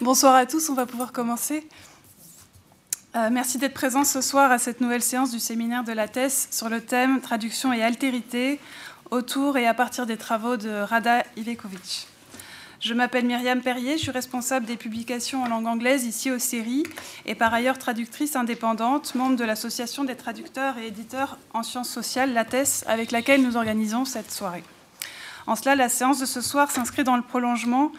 Bonsoir à tous, on va pouvoir commencer. Euh, merci d'être présents ce soir à cette nouvelle séance du séminaire de la thèse sur le thème Traduction et altérité autour et à partir des travaux de Rada Ivekovic. Je m'appelle Myriam Perrier, je suis responsable des publications en langue anglaise ici au CERI et par ailleurs traductrice indépendante, membre de l'association des traducteurs et éditeurs en sciences sociales, la thèse, avec laquelle nous organisons cette soirée. En cela, la séance de ce soir s'inscrit dans le prolongement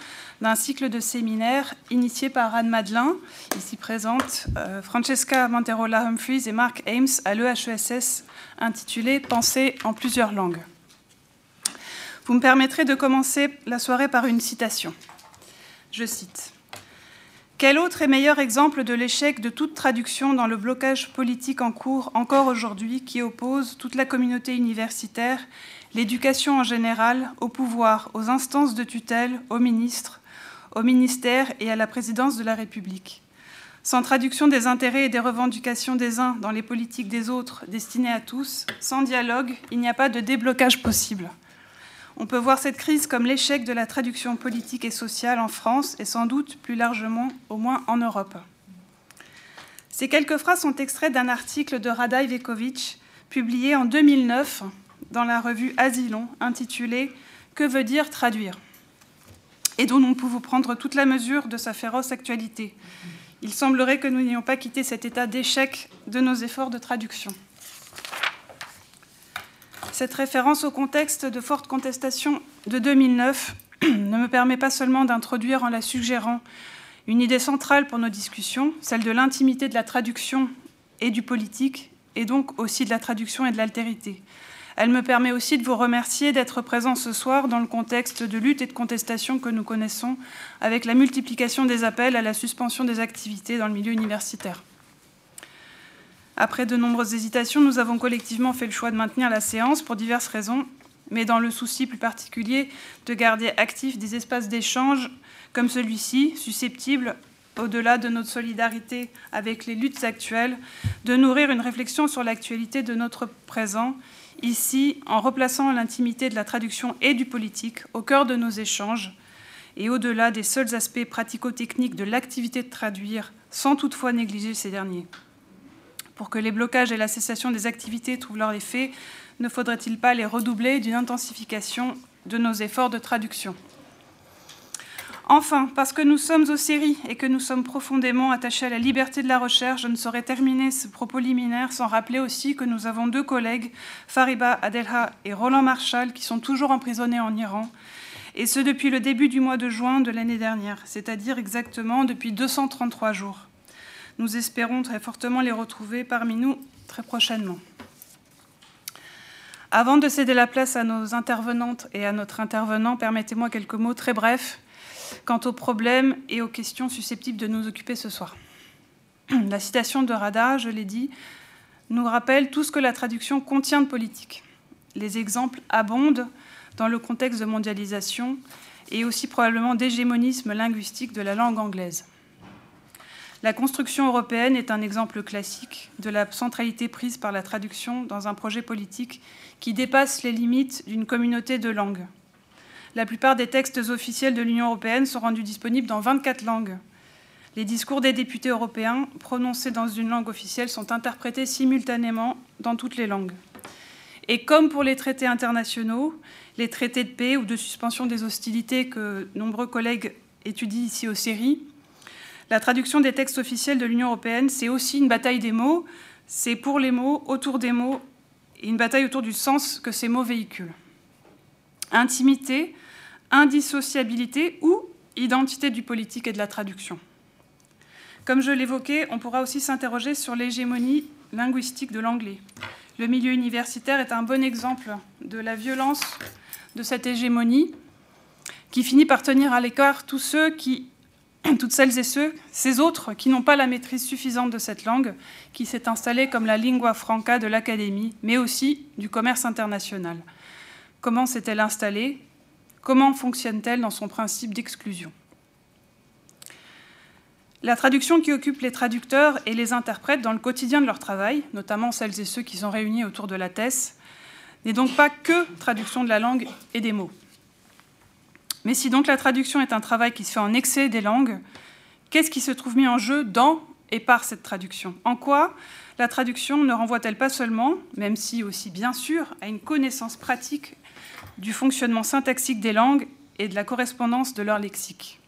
d'un cycle de séminaires initié par Anne Madelin, ici présente, euh, Francesca Manterola Humphries et Mark Ames à l'EHESS, intitulé Penser en plusieurs langues. Vous me permettrez de commencer la soirée par une citation. Je cite. Quel autre et meilleur exemple de l'échec de toute traduction dans le blocage politique en cours encore aujourd'hui qui oppose toute la communauté universitaire l'éducation en général, au pouvoir, aux instances de tutelle, aux ministres, au ministère et à la présidence de la République. Sans traduction des intérêts et des revendications des uns dans les politiques des autres destinées à tous, sans dialogue, il n'y a pas de déblocage possible. On peut voir cette crise comme l'échec de la traduction politique et sociale en France et sans doute plus largement, au moins en Europe. Ces quelques phrases sont extraites d'un article de Rada Ivekovic publié en 2009 dans la revue Asilon intitulée Que veut dire traduire? Et dont nous pouvons prendre toute la mesure de sa féroce actualité. Il semblerait que nous n'ayons pas quitté cet état d'échec de nos efforts de traduction. Cette référence au contexte de forte contestation de 2009 ne me permet pas seulement d'introduire en la suggérant une idée centrale pour nos discussions, celle de l'intimité de la traduction et du politique, et donc aussi de la traduction et de l'altérité. Elle me permet aussi de vous remercier d'être présent ce soir dans le contexte de lutte et de contestation que nous connaissons avec la multiplication des appels à la suspension des activités dans le milieu universitaire. Après de nombreuses hésitations, nous avons collectivement fait le choix de maintenir la séance pour diverses raisons, mais dans le souci plus particulier de garder actifs des espaces d'échange comme celui-ci, susceptibles, au-delà de notre solidarité avec les luttes actuelles, de nourrir une réflexion sur l'actualité de notre présent ici en replaçant l'intimité de la traduction et du politique au cœur de nos échanges et au-delà des seuls aspects pratico-techniques de l'activité de traduire, sans toutefois négliger ces derniers. Pour que les blocages et la cessation des activités trouvent leur effet, ne faudrait-il pas les redoubler d'une intensification de nos efforts de traduction? Enfin, parce que nous sommes aux séries et que nous sommes profondément attachés à la liberté de la recherche, je ne saurais terminer ce propos liminaire sans rappeler aussi que nous avons deux collègues, Fariba Adelha et Roland Marshall, qui sont toujours emprisonnés en Iran, et ce depuis le début du mois de juin de l'année dernière, c'est-à-dire exactement depuis 233 jours. Nous espérons très fortement les retrouver parmi nous très prochainement. Avant de céder la place à nos intervenantes et à notre intervenant, permettez-moi quelques mots très brefs quant aux problèmes et aux questions susceptibles de nous occuper ce soir. La citation de Rada, je l'ai dit, nous rappelle tout ce que la traduction contient de politique. Les exemples abondent dans le contexte de mondialisation et aussi probablement d'hégémonisme linguistique de la langue anglaise. La construction européenne est un exemple classique de la centralité prise par la traduction dans un projet politique qui dépasse les limites d'une communauté de langues la plupart des textes officiels de l'Union européenne sont rendus disponibles dans 24 langues. Les discours des députés européens prononcés dans une langue officielle sont interprétés simultanément dans toutes les langues. Et comme pour les traités internationaux, les traités de paix ou de suspension des hostilités que nombreux collègues étudient ici aux séries, la traduction des textes officiels de l'Union européenne, c'est aussi une bataille des mots, c'est pour les mots, autour des mots, et une bataille autour du sens que ces mots véhiculent. Intimité, indissociabilité ou identité du politique et de la traduction. Comme je l'évoquais, on pourra aussi s'interroger sur l'hégémonie linguistique de l'anglais. Le milieu universitaire est un bon exemple de la violence de cette hégémonie qui finit par tenir à l'écart tous ceux qui, toutes celles et ceux, ces autres qui n'ont pas la maîtrise suffisante de cette langue, qui s'est installée comme la lingua franca de l'académie, mais aussi du commerce international. Comment s'est-elle installée? Comment fonctionne-t-elle dans son principe d'exclusion? La traduction qui occupe les traducteurs et les interprètes dans le quotidien de leur travail, notamment celles et ceux qui sont réunis autour de la thèse, n'est donc pas que traduction de la langue et des mots. Mais si donc la traduction est un travail qui se fait en excès des langues, Qu'est-ce qui se trouve mis en jeu dans et par cette traduction? En quoi la traduction ne renvoie-t-elle pas seulement, même si aussi bien sûr, à une connaissance pratique du fonctionnement syntaxique des langues et de la correspondance de leur lexique.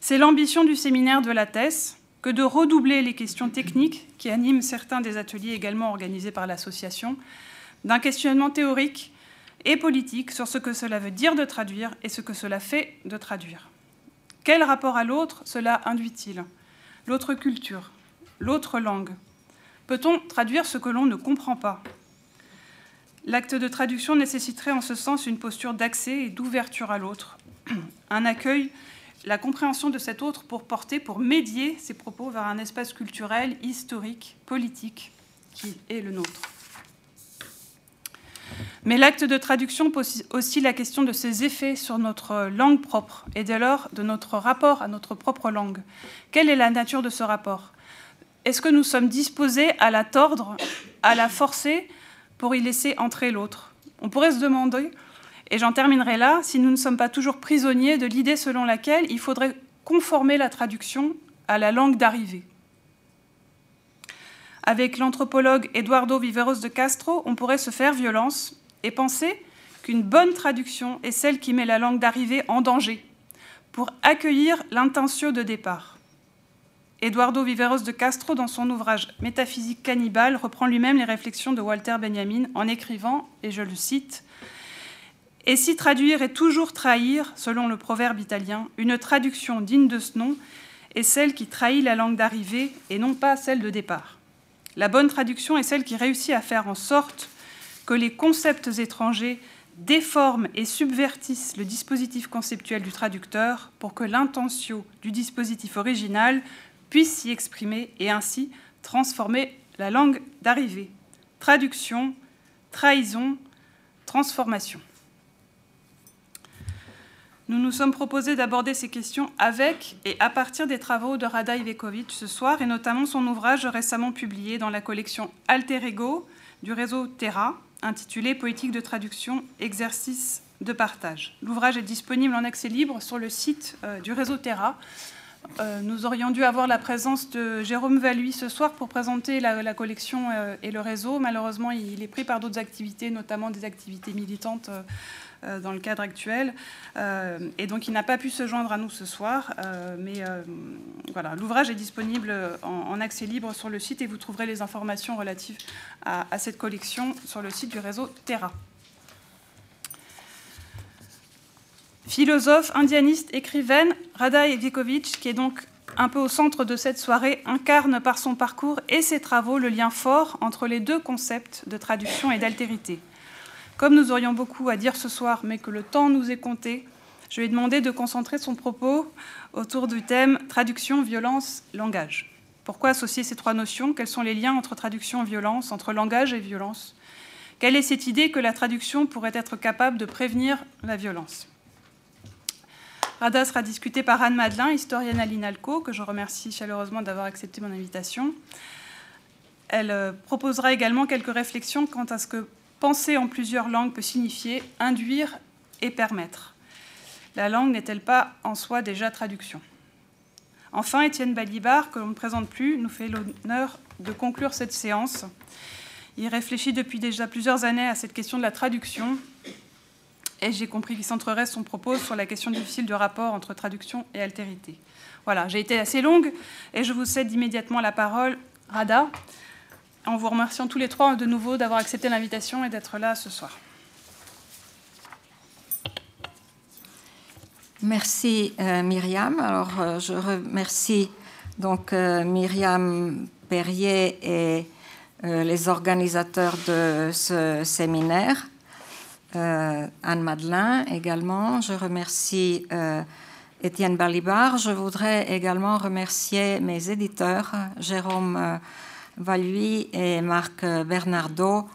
C'est l'ambition du séminaire de la thèse que de redoubler les questions techniques qui animent certains des ateliers également organisés par l'association, d'un questionnement théorique et politique sur ce que cela veut dire de traduire et ce que cela fait de traduire. Quel rapport à l'autre cela induit-il? L'autre culture, l'autre langue. Peut-on traduire ce que l'on ne comprend pas? L'acte de traduction nécessiterait en ce sens une posture d'accès et d'ouverture à l'autre, un accueil, la compréhension de cet autre pour porter, pour médier ses propos vers un espace culturel, historique, politique qui est le nôtre. Mais l'acte de traduction pose aussi la question de ses effets sur notre langue propre et dès lors de notre rapport à notre propre langue. Quelle est la nature de ce rapport? Est-ce que nous sommes disposés à la tordre, à la forcer pour y laisser entrer l'autre On pourrait se demander, et j'en terminerai là, si nous ne sommes pas toujours prisonniers de l'idée selon laquelle il faudrait conformer la traduction à la langue d'arrivée. Avec l'anthropologue Eduardo Viveros de Castro, on pourrait se faire violence et penser qu'une bonne traduction est celle qui met la langue d'arrivée en danger pour accueillir l'intention de départ. Eduardo Viveros de Castro, dans son ouvrage Métaphysique cannibale, reprend lui-même les réflexions de Walter Benjamin en écrivant, et je le cite, Et si traduire est toujours trahir, selon le proverbe italien, une traduction digne de ce nom est celle qui trahit la langue d'arrivée et non pas celle de départ. La bonne traduction est celle qui réussit à faire en sorte que les concepts étrangers déforment et subvertissent le dispositif conceptuel du traducteur pour que l'intention du dispositif original puisse s'y exprimer et ainsi transformer la langue d'arrivée. Traduction, trahison, transformation. Nous nous sommes proposés d'aborder ces questions avec et à partir des travaux de Rada Ivekovic ce soir, et notamment son ouvrage récemment publié dans la collection Alter Ego du réseau Terra, intitulé Poétique de traduction, exercice de partage. L'ouvrage est disponible en accès libre sur le site euh, du réseau Terra. Euh, nous aurions dû avoir la présence de Jérôme Valui ce soir pour présenter la, collection euh, et le réseau. Malheureusement, il est pris par d'autres activités, notamment des activités militantes euh, dans le cadre actuel. Et donc, il n'a pas pu se joindre à nous ce soir. Mais voilà, l'ouvrage est disponible en, accès libre sur le site et vous trouverez les informations relatives à, cette collection sur le site du réseau Terra. Philosophe, indianiste, écrivaine, Rada Evikovic, qui est donc un peu au centre de cette soirée, incarne par son parcours et ses travaux le lien fort entre les deux concepts de traduction et d'altérité. Comme nous aurions beaucoup à dire ce soir, mais que le temps nous est compté, je lui ai demandé de concentrer son propos autour du thème traduction, violence, langage. Pourquoi associer ces trois notions? Quels sont les liens entre traduction et violence, entre langage et violence? Quelle est cette idée que la traduction pourrait être capable de prévenir la violence? Rada sera discuté par Anne Madelin, historienne à l'INALCO, que je remercie chaleureusement d'avoir accepté mon invitation. Elle euh, proposera également quelques réflexions quant à ce que Penser en plusieurs langues peut signifier induire et permettre. La langue n'est-elle pas en soi déjà traduction? Enfin, Étienne Balibar, que l'on ne présente plus, nous fait l'honneur de conclure cette séance. Il réfléchit depuis déjà plusieurs années à cette question de la traduction, et j'ai compris qu'il centrerait son propos sur la question difficile du rapport entre traduction et altérité. Voilà, j'ai été assez longue, et je vous cède immédiatement la parole. Rada, en vous remerciant tous les trois de nouveau d'avoir accepté l'invitation et d'être là ce soir. Merci euh, Myriam. Alors euh, je remercie donc euh, Myriam Perrier et les organisateurs de ce séminaire. Anne Madelin également. Je remercie Étienne Balibar. Je voudrais également remercier mes éditeurs, Jérôme Valui et Marc Bernardo,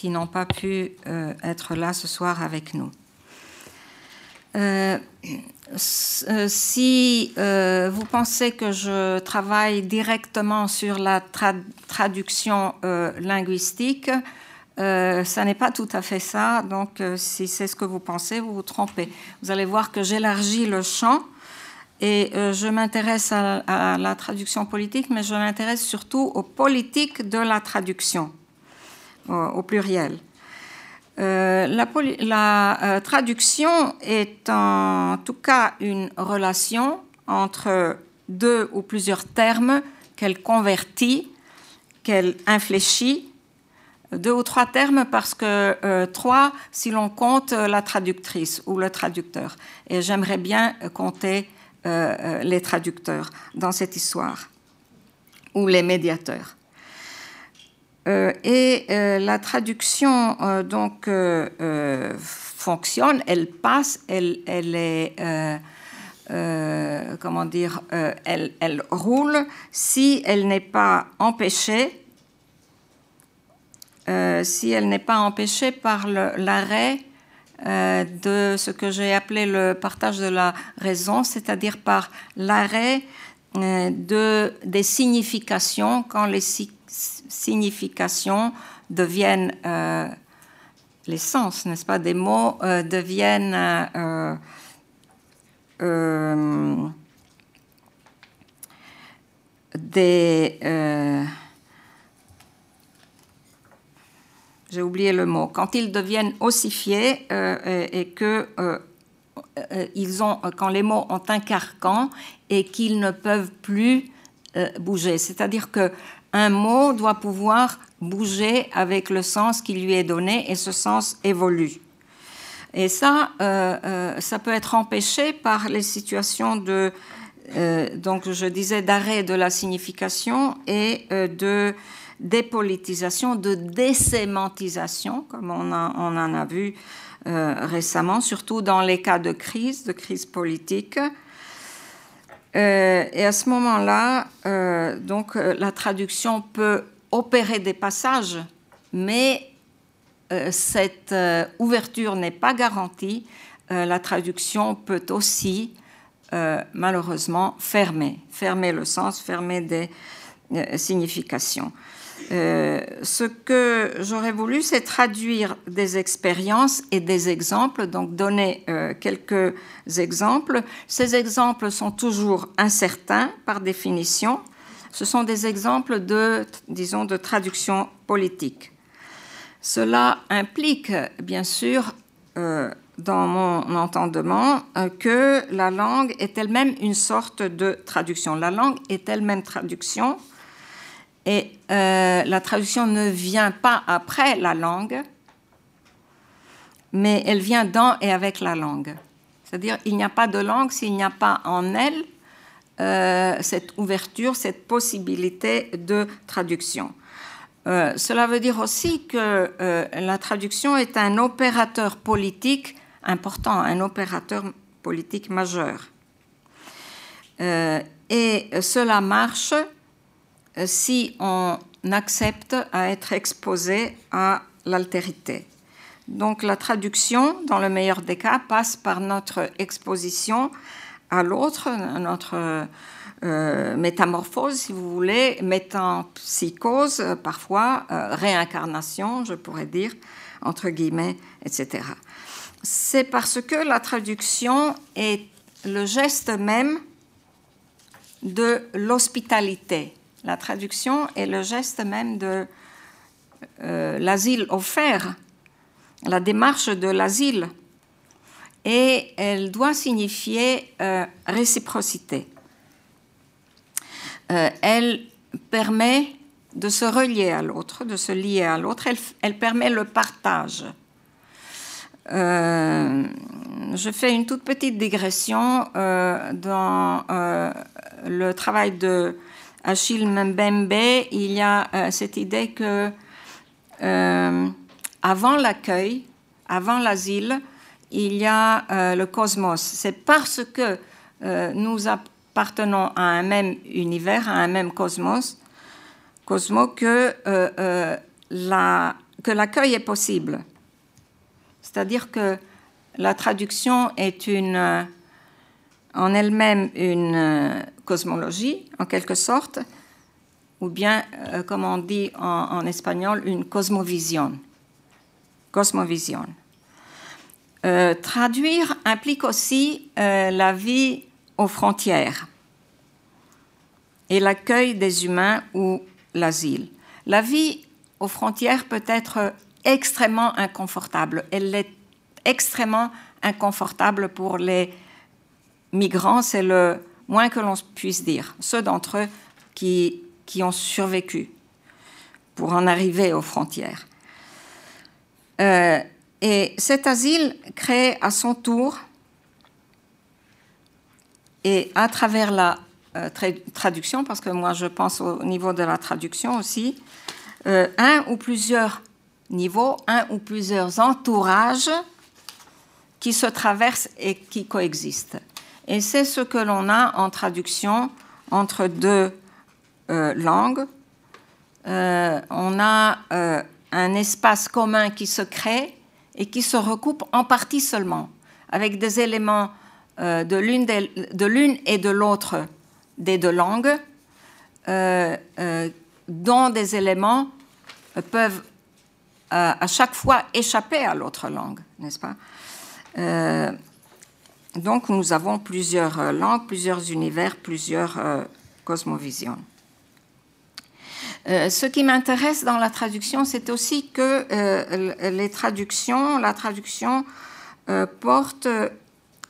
qui n'ont pas pu euh, être là ce soir avec nous. Euh, euh, si vous pensez que je travaille directement sur la traduction linguistique, ça n'est pas tout à fait ça. Donc, si c'est ce que vous pensez, vous vous trompez. Vous allez voir que j'élargis le champ et je m'intéresse à, la traduction politique, mais je m'intéresse surtout aux politiques de la traduction, au, pluriel. la, la traduction est en tout cas une relation entre deux ou plusieurs termes qu'elle convertit, qu'elle infléchit deux ou trois termes parce que euh, trois si l'on compte la traductrice ou le traducteur. Et j'aimerais bien compter euh, euh, les traducteurs dans cette histoire ou les médiateurs. et la traduction donc fonctionne, elle passe, elle, elle est comment dire, elle, elle roule si elle n'est pas empêchée euh, si elle n'est pas empêchée par l'arrêt euh, de ce que j'ai appelé le partage de la raison, c'est-à-dire par l'arrêt euh, de, des significations quand les significations deviennent les sens, n'est-ce pas, des mots deviennent des j'ai oublié le mot, quand ils deviennent ossifiés euh, et, que euh, euh, ils ont, quand les mots ont un carcan et qu'ils ne peuvent plus bouger. C'est-à-dire que un mot doit pouvoir bouger avec le sens qui lui est donné et ce sens évolue. Et ça, ça peut être empêché par les situations de, donc je disais, d'arrêt de la signification et de dépolitisation, de désémantisation, comme on, en a vu euh, récemment, surtout dans les cas de crise, de crise politique. Euh, et à ce moment-là, euh, donc la traduction peut opérer des passages, mais cette ouverture n'est pas garantie. la traduction peut aussi, malheureusement, fermer, fermer le sens, fermer des significations. Euh, ce que j'aurais voulu, c'est traduire des expériences et des exemples, donc donner euh, quelques exemples. Ces exemples sont toujours incertains par définition. Ce sont des exemples de, disons, de traduction politique. Cela implique, bien sûr, euh, dans mon entendement, que la langue est elle-même une sorte de traduction. La langue est elle-même traduction et euh, la traduction ne vient pas après la langue, mais elle vient dans et avec la langue. C'est-à-dire, il n'y a pas de langue s'il n'y a pas en elle euh, cette ouverture, cette possibilité de traduction. Euh, cela veut dire aussi que la traduction est un opérateur politique important, un opérateur politique majeur. et cela marche si on accepte à être exposé à l'altérité. Donc la traduction, dans le meilleur des cas, passe par notre exposition à l'autre, notre euh, métamorphose, si vous voulez, métampsychose, parfois euh, réincarnation, je pourrais dire, entre guillemets, etc. C'est parce que la traduction est le geste même de l'hospitalité la traduction est le geste même de euh, l'asile offert, la démarche de l'asile, et elle doit signifier euh, réciprocité. Euh, elle permet de se relier à l'autre, de se lier à l'autre, elle, permet le partage. je fais une toute petite digression dans le travail de Achille Mbembe, il y a euh, cette idée que euh, avant l'accueil, avant l'asile, il y a euh, le cosmos. C'est parce que nous appartenons à un même univers, à un même cosmos, cosmos que, que l'accueil est possible. C'est-à-dire que la traduction est une en elle-même une euh, cosmologie, en quelque sorte, ou bien, euh, comme on dit en, espagnol, une cosmovision. Cosmovision. Euh, traduire implique aussi la vie aux frontières et l'accueil des humains ou l'asile. La vie aux frontières peut être extrêmement inconfortable. Elle est extrêmement inconfortable pour les migrants, c'est le moins que l'on puisse dire, ceux d'entre eux qui, ont survécu pour en arriver aux frontières. Euh, et cet asile crée à son tour, et à travers la euh, traduction, parce que moi je pense au niveau de la traduction aussi, euh, un ou plusieurs niveaux, un ou plusieurs entourages qui se traversent et qui coexistent. Et c'est ce que l'on a en traduction entre deux euh, langues. on a un espace commun qui se crée et qui se recoupe en partie seulement, avec des éléments de l'une et de l'autre des deux langues, euh, euh, dont des éléments peuvent euh, à chaque fois échapper à l'autre langue, n'est-ce pas? Donc nous avons plusieurs langues, plusieurs univers, plusieurs cosmovisions. ce qui m'intéresse dans la traduction, c'est aussi que les traductions, la traduction porte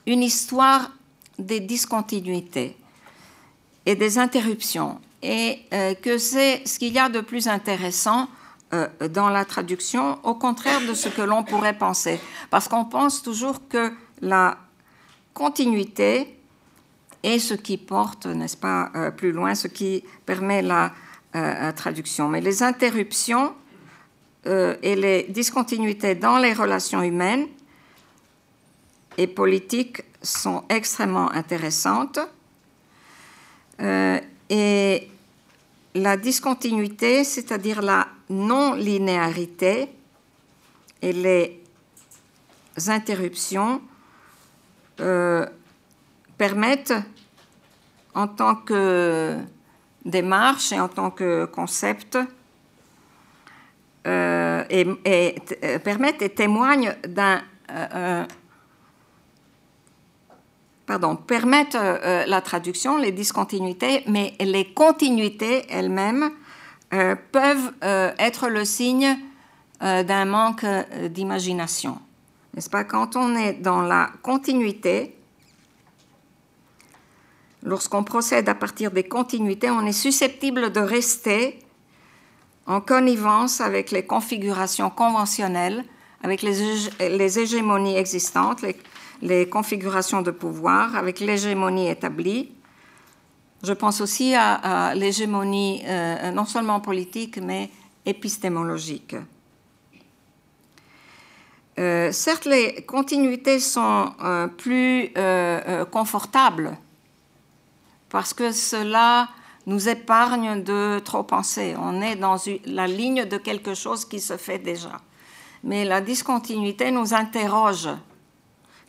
une histoire des discontinuités et des interruptions. Et euh, que c'est ce qu'il y a de plus intéressant euh, dans la traduction, au contraire de ce que l'on pourrait penser. Parce qu'on pense toujours que la continuité est ce qui porte, n'est-ce pas, euh, plus loin, ce qui permet la traduction. Mais les interruptions et les discontinuités dans les relations humaines et politiques sont extrêmement intéressantes euh, et la discontinuité, c'est-à-dire la non-linéarité et les interruptions euh, permettent, en tant que démarche et en tant que concept, euh, et, permettent et témoignent d'un pardon, permettent euh, la traduction, les discontinuités, mais les continuités elles-mêmes euh, peuvent euh, être le signe d'un manque d'imagination. N'est-ce pas? Quand on est dans la continuité, lorsqu'on procède à partir des continuités, on est susceptible de rester en connivence avec les configurations conventionnelles, avec les, hégémonies existantes, les, les configurations de pouvoir avec l'hégémonie établie. Je pense aussi à, l'hégémonie euh, non seulement politique, mais épistémologique. Euh, certes, les continuités sont euh, plus confortables parce que cela nous épargne de trop penser. On est dans la ligne de quelque chose qui se fait déjà. Mais la discontinuité nous interroge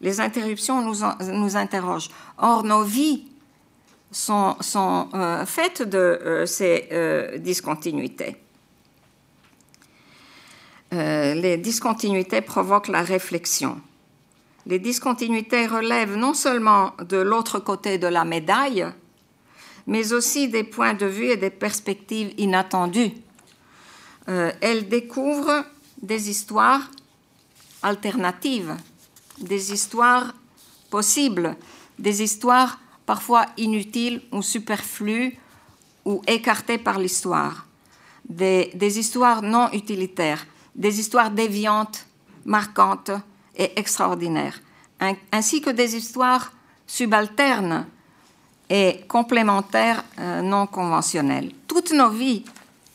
les interruptions nous, nous interrogent. Or, nos vies sont, euh, faites de euh, ces euh, les discontinuités provoquent la réflexion. Les discontinuités relèvent non seulement de l'autre côté de la médaille, mais aussi des points de vue et des perspectives inattendues. elles découvrent des histoires alternatives des histoires possibles, des histoires parfois inutiles ou superflues ou écartées par l'histoire, des, histoires non utilitaires, des histoires déviantes, marquantes et extraordinaires, ainsi que des histoires subalternes et complémentaires euh, non conventionnelles. Toutes nos vies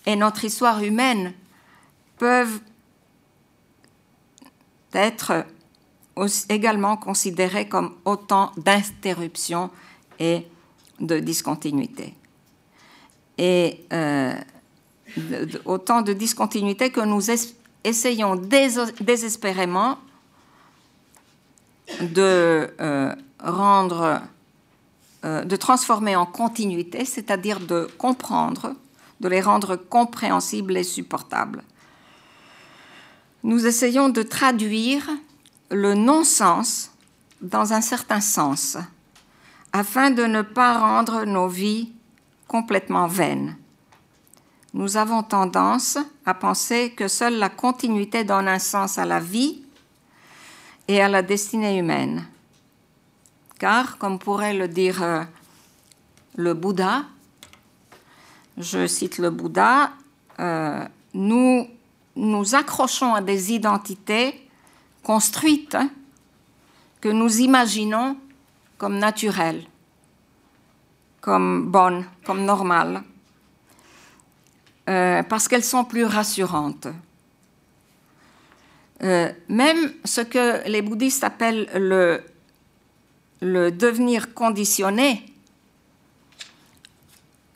et notre histoire humaine peuvent être également considérés comme autant d'interruptions et de discontinuités. Et euh, autant de discontinuités que nous essayons désespérément de euh, rendre, euh, de transformer en continuité, c'est-à-dire de comprendre, de les rendre compréhensibles et supportables. Nous essayons de traduire le non-sens dans un certain sens, afin de ne pas rendre nos vies complètement vaines. Nous avons tendance à penser que seule la continuité donne un sens à la vie et à la destinée humaine. Car, comme pourrait le dire euh, le Bouddha, je cite le Bouddha, euh, nous nous accrochons à des identités construites que nous imaginons comme naturelles, comme bonnes, comme normales, euh, parce qu'elles sont plus rassurantes. Euh, même ce que les bouddhistes appellent le, devenir conditionné,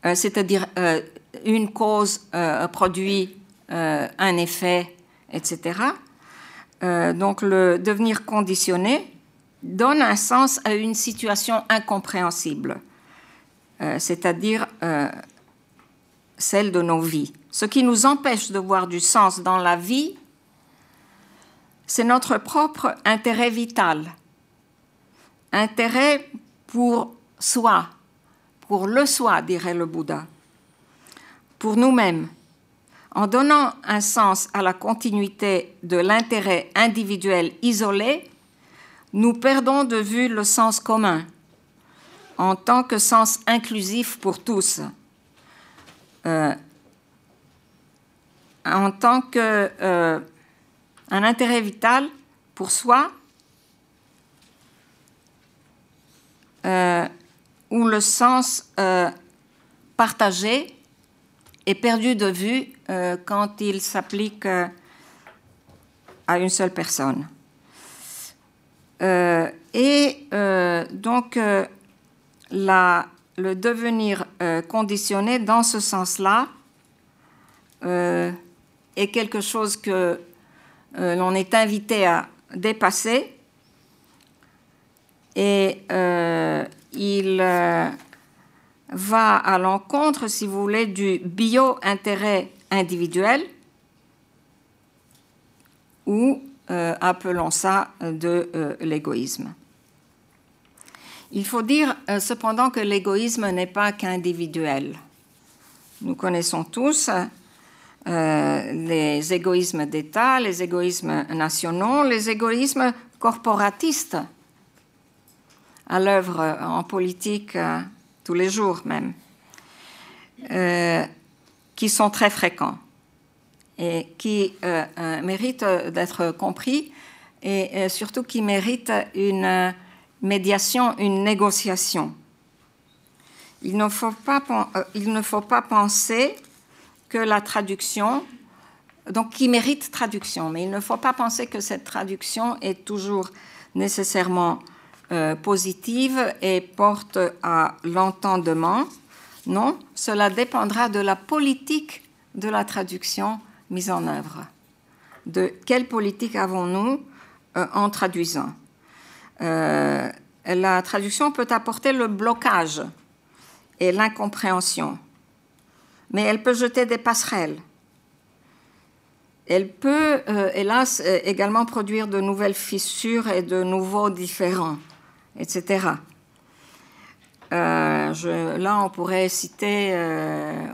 euh, c'est-à-dire une cause produit un effet, etc. donc le devenir conditionné donne un sens à une situation incompréhensible, c'est-à-dire celle de nos vies. Ce qui nous empêche de voir du sens dans la vie, c'est notre propre intérêt vital. Intérêt pour soi, pour le soi, dirait le Bouddha, pour nous-mêmes. En donnant un sens à la continuité de l'intérêt individuel isolé, nous perdons de vue le sens commun en tant que sens inclusif pour tous. Euh, en tant que euh, un intérêt vital pour soi euh, où le sens partagé est perdu de vue quand il s'applique à une seule personne. et donc la, le devenir euh, conditionné dans ce sens-là euh, est quelque chose que euh, l'on est invité à dépasser et il va à l'encontre, si vous voulez, du bio-intérêt individuel ou appelons ça de l'égoïsme. Il faut dire euh, cependant que l'égoïsme n'est pas qu'individuel. Nous connaissons tous euh, les égoïsmes d'État, les égoïsmes nationaux, les égoïsmes corporatistes à l'œuvre en politique euh, tous les jours même, qui sont très fréquents et qui méritent d'être compris et surtout qui méritent une médiation, une négociation. Il ne faut pas, euh, il ne faut pas penser que la traduction, donc qui mérite traduction, mais il ne faut pas penser que cette traduction est toujours nécessairement euh, positive et porte à l'entendement. Non, cela dépendra de la politique de la traduction mise en œuvre. De quelle politique avons-nous euh, en traduisant? Euh, la traduction peut apporter le blocage et l'incompréhension, mais elle peut jeter des passerelles. Elle peut, euh, hélas, euh, également produire de nouvelles fissures et de nouveaux différends, etc. là, on pourrait citer,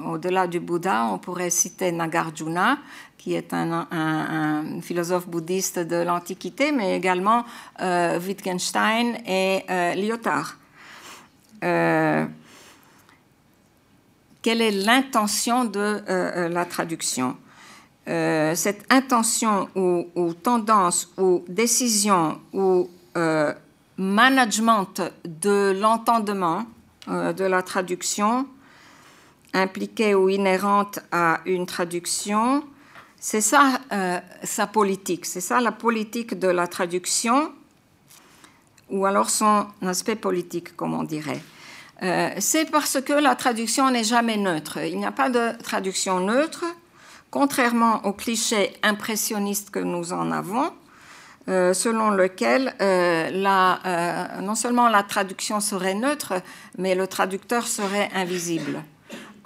au-delà du Bouddha, on pourrait citer Nagarjuna, qui est un, philosophe bouddhiste de l'Antiquité, mais également euh, Wittgenstein et euh, Lyotard. Euh, quelle est l'intention de la traduction? Cette intention ou, ou, tendance ou décision ou management de l'entendement de la traduction impliquée ou inhérente à une traduction c'est ça euh, sa politique, c'est ça la politique de la traduction, ou alors son aspect politique, comme on dirait. Euh, c'est parce que la traduction n'est jamais neutre. Il n'y a pas de traduction neutre, contrairement au cliché impressionniste que nous en avons, euh, selon lequel non seulement la traduction serait neutre, mais le traducteur serait invisible.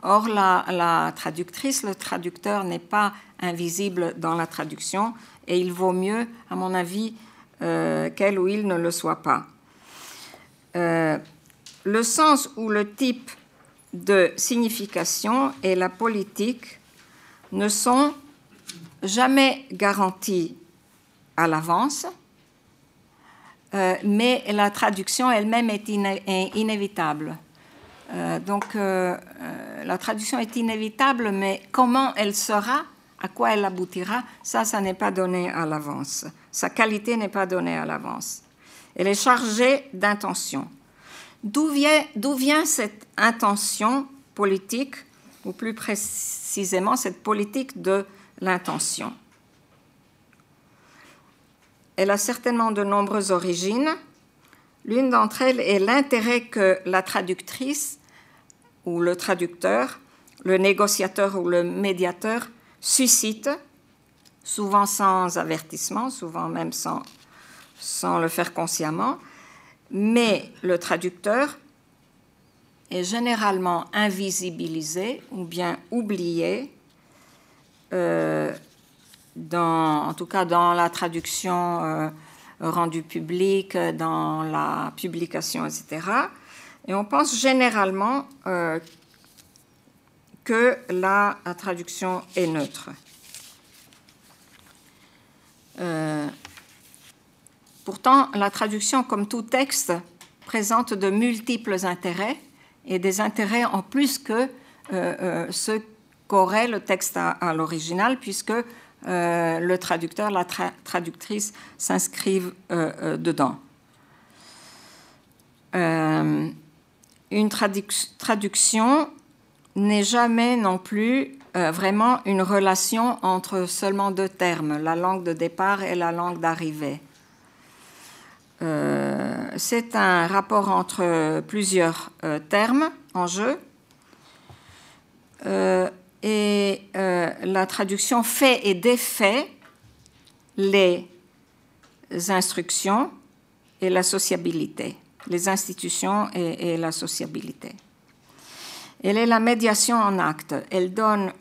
Or, la, traductrice, le traducteur n'est pas invisible dans la traduction et il vaut mieux, à mon avis, euh, qu'elle ou il ne le soit pas. Euh, le sens ou le type de signification et la politique ne sont jamais garantis à l'avance, euh, mais la traduction elle-même est, inévitable. Euh, donc euh, la traduction est inévitable, mais comment elle sera, à quoi elle aboutira, ça, ça n'est pas donné à l'avance. Sa qualité n'est pas donnée à l'avance. Elle est chargée d'intention. D'où vient, vient cette intention politique, ou plus précisément cette politique de l'intention? Elle a certainement de nombreuses origines. L'une d'entre elles est l'intérêt que la traductrice ou le traducteur, le négociateur ou le médiateur suscite, souvent sans avertissement, souvent même sans, le faire consciemment, mais le traducteur est généralement invisibilisé ou bien oublié, euh, en tout cas dans la traduction euh, rendue publique, dans la publication, etc. Et on pense généralement euh, que la, traduction est neutre. Pourtant, la traduction, comme tout texte, présente de multiples intérêts et des intérêts en plus que euh, euh, ce qu'aurait le texte à, l'original, puisque euh, le traducteur, la traductrice s'inscrivent dedans. Une traduction n'est jamais non plus vraiment une relation entre seulement deux termes, la langue de départ et la langue d'arrivée. Euh, c'est un rapport entre plusieurs euh, termes en jeu. Euh, et la traduction fait et défait les instructions et la sociabilité, les institutions et, la sociabilité. Elle est la médiation en acte. Elle, donne,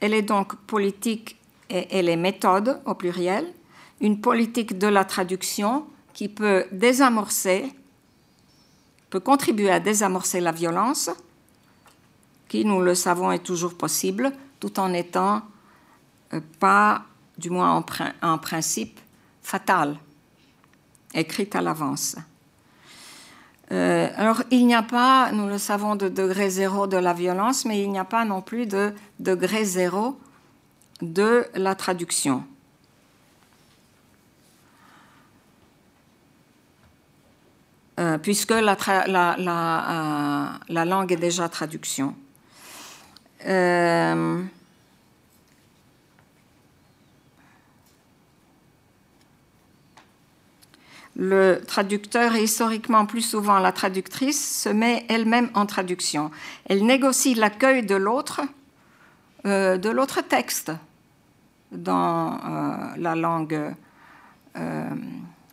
elle est donc politique et elle est méthode au pluriel, une politique de la traduction qui peut désamorcer, peut contribuer à désamorcer la violence, qui, nous le savons, est toujours possible, tout en étant euh, pas, du moins en, principe, fatale, écrite à l'avance. Euh, alors, il n'y a pas, nous le savons, de degré zéro de la violence, mais il n'y a pas non plus de degré zéro de la traduction. Euh, puisque la, euh, la, langue est déjà traduction. Le traducteur et historiquement plus souvent la traductrice se met elle-même en traduction. Elle négocie l'accueil de l'autre, de l'autre texte dans la langue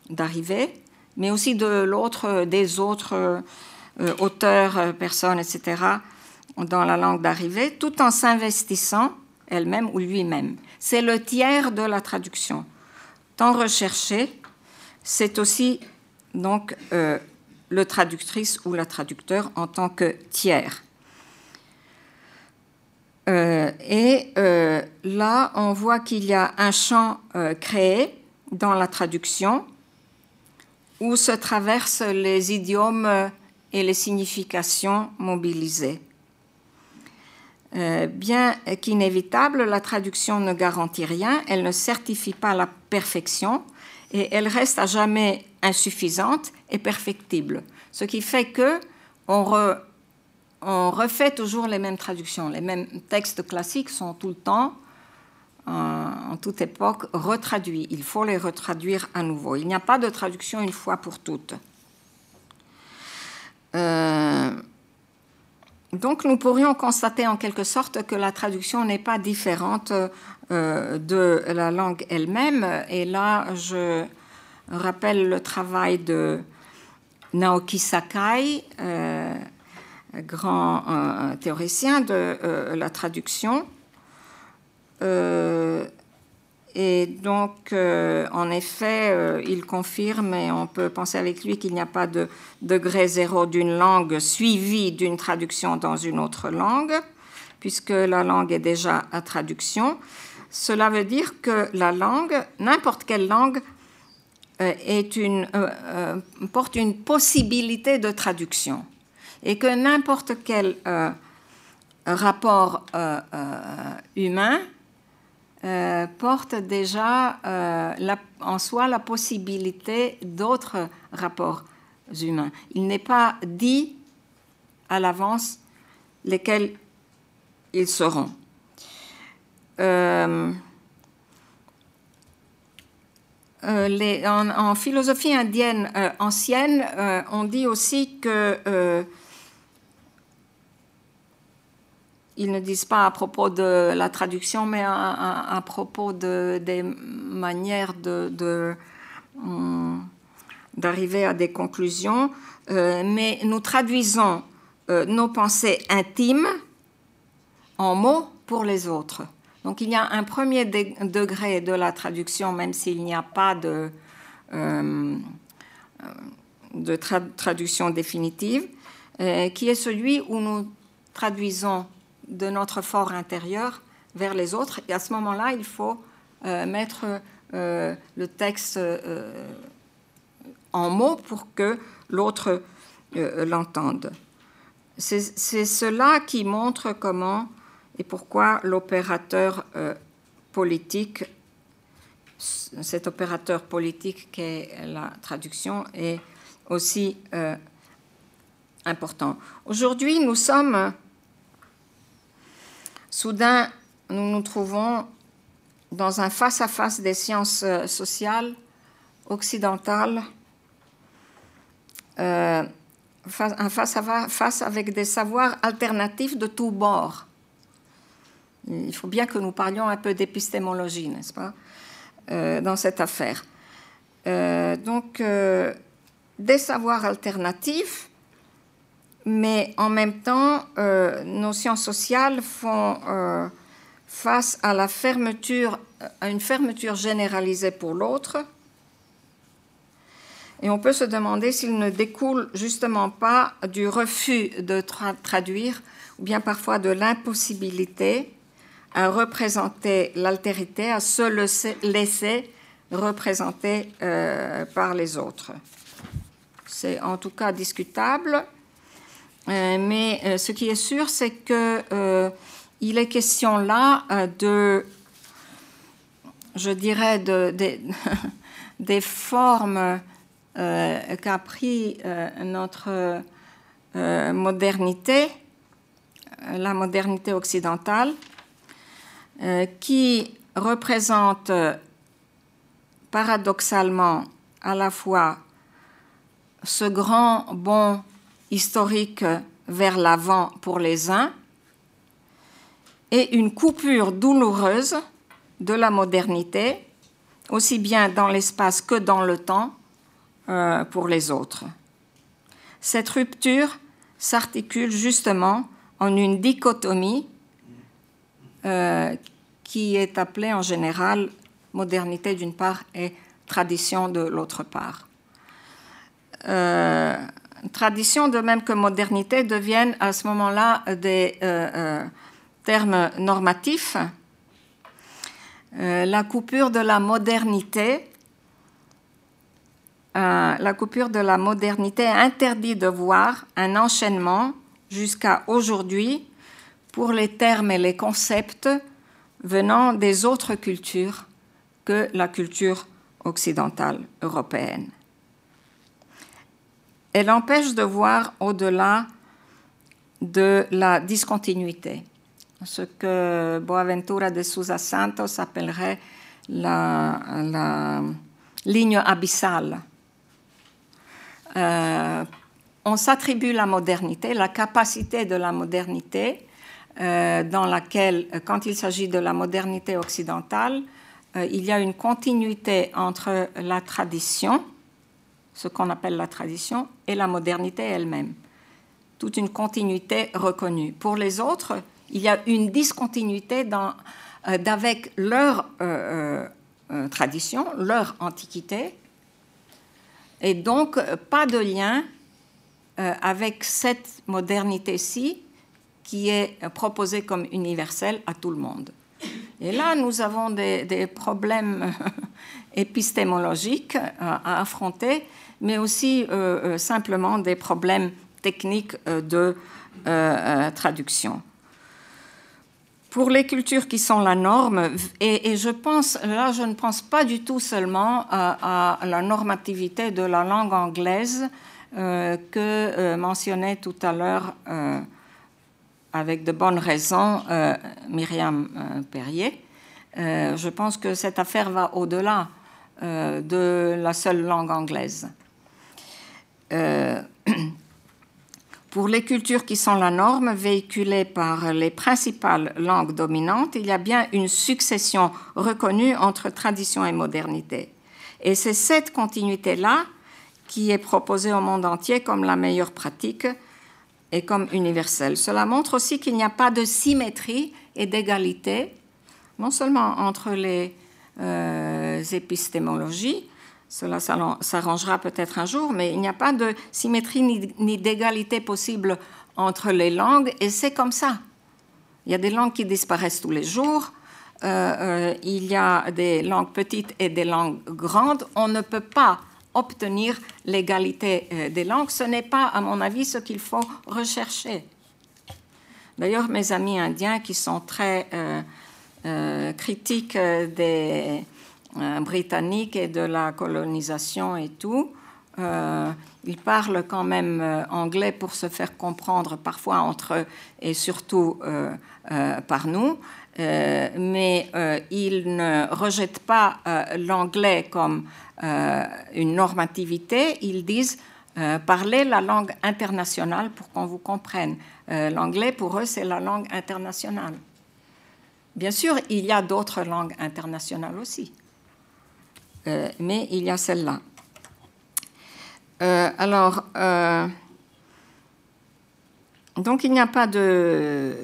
d'arrivée mais aussi de l'autre, des autres euh, auteurs, euh, personnes, etc., dans la langue d'arrivée, tout en s'investissant elle-même ou lui-même. C'est le tiers de la traduction. Tant recherché, c'est aussi donc euh, le traductrice ou la traducteur en tant que tiers. et là, on voit qu'il y a un champ créé dans la traduction où se traversent les idiomes et les significations mobilisées. Euh, bien qu'inévitable, la traduction ne garantit rien, elle ne certifie pas la perfection et elle reste à jamais insuffisante et perfectible. Ce qui fait que on, refait toujours les mêmes traductions. Les mêmes textes classiques sont tout le temps en, toute époque retraduits. Il faut les retraduire à nouveau. Il n'y a pas de traduction une fois pour toutes. Euh, donc nous pourrions constater en quelque sorte que la traduction n'est pas différente euh, de la langue elle-même. Et là, je rappelle le travail de Naoki Sakai, euh, grand théoricien de la traduction, euh, et donc, en effet, il confirme, et on peut penser avec lui qu'il n'y a pas de degré zéro d'une langue suivie d'une traduction dans une autre langue, puisque la langue est déjà à traduction. Cela veut dire que la langue, n'importe quelle langue, une, porte une possibilité de traduction et que n'importe quel rapport humain euh, porte déjà euh, en soi la possibilité d'autres rapports humains. Il n'est pas dit à l'avance lesquels ils seront. Euh, en, philosophie indienne ancienne, on dit aussi que ils ne disent pas à propos de la traduction, mais à, propos de, des manières hum, d'arriver à des conclusions. Euh, mais nous traduisons euh, nos pensées intimes en mots pour les autres. Donc il y a un premier degré de la traduction, même s'il n'y a pas de, euh, de traduction définitive, qui est celui où nous traduisons de notre fort intérieur vers les autres. Et à ce moment-là, il faut euh, mettre euh, le texte euh, en mots pour que l'autre l'entende. C'est cela qui montre comment et pourquoi l'opérateur politique, cet opérateur politique qu'est la traduction, est aussi important. Aujourd'hui, nous sommes Soudain, nous nous trouvons dans un face-à-face des sciences euh, sociales occidentales, euh, un face-à-face avec des savoirs alternatifs de tous bords. Il faut bien que nous parlions un peu d'épistémologie, n'est-ce pas, euh, dans cette affaire. donc, des savoirs alternatifs mais en même temps, euh, nos sciences sociales font euh, face à une fermeture généralisée pour l'autre. Et on peut se demander s'il ne découle justement pas du refus de traduire, ou bien parfois de l'impossibilité à représenter l'altérité, à se laisser représenter euh, par les autres. C'est en tout cas discutable. Euh, mais euh, ce qui est sûr, c'est qu'il euh, est question là de, je dirais, de, des formes qu'a pris notre modernité, la modernité occidentale, qui représente paradoxalement à la fois ce grand bon historique vers l'avant pour les uns et une coupure douloureuse de la modernité, aussi bien dans l'espace que dans le temps, euh, pour les autres. Cette rupture s'articule justement en une dichotomie euh, qui est appelée en général modernité d'une part et tradition de l'autre part. Euh, tradition, de même que modernité, deviennent à ce moment-là des euh, euh, termes normatifs. Euh, la coupure de la modernité interdit de voir un enchaînement jusqu'à aujourd'hui pour les termes et les concepts venant des autres cultures que la culture occidentale européenne elle empêche de voir au-delà de la discontinuité, ce que Boaventura de Sousa Santos appellerait la, ligne abyssale. Euh, on s'attribue la modernité, la capacité de la modernité, euh, dans laquelle, quand il s'agit de la modernité occidentale, euh, il y a une continuité entre la tradition, ce qu'on appelle la tradition, et la modernité elle-même. Toute une continuité reconnue. Pour les autres, il y a une discontinuité dans, euh, d'avec leur euh, tradition, leur antiquité, et donc pas de lien avec cette modernité-ci qui est proposée comme universelle à tout le monde. Et là, nous avons des, problèmes épistémologiques à, affronter, mais aussi euh, euh, simplement des problèmes techniques euh, de traduction. Pour les cultures qui sont la norme, et, je pense, là, je ne pense pas du tout seulement à, à la normativité de la langue anglaise que mentionnait tout à l'heure avec de bonnes raisons euh, Myriam euh, Perrier. Euh, je pense que cette affaire va au-delà de la seule langue anglaise. pour les cultures qui sont la norme, véhiculées par les principales langues dominantes, il y a bien une succession reconnue entre tradition et modernité. Et c'est cette continuité-là qui est proposée au monde entier comme la meilleure pratique et comme universel. Cela montre aussi qu'il n'y a pas de symétrie et d'égalité, non seulement entre les euh, épistémologies, cela s'arrangera peut-être un jour, mais il n'y a pas de symétrie ni, d'égalité possible entre les langues, et c'est comme ça. Il y a des langues qui disparaissent tous les jours, euh, euh, il y a des langues petites et des langues grandes. On ne peut pas obtenir l'égalité euh, des langues. Ce n'est pas, à mon avis, ce qu'il faut rechercher. D'ailleurs, mes amis indiens qui sont très euh, euh, critiques des Britanniques et de la colonisation et tout, ils parlent quand même anglais pour se faire comprendre parfois entre eux et surtout par nous. mais ils ne rejettent pas l'anglais comme une normativité, ils disent euh, parler la langue internationale pour qu'on vous comprenne. Euh, l'anglais, pour eux, c'est la langue internationale. Bien sûr, il y a d'autres langues internationales aussi, mais il y a celle-là. alors, donc il n'y a pas de,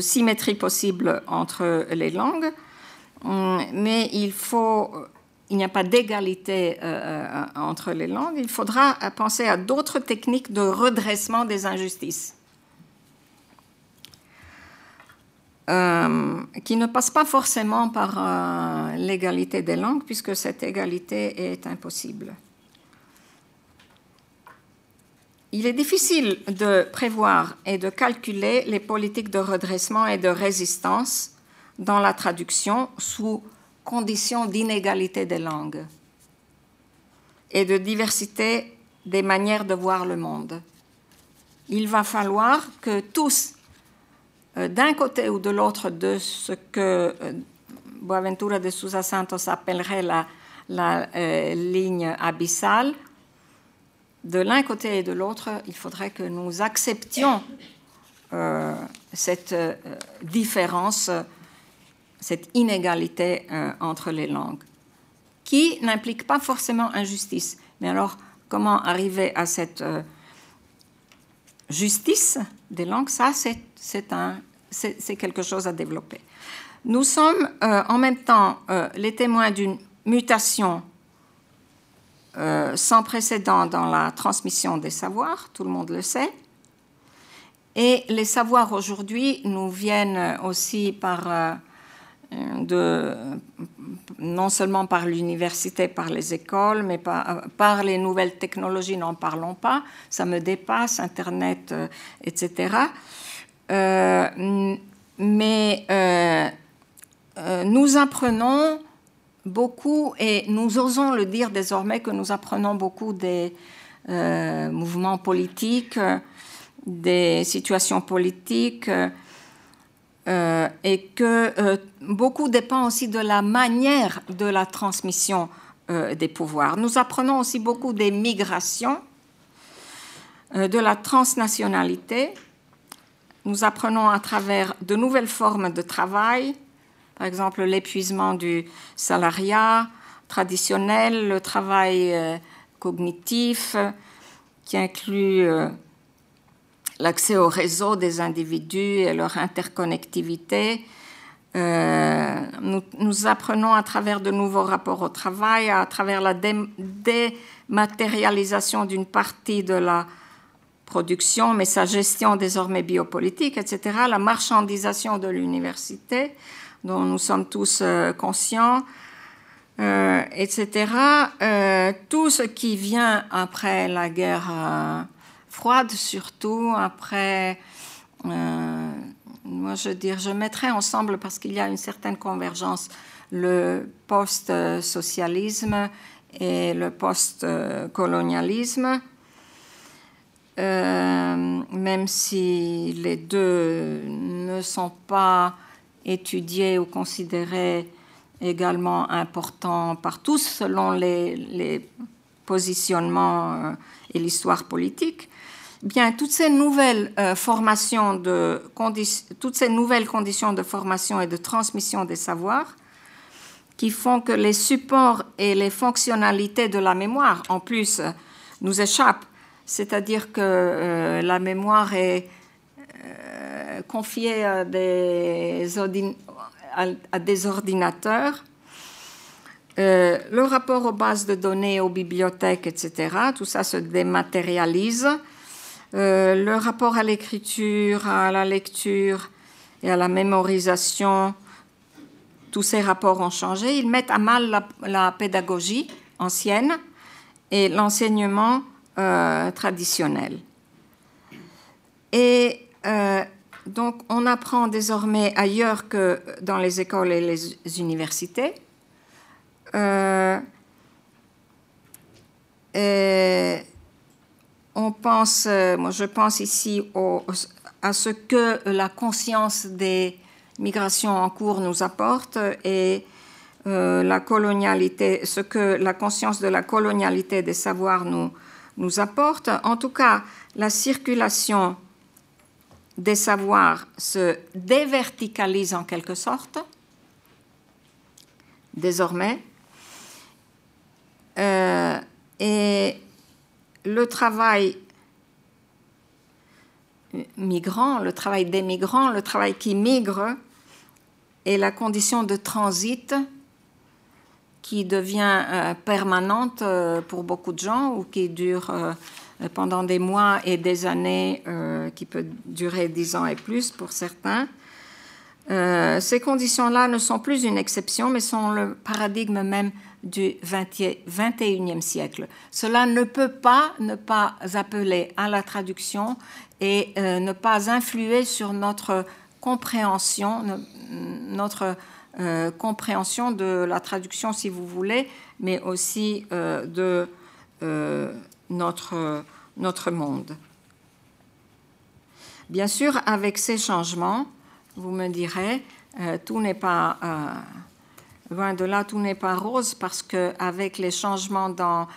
symétrie possible entre les langues, mais il faut il n'y a pas d'égalité euh, euh, entre les langues, il faudra penser à d'autres techniques de redressement des injustices. Euh, qui ne passent pas forcément par l'égalité des langues, puisque cette égalité est impossible. Il est difficile de prévoir et de calculer les politiques de redressement et de résistance dans la traduction sous conditions d'inégalité des langues et de diversité des manières de voir le monde. Il va falloir que tous, euh, d'un côté ou de l'autre de ce que euh, Boaventura de Sousa Santos appellerait la, euh, ligne abyssale, de l'un côté et de l'autre, il faudrait que nous acceptions cette différence cette inégalité euh, entre les langues, qui n'implique pas forcément injustice. Mais alors, comment arriver à cette euh, justice des langues? Ça, c'est quelque chose à développer. Nous sommes euh, en même temps les témoins d'une mutation sans précédent dans la transmission des savoirs, tout le monde le sait. Et les savoirs aujourd'hui nous viennent aussi par non seulement par l'université, par les écoles, mais par, par les nouvelles technologies, n'en parlons pas, ça me dépasse, Internet, euh, etc. Euh, mais euh, nous apprenons beaucoup, et nous osons le dire désormais, que nous apprenons beaucoup des mouvements politiques, des situations politiques. Euh, et que euh, beaucoup dépend aussi de la manière de la transmission euh, des pouvoirs. Nous apprenons aussi beaucoup des migrations, de la transnationalité. Nous apprenons à travers de nouvelles formes de travail, par exemple l'épuisement du salariat traditionnel, le travail cognitif qui inclut l'accès au réseau des individus et leur interconnectivité, nous, apprenons à travers de nouveaux rapports au travail, à travers la dématérialisation d'une partie de la production, mais sa gestion désormais biopolitique, etc., la marchandisation de l'université, dont nous sommes tous conscients, euh, etc. Euh, tout ce qui vient après la guerre euh, froide, surtout après, moi je dire, je mettrai ensemble parce qu'il y a une certaine convergence le post-socialisme et le post-colonialisme. même si les deux ne sont pas étudiés ou considérés également important par tous selon les, positionnements euh, et l'histoire politique, bien toutes ces nouvelles euh, formations de toutes ces nouvelles conditions de formation et de transmission des savoirs qui font que les supports et les fonctionnalités de la mémoire en plus nous échappent, c'est-à-dire que euh, la mémoire est confiée à des, ordinateurs. Euh, le rapport aux bases de données, aux bibliothèques, etc., tout ça se dématérialise. Euh, le rapport à l'écriture, à la lecture et à la mémorisation, tous ces rapports ont changé. Ils mettent à mal la, pédagogie ancienne et l'enseignement euh, traditionnel. Et donc, on apprend désormais ailleurs que dans les écoles et les universités. Euh, on pense, euh, moi je pense ici à ce que la conscience des migrations en cours nous apporte et euh, la colonialité, ce que la conscience de la colonialité des savoirs nous, apporte. En tout cas, la circulation des savoirs se déverticalise en quelque sorte, désormais, euh, et le travail migrant, le travail des migrants, le travail qui migre, est la condition de transit qui devient euh, permanente euh, pour beaucoup de gens ou qui dure euh, pendant des mois et des années, qui peut durer dix ans et plus pour certains. Ces conditions-là ne sont plus une exception, mais sont le paradigme même du 21e siècle. Cela ne peut pas ne pas appeler à la traduction et ne pas influer sur notre compréhension, notre compréhension de la traduction, si vous voulez, mais aussi de notre, notre monde. Bien sûr, avec ces changements, vous me direz, euh, tout n'est pas, euh, loin de là, tout n'est pas rose parce qu'avec les changements dans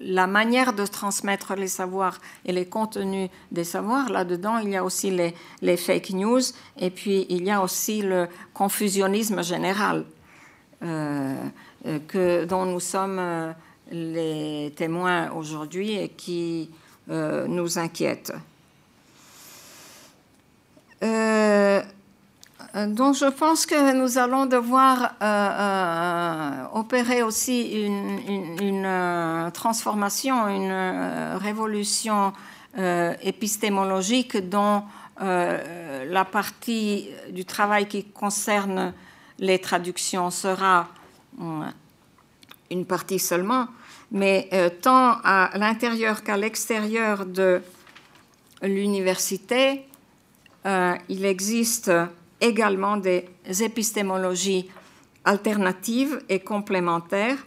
la manière de transmettre les savoirs et les contenus des savoirs, là-dedans, il y a aussi les, fake news et puis il y a aussi le confusionnisme général euh, que, dont nous sommes les témoins aujourd'hui et qui euh, nous inquiètent. Donc je pense que nous allons devoir euh, opérer aussi une, transformation, une révolution épistémologique dont la partie du travail qui concerne les traductions. Sera une partie seulement, mais euh, tant à l'intérieur qu'à l'extérieur de l'université, euh, il existe également des épistémologies alternatives et complémentaires,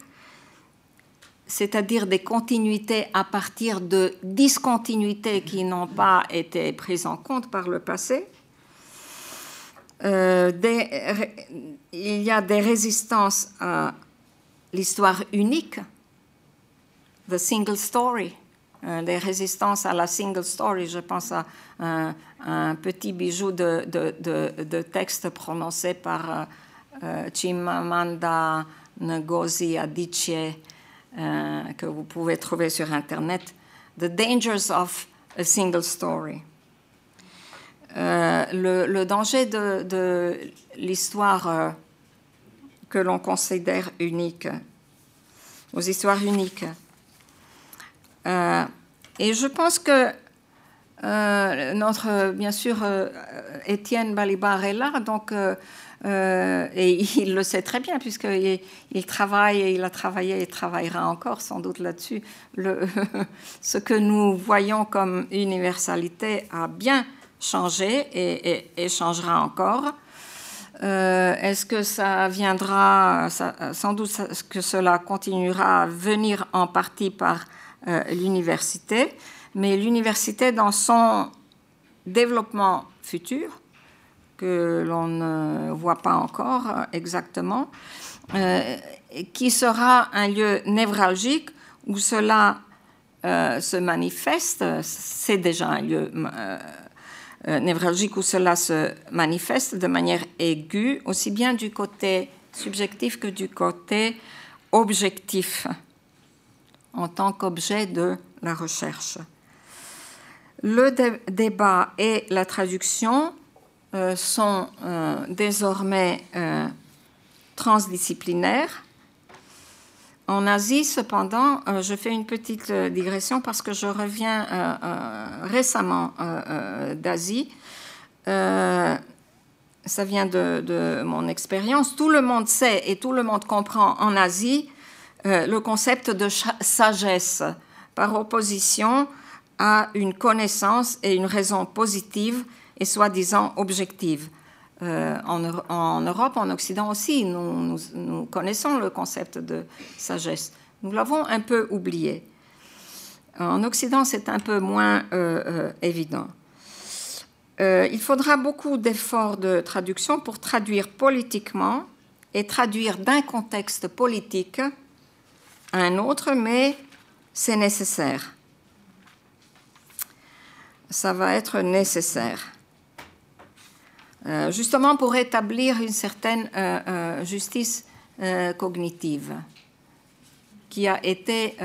c'est-à-dire des continuités à partir de discontinuités qui n'ont pas été prises en compte par le passé. Euh, il y a des résistances à l'histoire unique The Single Story, les résistances à la Single Story. Je pense à un, petit bijou de, texte prononcé par euh, euh, Chimamanda Ngozi Adichie, que vous pouvez trouver sur Internet. The Dangers of a Single Story. le, danger de, l'histoire euh, que l'on considère unique, aux histoires uniques. Et je pense que notre, bien sûr, Étienne Balibar est là, donc euh, et il le sait très bien, puisqu'il il travaille et il a travaillé et travaillera encore sans doute là-dessus. ce que nous voyons comme universalité a bien changé et, changera encore. Euh, est-ce que ça viendra, sans doute que cela continuera à venir en partie par euh, l'université, mais l'université dans son développement futur que l'on ne voit pas encore euh, exactement, euh, qui sera un lieu névralgique où cela se manifeste. C'est déjà un lieu névralgique où cela se manifeste de manière aiguë, aussi bien du côté subjectif que du côté objectif, en tant qu'objet de la recherche. Le débat et la traduction euh, sont euh, désormais euh, transdisciplinaires. En Asie, cependant, je fais une petite digression parce que je reviens récemment d'Asie. ça vient de, de mon expérience. Tout le monde sait et tout le monde comprend en Asie le concept de sagesse par opposition à une connaissance et une raison positive et soi-disant objective. Euh, en, Europe, en Occident aussi, nous, connaissons le concept de sagesse. Nous l'avons un peu oublié. En Occident, c'est un peu moins euh, euh, évident. il faudra beaucoup d'efforts de traduction pour traduire politiquement et traduire d'un contexte politique un autre, mais c'est nécessaire. Ça va être nécessaire. Euh, justement pour établir une certaine euh, euh, justice cognitive qui a été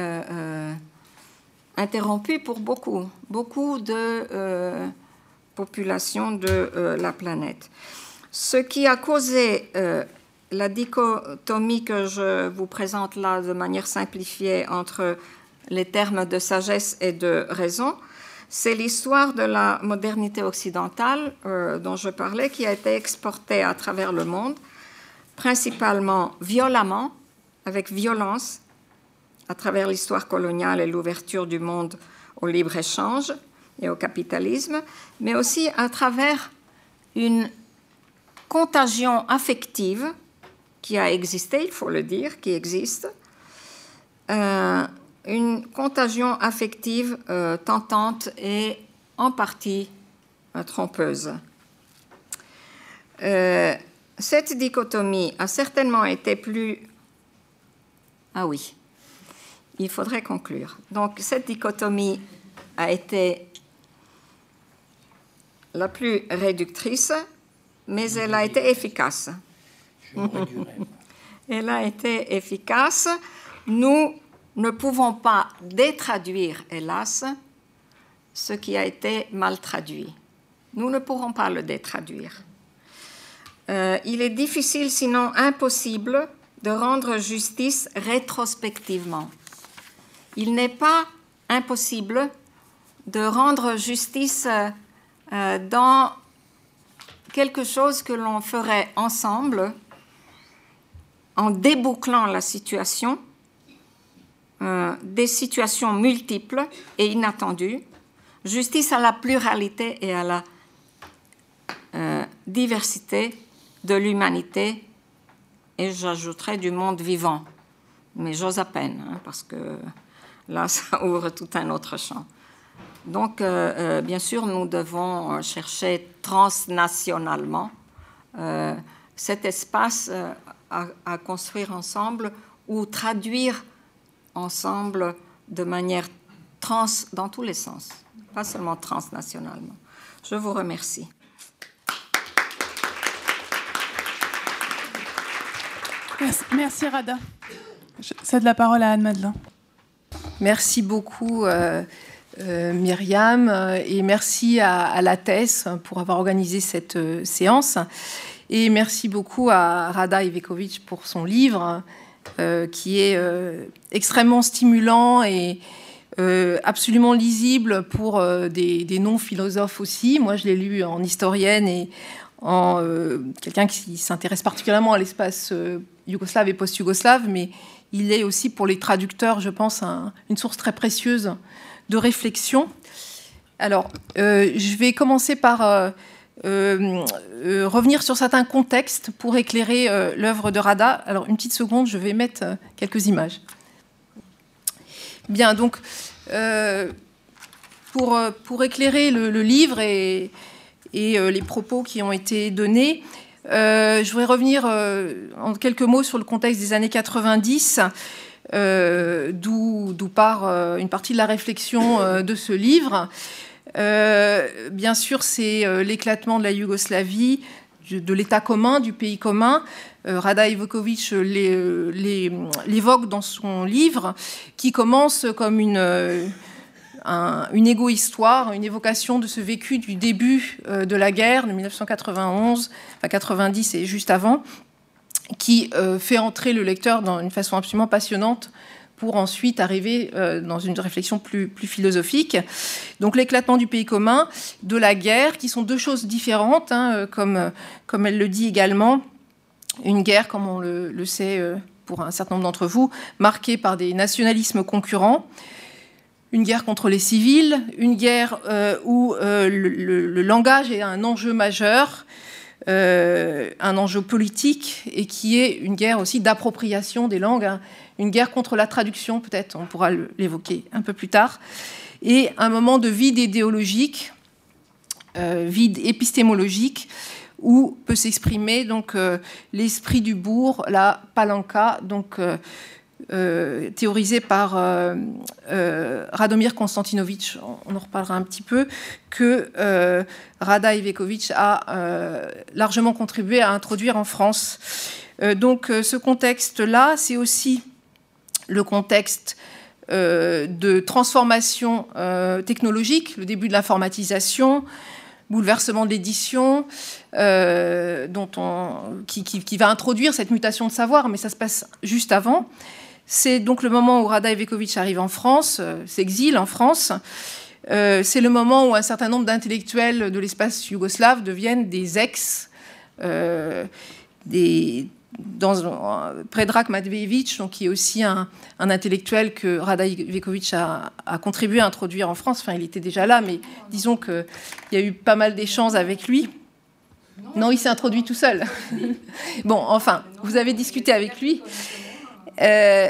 interrompue pour beaucoup, beaucoup de populations de la planète. Ce qui a causé la dichotomie que je vous présente là de manière simplifiée entre les termes de sagesse et de raison, c'est l'histoire de la modernité occidentale euh, dont je parlais, qui a été exportée à travers le monde, principalement violemment, avec violence, à travers l'histoire coloniale et l'ouverture du monde au libre-échange et au capitalisme, mais aussi à travers une contagion affective qui a existé, il faut le dire, qui existe, euh, une contagion affective euh, tentante et en partie euh, trompeuse. Cette dichotomie a certainement été plus... Ah oui, il faudrait conclure. Donc cette dichotomie a été la plus réductrice, mais elle a été efficace. elle a été efficace. Nous ne pouvons pas détraduire, hélas, ce qui a été mal traduit. Nous ne pourrons pas le détraduire. Euh, il est difficile, sinon impossible, de rendre justice rétrospectivement. Il n'est pas impossible de rendre justice euh, dans quelque chose que l'on ferait ensemble en débouclant la situation euh, des situations multiples et inattendues, justice à la pluralité et à la euh, diversité de l'humanité, et j'ajouterai du monde vivant. Mais j'ose à peine, hein, parce que là, ça ouvre tout un autre champ. Donc, euh, bien sûr, nous devons chercher transnationalement cet espace à, à, construire ensemble ou traduire ensemble de manière trans dans tous les sens, pas seulement transnationalement. Je vous remercie. Merci, Rada. Je cède la parole à Anne Madelin. Merci beaucoup. Euh, Myriam et merci à, à, la TES pour avoir organisé cette séance. Et merci beaucoup à Rada Ivekovic pour son livre qui est extrêmement stimulant et, euh, absolument lisible pour euh, des, non-philosophes aussi. Moi, je l'ai lu en historienne et en euh, quelqu'un qui s'intéresse particulièrement à l'espace yougoslave et post-yougoslave, mais il est aussi pour les traducteurs, je pense, une source très précieuse de réflexion. Alors, je vais commencer par revenir sur certains contextes pour éclairer l'œuvre de Rada. Alors, une petite seconde, je vais mettre quelques images. Bien, donc, euh, pour, euh, pour, éclairer le, livre et, et euh, les propos qui ont été donnés, je voudrais revenir en quelques mots sur le contexte des années 90, d'où part une partie de la réflexion de ce livre. Bien sûr, c'est l'éclatement de la Yougoslavie, de l'État commun, du pays commun, euh, Rada Ivokovic l'évoque dans son livre, qui commence comme une, euh, une égo-histoire, une évocation de ce vécu du début euh, de la guerre de 1991, enfin 90 et juste avant, qui fait entrer le lecteur dans une façon absolument passionnante pour ensuite arriver dans une réflexion plus, philosophique. Donc l'éclatement du pays commun, de la guerre, qui sont deux choses différentes, hein, comme, comme elle le dit également une guerre, comme on le, sait euh, pour un certain nombre d'entre vous, marquée par des nationalismes concurrents, une guerre contre les civils, une guerre euh, où euh, le, langage est un enjeu majeur, un enjeu politique, et qui est une guerre aussi d'appropriation des langues, hein. Une guerre contre la traduction, peut-être, on pourra l'évoquer un peu plus tard, et un moment de vide idéologique, vide épistémologique, où peut s'exprimer donc euh, l'esprit du bourg, la palanka, donc euh, euh, théorisé par Radomir Konstantinovitch, on en reparlera un petit peu, que Rada Ivekovic a largement contribué à introduire en France. donc ce contexte-là, c'est aussi le contexte de transformation technologique, le début de l'informatisation, bouleversement de l'édition, euh, dont on, qui, va introduire cette mutation de savoir, mais ça se passe juste avant. C'est donc le moment où Rada Ivekovic arrive en France, euh, s'exile en France. Euh, c'est le moment où un certain nombre d'intellectuels de l'espace yougoslave deviennent des ex, des dans, Predrag Matvejevic, donc, qui est aussi un, intellectuel que Rada Ivekovic a, contribué à introduire en France. Enfin, il était déjà là, mais disons qu'il y a eu pas mal d'échanges avec lui. Non, il s'est introduit tout seul. bon, enfin, vous avez discuté avec lui. Euh,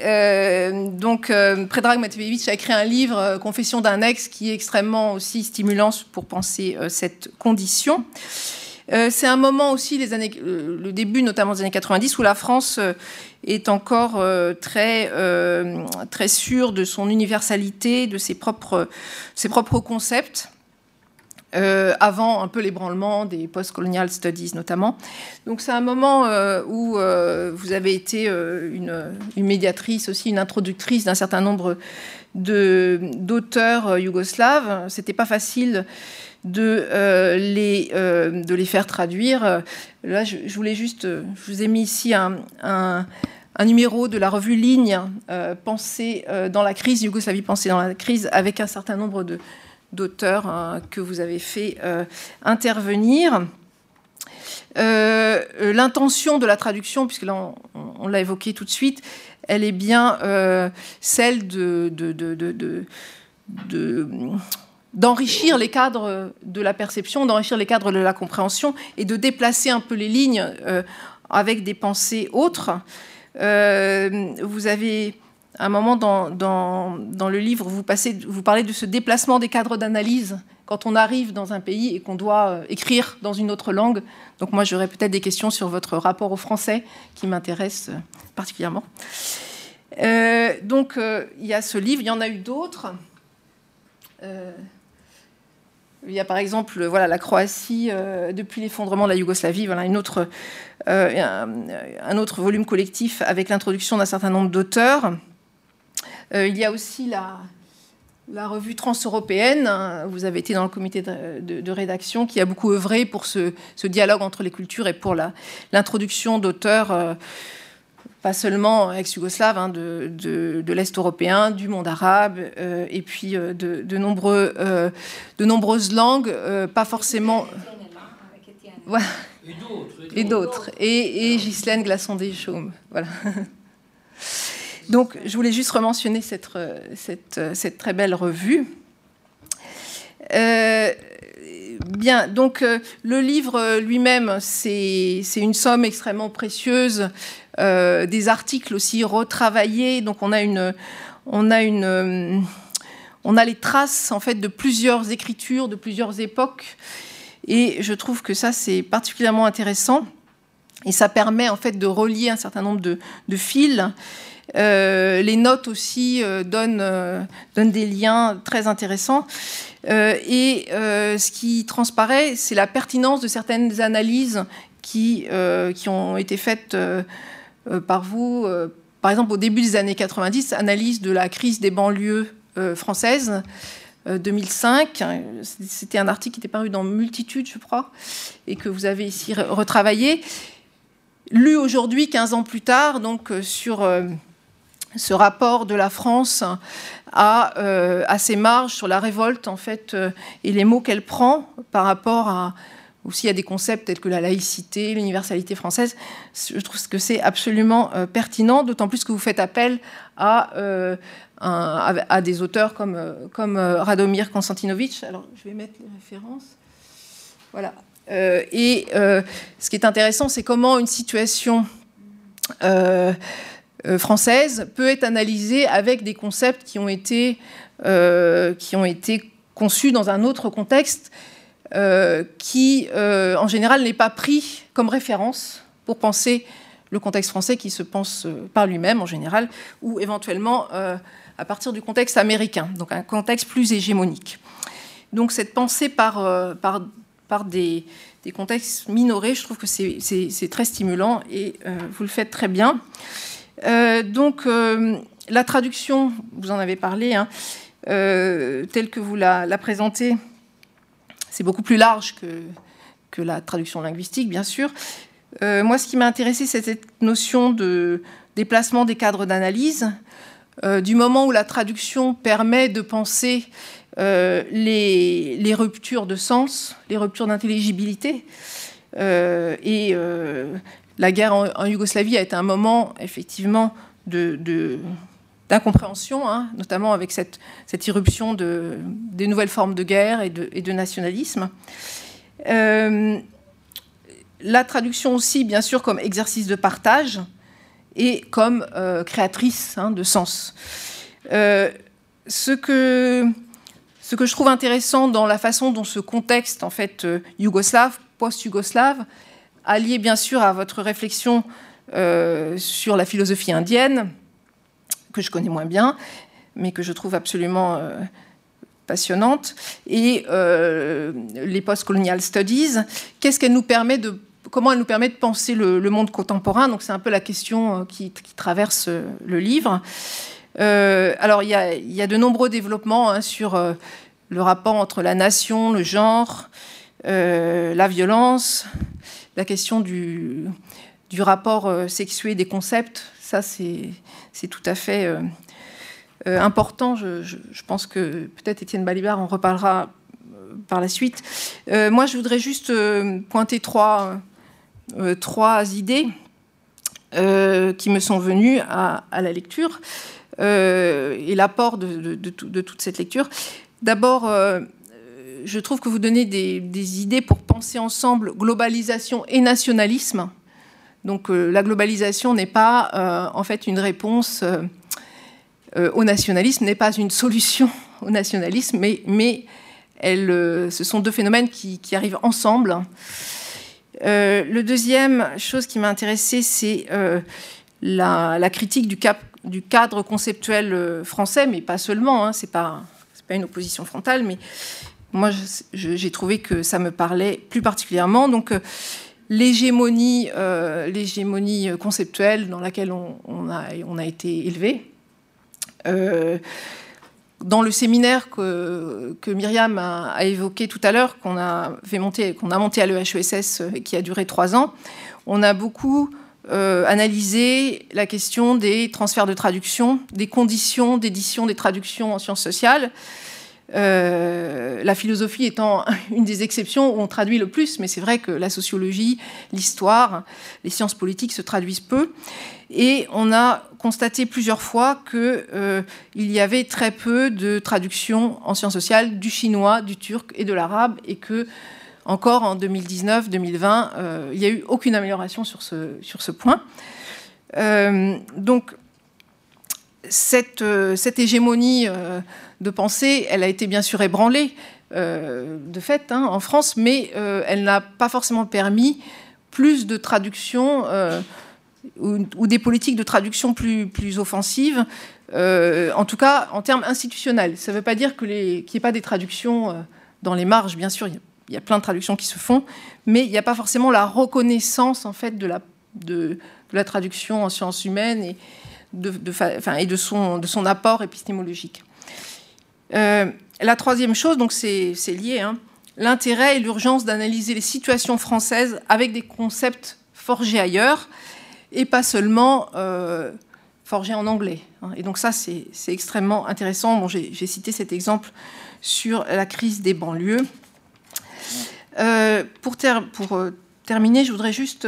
euh, donc, euh, Predrag Matvejevic a écrit un livre, Confession d'un ex, qui est extrêmement aussi stimulant pour penser cette condition. Euh, c'est un moment aussi, les années, euh, le début notamment des années 90, où la France euh, est encore très, très sûre de son universalité, de ses propres, ses propres concepts. avant un peu l'ébranlement des post-colonial studies notamment. Donc c'est un moment où vous avez été une, une, médiatrice aussi, une introductrice d'un certain nombre d'auteurs yougoslaves. C'était pas facile de, euh, les, euh, de les faire traduire. Là, je, voulais juste, vous ai mis ici un, numéro de la revue Ligne, euh, Pensée dans la crise, Yougoslavie Pensée dans la crise, avec un certain nombre d'auteurs hein, que vous avez fait intervenir. L'intention de la traduction, puisque là on, l'a évoqué tout de suite, elle est bien celle de d'enrichir les cadres de la perception, d'enrichir les cadres de la compréhension et de déplacer un peu les lignes euh, avec des pensées autres. Euh, vous avez un moment dans, le livre, vous, vous parlez de ce déplacement des cadres d'analyse quand on arrive dans un pays et qu'on doit euh, écrire dans une autre langue. Donc moi, j'aurais peut-être des questions sur votre rapport au français qui m'intéresse particulièrement. donc il y a ce livre, il y en a eu d'autres. Il y a par exemple voilà, la Croatie euh, depuis l'effondrement de la Yougoslavie, voilà, autre, euh, un, autre volume collectif avec l'introduction d'un certain nombre d'auteurs. Euh, il y a aussi la, la revue transeuropéenne. Hein, vous avez été dans le comité de, rédaction qui a beaucoup œuvré pour ce, dialogue entre les cultures et pour l'introduction d'auteurs, pas seulement ex-yougoslaves, hein, de, l'Est européen, du monde arabe, euh, et puis euh, de, nombreux, de nombreuses langues, pas forcément. Et d'autres. Et, et Ghislaine Glaçon-Deschaumes. Voilà. Donc, je voulais juste rementionner cette, cette, cette très belle revue. Euh, bien, donc euh, le livre lui-même, c'est une somme extrêmement précieuse, euh, des articles aussi retravaillés. Donc, on a une, on a une, on a les traces en fait de plusieurs écritures, de plusieurs époques, et je trouve que ça c'est particulièrement intéressant. Et ça permet en fait de relier un certain nombre de, fils euh, les notes aussi euh, euh, donnent, des liens très intéressants. et ce qui transparaît, c'est la pertinence de certaines analyses qui, qui ont été faites par vous. par exemple, au début des années 90, analyse de la crise des banlieues françaises. 2005. C'était un article qui était paru dans Multitude, je crois, et que vous avez ici retravaillé. Lu aujourd'hui, 15 ans plus tard, donc sur ce rapport de la France euh, à, ses marges sur la révolte en fait euh, et les mots qu'elle prend par rapport à aussi à des concepts tels que la laïcité, l'universalité française. Je trouve que c'est absolument euh, pertinent, d'autant plus que vous faites appel à, à des auteurs comme, comme Radomir Konstantinovitch. Alors je vais mettre les références. Voilà. et ce qui est intéressant, c'est comment une situation euh, française peut être analysée avec des concepts euh, qui ont été conçus dans un autre contexte euh, qui, en général, n'est pas pris comme référence pour penser le contexte français qui se pense par lui-même, en général, ou éventuellement à partir du contexte américain, donc un contexte plus hégémonique. Donc cette pensée par, des, contextes minorés, je trouve que c'est très stimulant et vous le faites très bien. Euh, donc, euh, la traduction, vous en avez parlé, hein, euh, telle que vous la, présentez, c'est beaucoup plus large que, la traduction linguistique, bien sûr. moi, ce qui m'a intéressé, c'est cette notion de déplacement des cadres d'analyse. du moment où la traduction permet de penser les, les, ruptures de sens, les ruptures d'intelligibilité, et la guerre en, Yougoslavie a été un moment effectivement d'incompréhension, hein, notamment avec cette, irruption de, des nouvelles formes de guerre et de, nationalisme. Euh, la traduction aussi, bien sûr, comme exercice de partage et comme euh, créatrice hein, de sens. Euh, ce, que, ce que je trouve intéressant dans la façon dont ce contexte, en fait, yougoslave, post-yougoslave, allié bien sûr à votre réflexion sur la philosophie indienne, que je connais moins bien, mais que je trouve absolument euh, passionnante, et euh, les post-colonial studies, qu'est-ce qu'elle nous permet de comment elle nous permet de penser le, monde contemporain? Donc c'est un peu la question qui, traverse le livre. alors il y, a, de nombreux développements hein, sur le rapport entre la nation, le genre, la violence, la question du, du rapport euh, sexué des concepts, ça c'est tout à fait euh, euh, important. Je, pense que peut-être Étienne Balibar en reparlera par la suite. moi, je voudrais juste pointer trois, idées qui me sont venues à, la lecture et l'apport de, toute cette lecture. D'abord, je trouve que vous donnez des, idées pour penser ensemble globalisation et nationalisme. Donc euh, la globalisation n'est pas euh, en fait une réponse euh, au nationalisme, n'est pas une solution au nationalisme, mais, ce sont deux phénomènes qui, arrivent ensemble. le deuxième chose qui m'a intéressée, c'est la, critique du, cadre conceptuel français, mais pas seulement. Hein, c'est pas, pas une opposition frontale, mais moi, j'ai trouvé que ça me parlait plus particulièrement. Donc, l'hégémonie, euh, l'hégémonie conceptuelle dans laquelle on, a, été élevé. Euh, dans le séminaire que, que Myriam a, évoqué tout à l'heure, qu'on a, monter, qu'on a monté à l'EHESS et qui a duré trois ans, on a beaucoup analysé la question des transferts de traduction, des conditions d'édition des traductions en sciences sociales. Euh, la philosophie étant une des exceptions où on traduit le plus, mais c'est vrai que la sociologie, l'histoire, les sciences politiques se traduisent peu. Et on a constaté plusieurs fois qu'il euh, y avait très peu de traductions en sciences sociales du chinois, du turc et de l'arabe, et que encore en 2019-2020, euh, il n'y a eu aucune amélioration sur ce, sur ce point. donc cette, cette hégémonie de pensée, elle a été bien sûr ébranlée euh, de fait hein, en France, mais euh, elle n'a pas forcément permis plus de traduction euh, ou, des politiques de traduction plus, plus offensives, en tout cas en termes institutionnels. Ça ne veut pas dire qu'il n'y ait pas des traductions dans les marges, bien sûr, il y, a plein de traductions qui se font, mais il n'y a pas forcément la reconnaissance en fait de la, de, la traduction en sciences humaines et de, et de, son, de son apport épistémologique. Euh, la troisième chose, donc c'est lié, hein, l'intérêt et l'urgence d'analyser les situations françaises avec des concepts forgés ailleurs et pas seulement euh, forgés en anglais. Hein. Et donc ça, c'est extrêmement intéressant. Bon, J'ai cité cet exemple sur la crise des banlieues. Euh, pour, terminer, je voudrais juste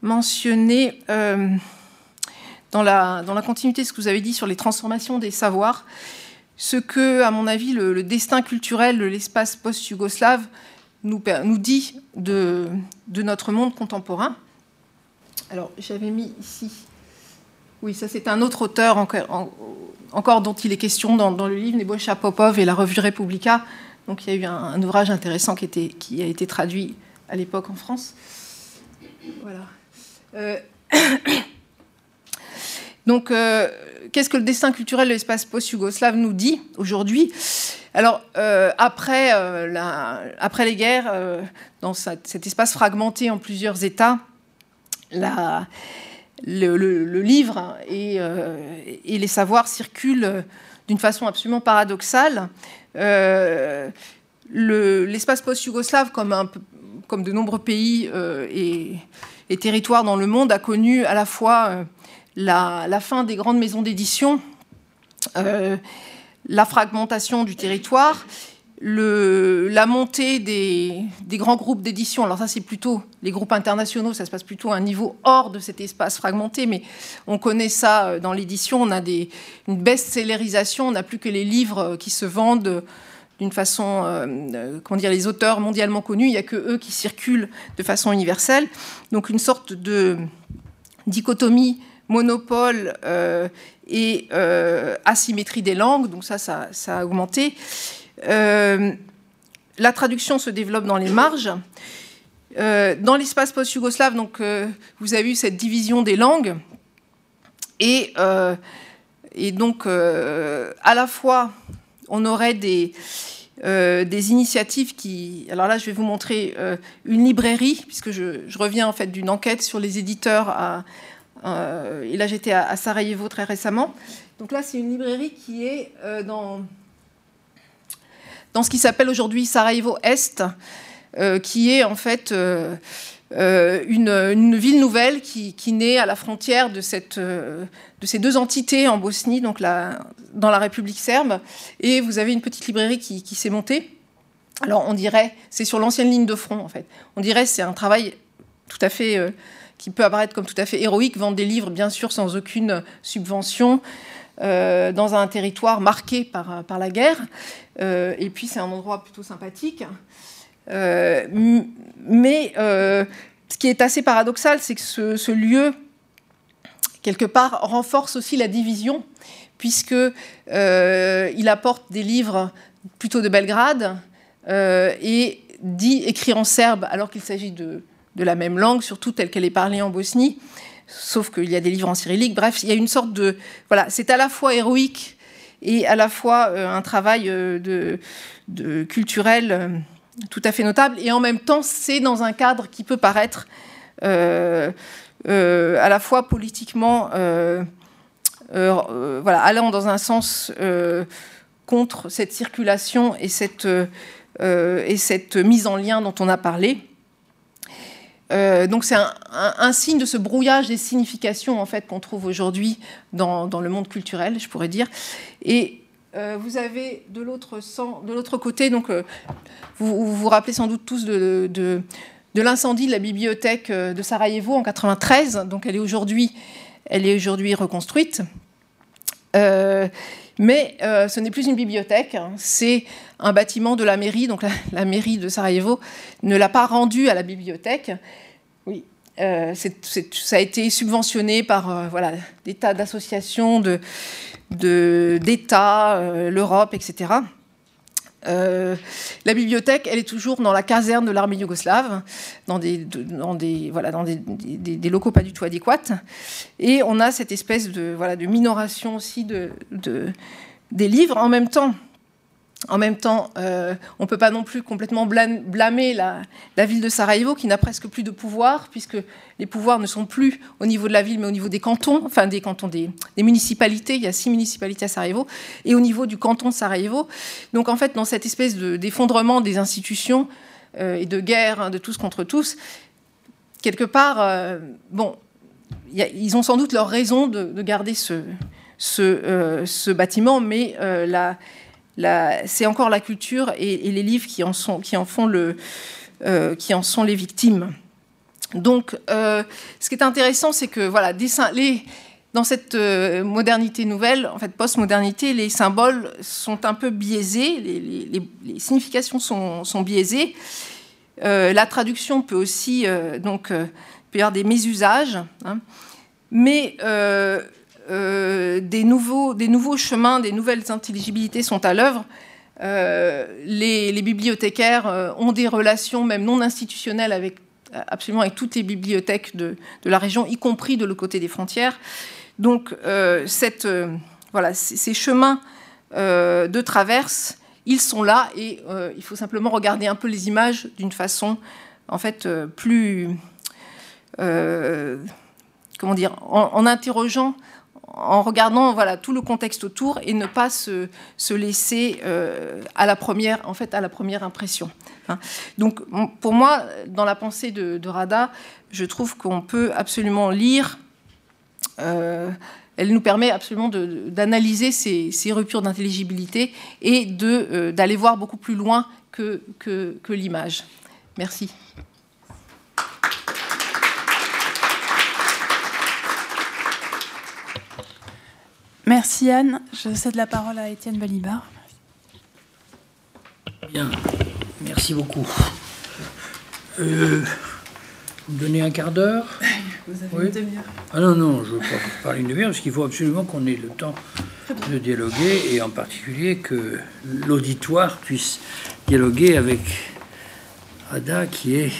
mentionner, dans la, dans, la, continuité de ce que vous avez dit sur les transformations des savoirs, ce que, à mon avis, le, destin culturel de l'espace post-yougoslave nous, dit de, notre monde contemporain. Alors, j'avais mis ici. Oui, ça, c'est un autre auteur encore, dont il est question dans, le livre, Nebojša Popov et la revue Republica. Donc, il y a eu un, ouvrage intéressant qui, a été traduit à l'époque en France. Voilà. Euh, donc, euh, qu'est-ce que le destin culturel de l'espace post-yougoslave nous dit aujourd'hui? Alors, euh, après, euh, après, les guerres, dans cet espace fragmenté en plusieurs États, le, livre et, les savoirs circulent d'une façon absolument paradoxale. l'espace post-yougoslave, comme, de nombreux pays et, territoires dans le monde, a connu à la fois la, fin des grandes maisons d'édition, euh, la fragmentation du territoire, la montée des, grands groupes d'édition. Alors ça, c'est plutôt les groupes internationaux, ça se passe plutôt à un niveau hors de cet espace fragmenté, mais on connaît ça euh, dans l'édition. On a des, une best-sellerisation, on n'a plus que les livres qui se vendent d'une façon, euh, comment dire, les auteurs mondialement connus, il n'y a que eux qui circulent de façon universelle. Donc une sorte de dichotomie monopole euh, et euh, asymétrie des langues, donc ça, ça, a augmenté. Euh, la traduction se développe dans les marges. dans l'espace post-yougoslave, donc, vous avez eu cette division des langues. Et, donc, à la fois, on aurait des, initiatives qui. Alors là, je vais vous montrer une librairie, puisque je, je reviens en fait d'une enquête sur les éditeurs à, et là, j'étais à, Sarajevo très récemment. Donc là, c'est une librairie qui est euh, dans, dans ce qui s'appelle aujourd'hui Sarajevo Est, euh, qui est en fait une, ville nouvelle qui, naît à la frontière de, cette, de ces deux entités en Bosnie, donc dans la République serbe. Et vous avez une petite librairie qui, qui s'est montée. Alors on dirait, c'est sur l'ancienne ligne de front en fait. On dirait c'est un travail tout à fait qui peut apparaître comme tout à fait héroïque, vendre des livres, bien sûr, sans aucune subvention, euh, dans un territoire marqué par, la guerre. Euh, et puis, c'est un endroit plutôt sympathique. Euh, mais ce qui est assez paradoxal, c'est que ce, lieu, quelque part, renforce aussi la division, puisque il apporte des livres plutôt de Belgrade et dit écrit en serbe, alors qu'il s'agit de de la même langue, surtout telle qu'elle est parlée en Bosnie, sauf qu'il y a des livres en cyrillique. Bref, il y a une sorte de... Voilà, c'est à la fois héroïque et à la fois euh, un travail euh, culturel euh, tout à fait notable, et en même temps, c'est dans un cadre qui peut paraître à la fois politiquement... voilà, allant dans un sens contre cette circulation et cette, et cette mise en lien dont on a parlé. Donc c'est un, signe de ce brouillage des significations en fait qu'on trouve aujourd'hui dans, le monde culturel, je pourrais dire. Et euh, vous avez de l'autre côté, donc euh, vous, vous, rappelez sans doute tous de, de, l'incendie de la bibliothèque euh, de Sarajevo en 93. Donc elle est aujourd'hui, elle est aujourd'hui reconstruite. Mais ce n'est plus une bibliothèque, hein. c'est un bâtiment de la mairie. Donc la, mairie de Sarajevo ne l'a pas rendu à la bibliothèque. Oui, ça a été subventionné par voilà, des tas d'associations, de, d'État, euh, l'Europe, etc. Euh, la bibliothèque, elle est toujours dans la caserne de l'armée yougoslave, dans, des, dans, locaux pas du tout adéquats. Et on a cette espèce de, voilà, de minoration aussi de, de des livres. En même temps, en même temps, euh, on ne peut pas non plus complètement blâmer la, ville de Sarajevo, qui n'a presque plus de pouvoir, puisque les pouvoirs ne sont plus au niveau de la ville, mais au niveau des cantons, enfin des cantons, des, municipalités. Il y a six municipalités à Sarajevo, et au niveau du canton de Sarajevo. Donc en fait, dans cette espèce d'effondrement des institutions euh, et de guerre hein, de tous contre tous, quelque part, euh, bon, ils ont sans doute leur raison de, garder ce, ce bâtiment, mais la c'est encore la culture et, les livres qui en, sont, euh, les victimes. Donc, euh, ce qui est intéressant, c'est que voilà, dans cette euh, modernité nouvelle, en fait post-modernité, les symboles sont un peu biaisés, les, significations sont, biaisées. la traduction peut aussi, donc, peut y avoir des mésusages, hein, mais euh, des, nouveaux, des nouveaux chemins, des nouvelles intelligibilités sont à l'œuvre. Euh, les, bibliothécaires euh, ont des relations même non institutionnelles avec absolument avec toutes les bibliothèques de, la région, y compris de l'autre côté des frontières. Donc ces chemins de traverse, ils sont là et il faut simplement regarder un peu les images d'une façon en fait plus comment dire en interrogeant en regardant voilà, tout le contexte autour et ne pas se, laisser euh, à, la première, en fait, à la première impression. Hein. Donc, pour moi, dans la pensée de, Rada, je trouve qu'on peut absolument lire. Euh, elle nous permet absolument d'analyser ces, ruptures d'intelligibilité et euh, d'aller voir beaucoup plus loin que, que l'image. Merci. Merci Anne. Je cède la parole à Étienne Balibar. Bien, merci beaucoup. Euh, vous me donnez un quart d'heure Vous avez une demi-heure. Ah non, non, je ne veux pas parler une demi-heure parce qu'il faut absolument qu'on ait le temps de dialoguer et en particulier que l'auditoire puisse dialoguer avec Ada qui est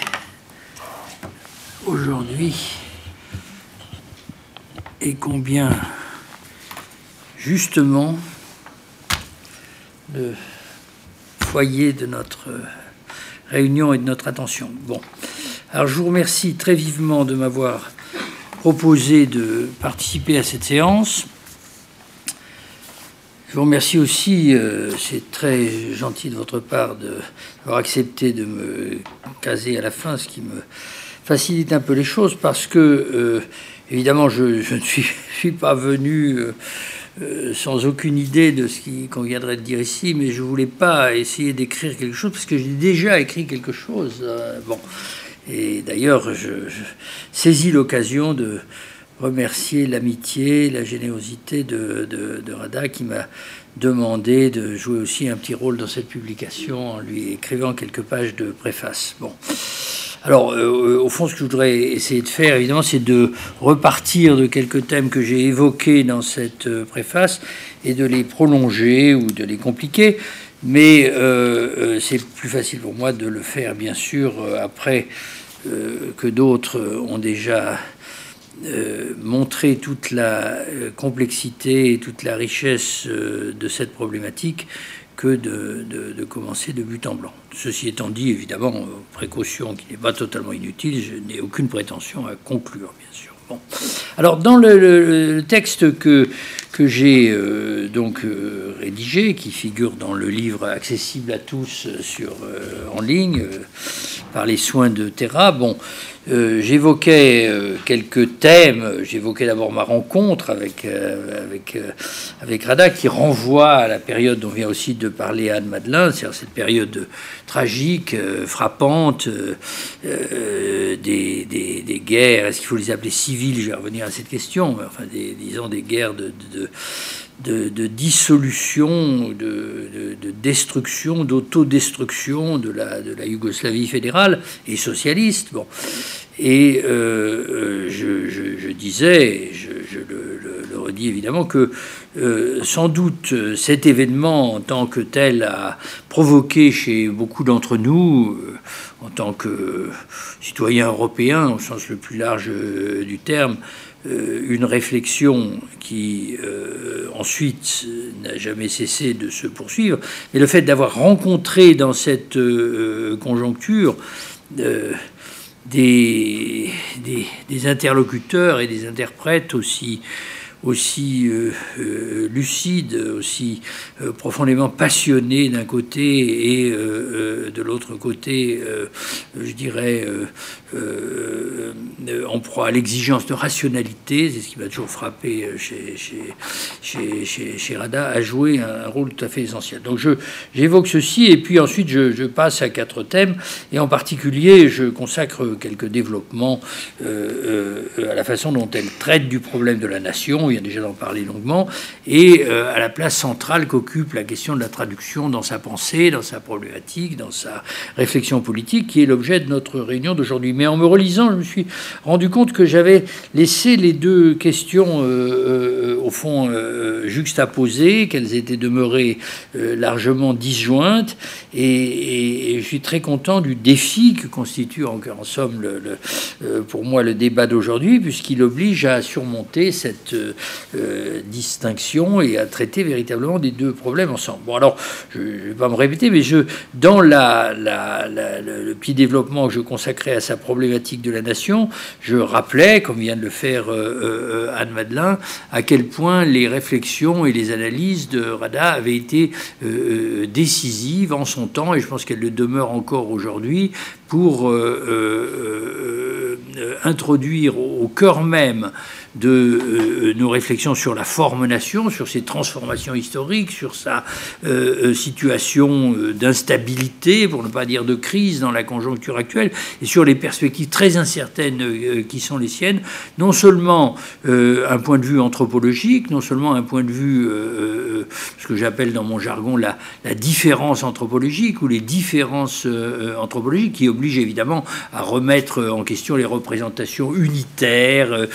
aujourd'hui et combien justement le foyer de notre réunion et de notre attention. Bon, alors je vous remercie très vivement de m'avoir proposé de participer à cette séance. Je vous remercie aussi, euh, c'est très gentil de votre part d'avoir accepté de me caser à la fin, ce qui me facilite un peu les choses parce que, euh, évidemment, je, ne suis, pas venu euh, euh, sans aucune idée de ce qu'il conviendrait de dire ici, mais je voulais pas essayer d'écrire quelque chose parce que j'ai déjà écrit quelque chose. Euh, bon, et d'ailleurs, je, saisis l'occasion de remercier l'amitié, la générosité de, de Rada qui m'a demandé de jouer aussi un petit rôle dans cette publication en lui écrivant quelques pages de préface. Bon. Alors, euh, au fond, ce que je voudrais essayer de faire, évidemment, c'est de repartir de quelques thèmes que j'ai évoqués dans cette euh, préface et de les prolonger ou de les compliquer. Mais euh, c'est plus facile pour moi de le faire, bien sûr, après que d'autres ont déjà montré toute la complexité et toute la richesse de cette problématique que de, commencer de but en blanc. Ceci étant dit, évidemment, précaution qui n'est pas totalement inutile, je n'ai aucune prétention à conclure, bien sûr. Bon. Alors, dans le, texte que, que j'ai euh, donc euh, rédigé, qui figure dans le livre accessible à tous sur, en ligne par les soins de Terra, bon, euh, j'évoquais euh, quelques thèmes. J'évoquais d'abord ma rencontre avec, euh, avec, Rada, qui renvoie à la période dont vient aussi de parler Anne Madelin, c'est-à-dire cette période tragique, frappante, des, des, guerres. Est-ce qu'il faut les appeler civiles Je vais revenir à cette question. Enfin, des, disons des guerres de, dissolution, de, destruction, d'autodestruction de la, de la Yougoslavie fédérale et socialiste. Bon. Et euh, euh, je, disais, je, le, redis évidemment, que euh, sans doute cet événement en tant que tel a provoqué chez beaucoup d'entre nous, en tant que citoyens européens au sens le plus large du terme, une réflexion qui euh, ensuite n'a jamais cessé de se poursuivre, mais le fait d'avoir rencontré dans cette euh, conjoncture des, interlocuteurs et des interprètes aussi aussi euh, euh, lucide, aussi euh, profondément passionné d'un côté et de l'autre côté, je dirais, en proie à l'exigence de rationalité, c'est ce qui m'a toujours frappé chez, chez, chez, chez, Rada, a joué un rôle tout à fait essentiel. Donc j'évoque ceci et puis ensuite je, passe à quatre thèmes et en particulier je consacre quelques développements à la façon dont elle traite du problème de la nation vient déjà d'en parler longuement, et euh, à la place centrale qu'occupe la question de la traduction dans sa pensée, dans sa problématique, dans sa réflexion politique, qui est l'objet de notre réunion d'aujourd'hui. Mais en me relisant, je me suis rendu compte que j'avais laissé les deux questions, euh, euh, au fond, juxtaposées, qu'elles étaient demeurées largement disjointes, et, je suis très content du défi que constitue, en, en somme, le, pour moi, le débat d'aujourd'hui, puisqu'il oblige à surmonter cette euh, distinction et à traiter véritablement des deux problèmes ensemble. Bon, alors, je ne vais pas me répéter, mais je, dans la, le petit développement que je consacrais à sa problématique de la nation, je rappelais, comme vient de le faire euh, euh, Anne Madelin, à quel point les réflexions et les analyses de Rada avaient été décisives en son temps, et je pense qu'elles le demeurent encore aujourd'hui, pour introduire au cœur même de euh, nos réflexions sur la forme nation, sur ses transformations historiques, sur sa euh, euh, situation d'instabilité, pour ne pas dire de crise dans la conjoncture actuelle, et sur les perspectives très incertaines qui sont les siennes, non seulement un point de vue anthropologique, non seulement un point de vue, ce que j'appelle dans mon jargon la, la, différence anthropologique ou les différences anthropologiques qui obligent évidemment à remettre en question les représentations unitaires,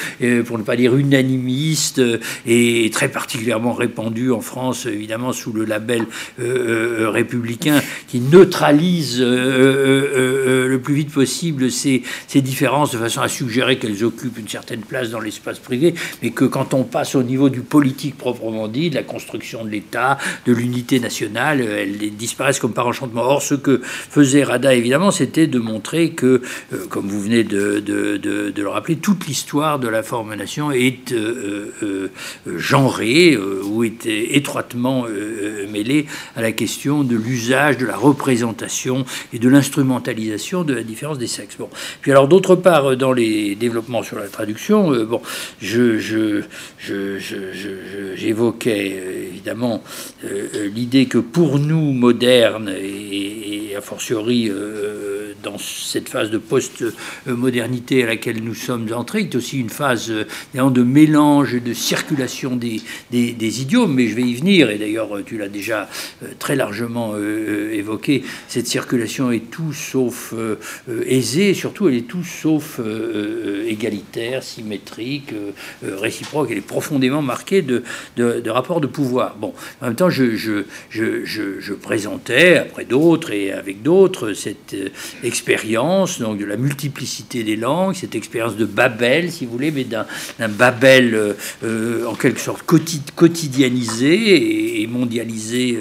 pour ne pas dire unanimiste euh, et très particulièrement répandu en France, évidemment sous le label euh, euh, républicain, qui neutralise le plus vite possible ces, ces, différences de façon à suggérer qu'elles occupent une certaine place dans l'espace privé, mais que quand on passe au niveau du politique proprement dit, de la construction de l'État, de l'unité nationale, elles disparaissent comme par enchantement. Or, ce que faisait Rada, évidemment, c'était de montrer que, comme vous venez de, de, de, de le rappeler, toute l'histoire de la forme est euh, euh, euh, genrée ou est étroitement mêlée à la question de l'usage, de la représentation et de l'instrumentalisation de la différence des sexes. Bon. Puis alors d'autre part, dans les développements sur la traduction, bon, je, je, j'évoquais évidemment l'idée que pour nous modernes et, a fortiori dans cette phase de post-modernité à laquelle nous sommes entrés, est aussi une phase de mélange et de circulation des, des, idiomes, mais je vais y venir, et d'ailleurs tu l'as déjà euh, très largement euh, euh, évoqué, cette circulation est tout sauf aisée, surtout elle est tout sauf égalitaire, symétrique, réciproque, elle est profondément marquée de, de, rapports de pouvoir. Bon, en même temps, je, je, je, je présentais, après d'autres et avec d'autres, cette expérience donc de la multiplicité des langues, Langue, cette expérience de Babel, si vous voulez, mais d'un Babel en quelque sorte quotidianisé et mondialisé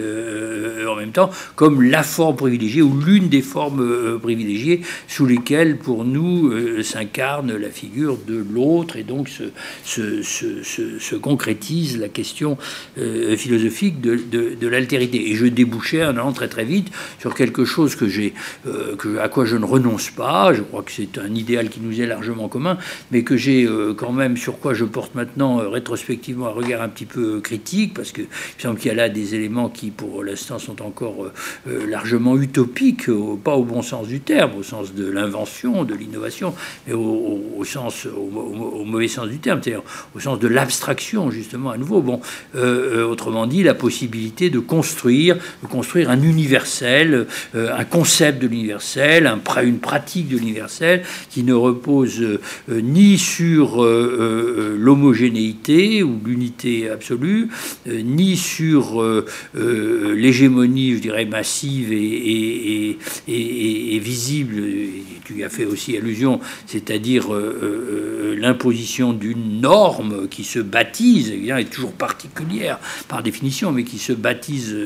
en même temps, comme la forme privilégiée ou l'une des formes privilégiées sous lesquelles, pour nous, s'incarne la figure de l'autre et donc se, se, se, se, concrétise la question philosophique de, l'altérité. Et je débouchais en allant très très vite sur quelque chose que j'ai, euh, à quoi je ne renonce pas. Je crois que c'est un idéal qui nous est largement commun, mais que j'ai euh, quand même sur quoi je porte maintenant euh, rétrospectivement un regard un petit peu critique, parce que il semble qu'il y a là des éléments qui, pour l'instant, sont encore largement utopiques, pas au bon sens du terme, au sens de l'invention, de l'innovation, mais au, sens, au, mauvais sens du terme, c'est-à-dire au sens de l'abstraction, justement, à nouveau. Bon, autrement dit, la possibilité de construire, de construire un universel, euh, un concept de l'universel, un, une pratique de l'universel qui ne repose euh, ni sur euh, l'homogénéité ou l'unité absolue, ni sur l'hégémonie, je dirais, massive et, visible. tu y as fait aussi allusion, c'est-à-dire l'imposition d'une norme qui se baptise, et est toujours particulière par définition, mais qui se baptise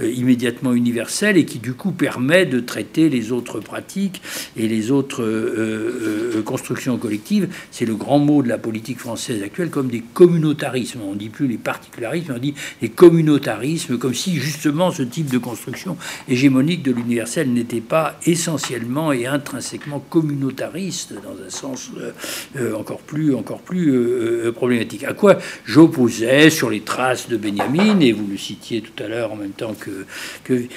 immédiatement universelle et qui du coup permet de traiter les autres pratiques et les autres euh, euh, constructions collectives. C'est le grand mot de la politique française actuelle comme des communautarismes. On ne dit plus les particularismes, on dit les communautarismes, comme si justement ce type de construction hégémonique de l'universel n'était pas essentiellement et intrinsèquement communautariste dans un sens euh, encore plus, encore plus problématique. À quoi j'opposais sur les traces de Benjamin, et vous le citiez tout à l'heure en même temps que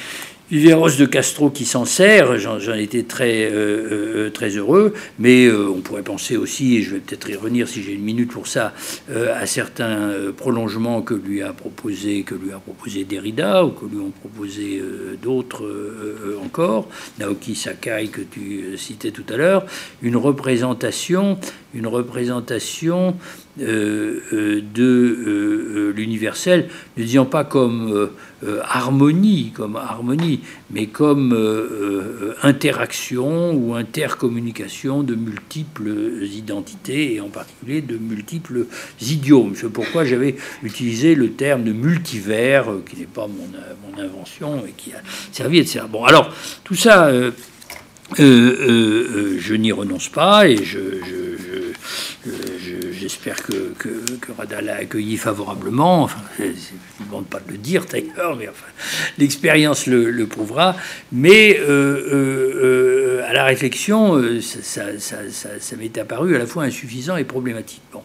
Viveros de Castro qui s'en sert, j'en étais très, euh, euh, très heureux, mais euh, on pourrait penser aussi, et je vais peut-être y revenir si j'ai une minute pour ça, à certains prolongements que lui a proposé, que lui a proposé Derrida ou que lui ont proposé d'autres encore, Naoki Sakai que tu citais tout à l'heure, une représentation, une représentation de l'universel, ne disant pas comme harmonie, comme harmonie, mais comme euh, euh, interaction ou intercommunication de multiples identités et en particulier de multiples idiomes. C'est pourquoi j'avais utilisé le terme de multivers, euh, qui n'est pas mon, mon, invention et qui a servi, etc. Bon, alors, tout ça, je n'y renonce pas et je j'espère que, que, que, Rada l'a accueilli favorablement. Je ne demande pas de le dire d'ailleurs, mais enfin, l'expérience le, prouvera. Mais euh, euh, euh, à la réflexion, ça, m'est apparu à la fois insuffisant et problématique. Bon.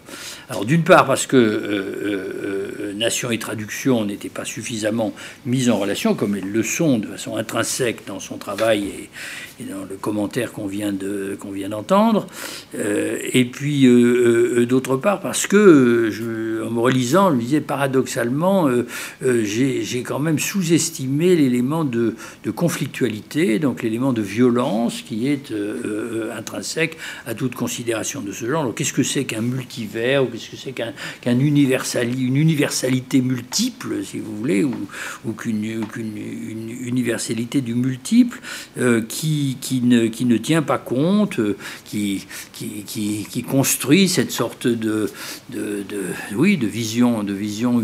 Alors d'une part parce que Nation et Traduction n'étaient pas suffisamment mises en relation, comme elles le sont de façon intrinsèque dans son travail et, et dans le commentaire qu'on vient de d'entendre. et puis d'autre d'autre part parce que, euh, en me relisant, je me disais paradoxalement, euh, euh, j'ai quand même sous-estimé l'élément de, conflictualité, donc l'élément de violence qui est intrinsèque à toute considération de ce genre. Qu'est-ce que c'est qu'un multivers ou qu'est-ce que c'est qu'un qu'un une universalité multiple, si vous voulez, ou, ou qu'une universalité du multiple qui, qui, ne, qui ne tient pas compte, qui, qui, qui, qui construit cette sorte de, de, oui, de vision, de vision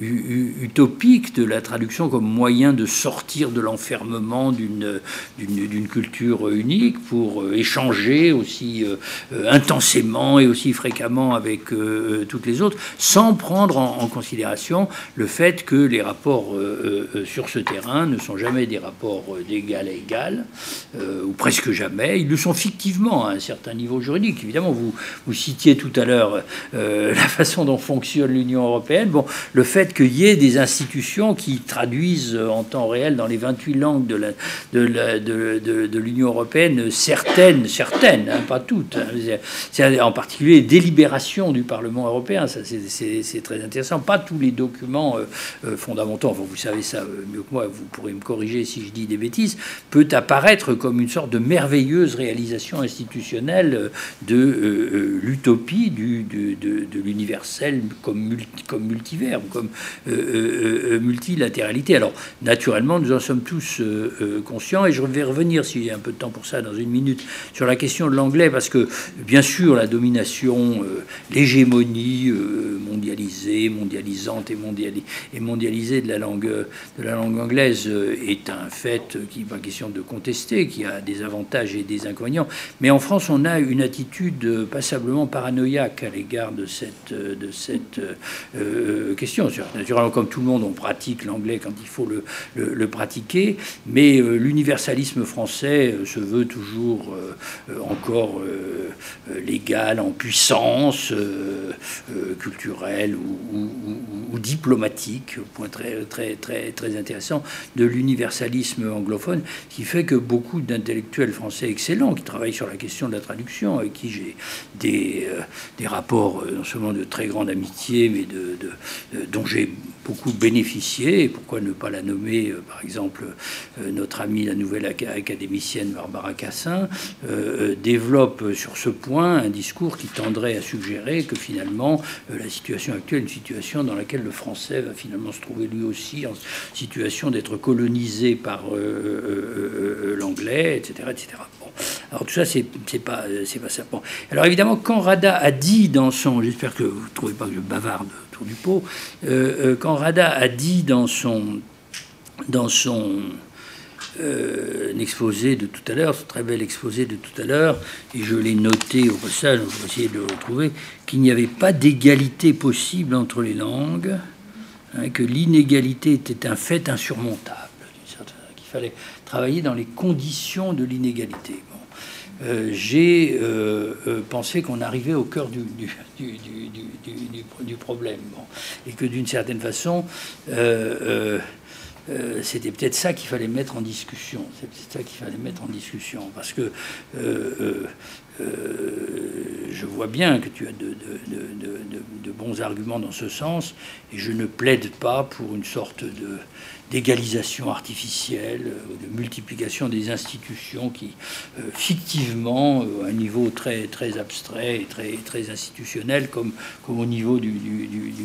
utopique de la traduction comme moyen de sortir de l'enfermement d'une, culture unique pour euh, échanger aussi euh, euh, intensément et aussi fréquemment avec toutes les autres, sans prendre en, considération le fait que les rapports sur ce terrain ne sont jamais des rapports d'égal à égal, ou presque jamais. Ils le sont fictivement à un certain niveau juridique. Évidemment, vous, vous citiez tout à l'heure euh, la façon dont fonctionne l'Union européenne, bon, le fait qu'il y ait des institutions qui traduisent en temps réel dans les 28 langues de, l'Union européenne certaines, certaines, hein, pas toutes, hein, en particulier les délibérations du Parlement européen, ça c'est très intéressant, pas tous les documents euh, euh, fondamentaux, enfin vous savez ça mieux que moi, vous pourrez me corriger si je dis des bêtises, peut apparaître comme une sorte de merveilleuse réalisation institutionnelle de l'utopie du de, l'universel comme, multi, comme multiverbe, comme multilatéralité. Alors, naturellement, nous en sommes tous conscients, et je vais revenir, s'il y a un peu de temps pour ça, dans une minute, sur la question de l'anglais, parce que, bien sûr, la domination, l'hégémonie mondialisée, mondialisante et, et mondialisée de la langue, de la langue anglaise est un fait qui n'est pas question de contester, qui a des avantages et des inconvénients. Mais en France, on a une attitude passablement paranoïaque à l'égard de cette, de cette euh, question. Naturellement, comme tout le monde, on pratique l'anglais quand il faut le, pratiquer, mais euh, l'universalisme français euh, se veut toujours encore légal, en puissance culturelle ou, ou, diplomatique, point très, très, très, très intéressant de l'universalisme anglophone, qui fait que beaucoup d'intellectuels français excellents qui travaillent sur la question de la traduction, avec qui j'ai des, euh, des rapports euh, non seulement de très grande amitié, mais de, de, dont j'ai beaucoup bénéficié. Pourquoi ne pas la nommer, euh, par exemple, notre amie, la nouvelle académicienne Barbara Cassin, développe sur ce point un discours qui tendrait à suggérer que finalement la situation actuelle est une situation dans laquelle le français va finalement se trouver lui aussi en situation d'être colonisé par l'anglais, etc., etc. Alors tout ça, c'est pas, pas ça. Alors évidemment, quand Rada a dit dans son, j'espère que vous ne trouvez pas que je bavarde autour du pot, euh, euh, quand Rada a dit dans son, dans son euh, exposé de tout à l'heure, ce très bel exposé de tout à l'heure, et je l'ai noté au passage, je vais essayer de le retrouver, qu'il n'y avait pas d'égalité possible entre les langues, hein, que l'inégalité était un fait insurmontable, qu'il fallait travailler dans les conditions de l'inégalité. Euh, j'ai euh, euh, pensé qu'on arrivait au cœur du, du, problème. Et que d'une certaine façon, c'était peut-être ça qu'il fallait mettre en discussion. C'est ça qu'il fallait mettre en discussion. Parce que je vois bien que tu as de, bons arguments dans ce sens, et je ne plaide pas pour une sorte de d'égalisation artificielle, euh, de multiplication des institutions qui, euh, fictivement, euh, à un niveau très, abstrait et très, institutionnel, comme, au niveau du,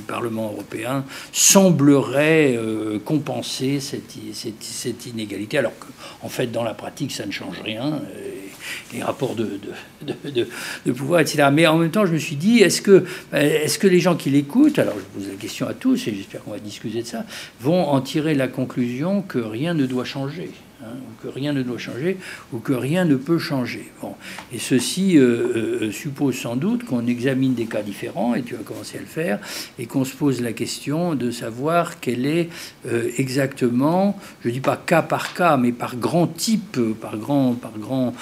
Parlement européen, semblerait compenser cette, cette, inégalité, alors qu'en fait, dans la pratique, ça ne change rien. Les rapports de, de, de, pouvoir, etc. Mais en même temps, je me suis dit, est-ce que, est-ce que les gens qui l'écoutent, alors je pose la question à tous, et j'espère qu'on va discuter de ça, vont en tirer la conclusion que rien ne doit changer? Hein, que rien ne doit changer, ou que rien ne peut changer. Bon. Et ceci euh, euh, suppose sans doute qu'on examine des cas différents, et tu as commencé à le faire, et qu'on se pose la question de savoir quel est euh, exactement, je ne dis pas cas par cas, mais par grand type, par grand, par grand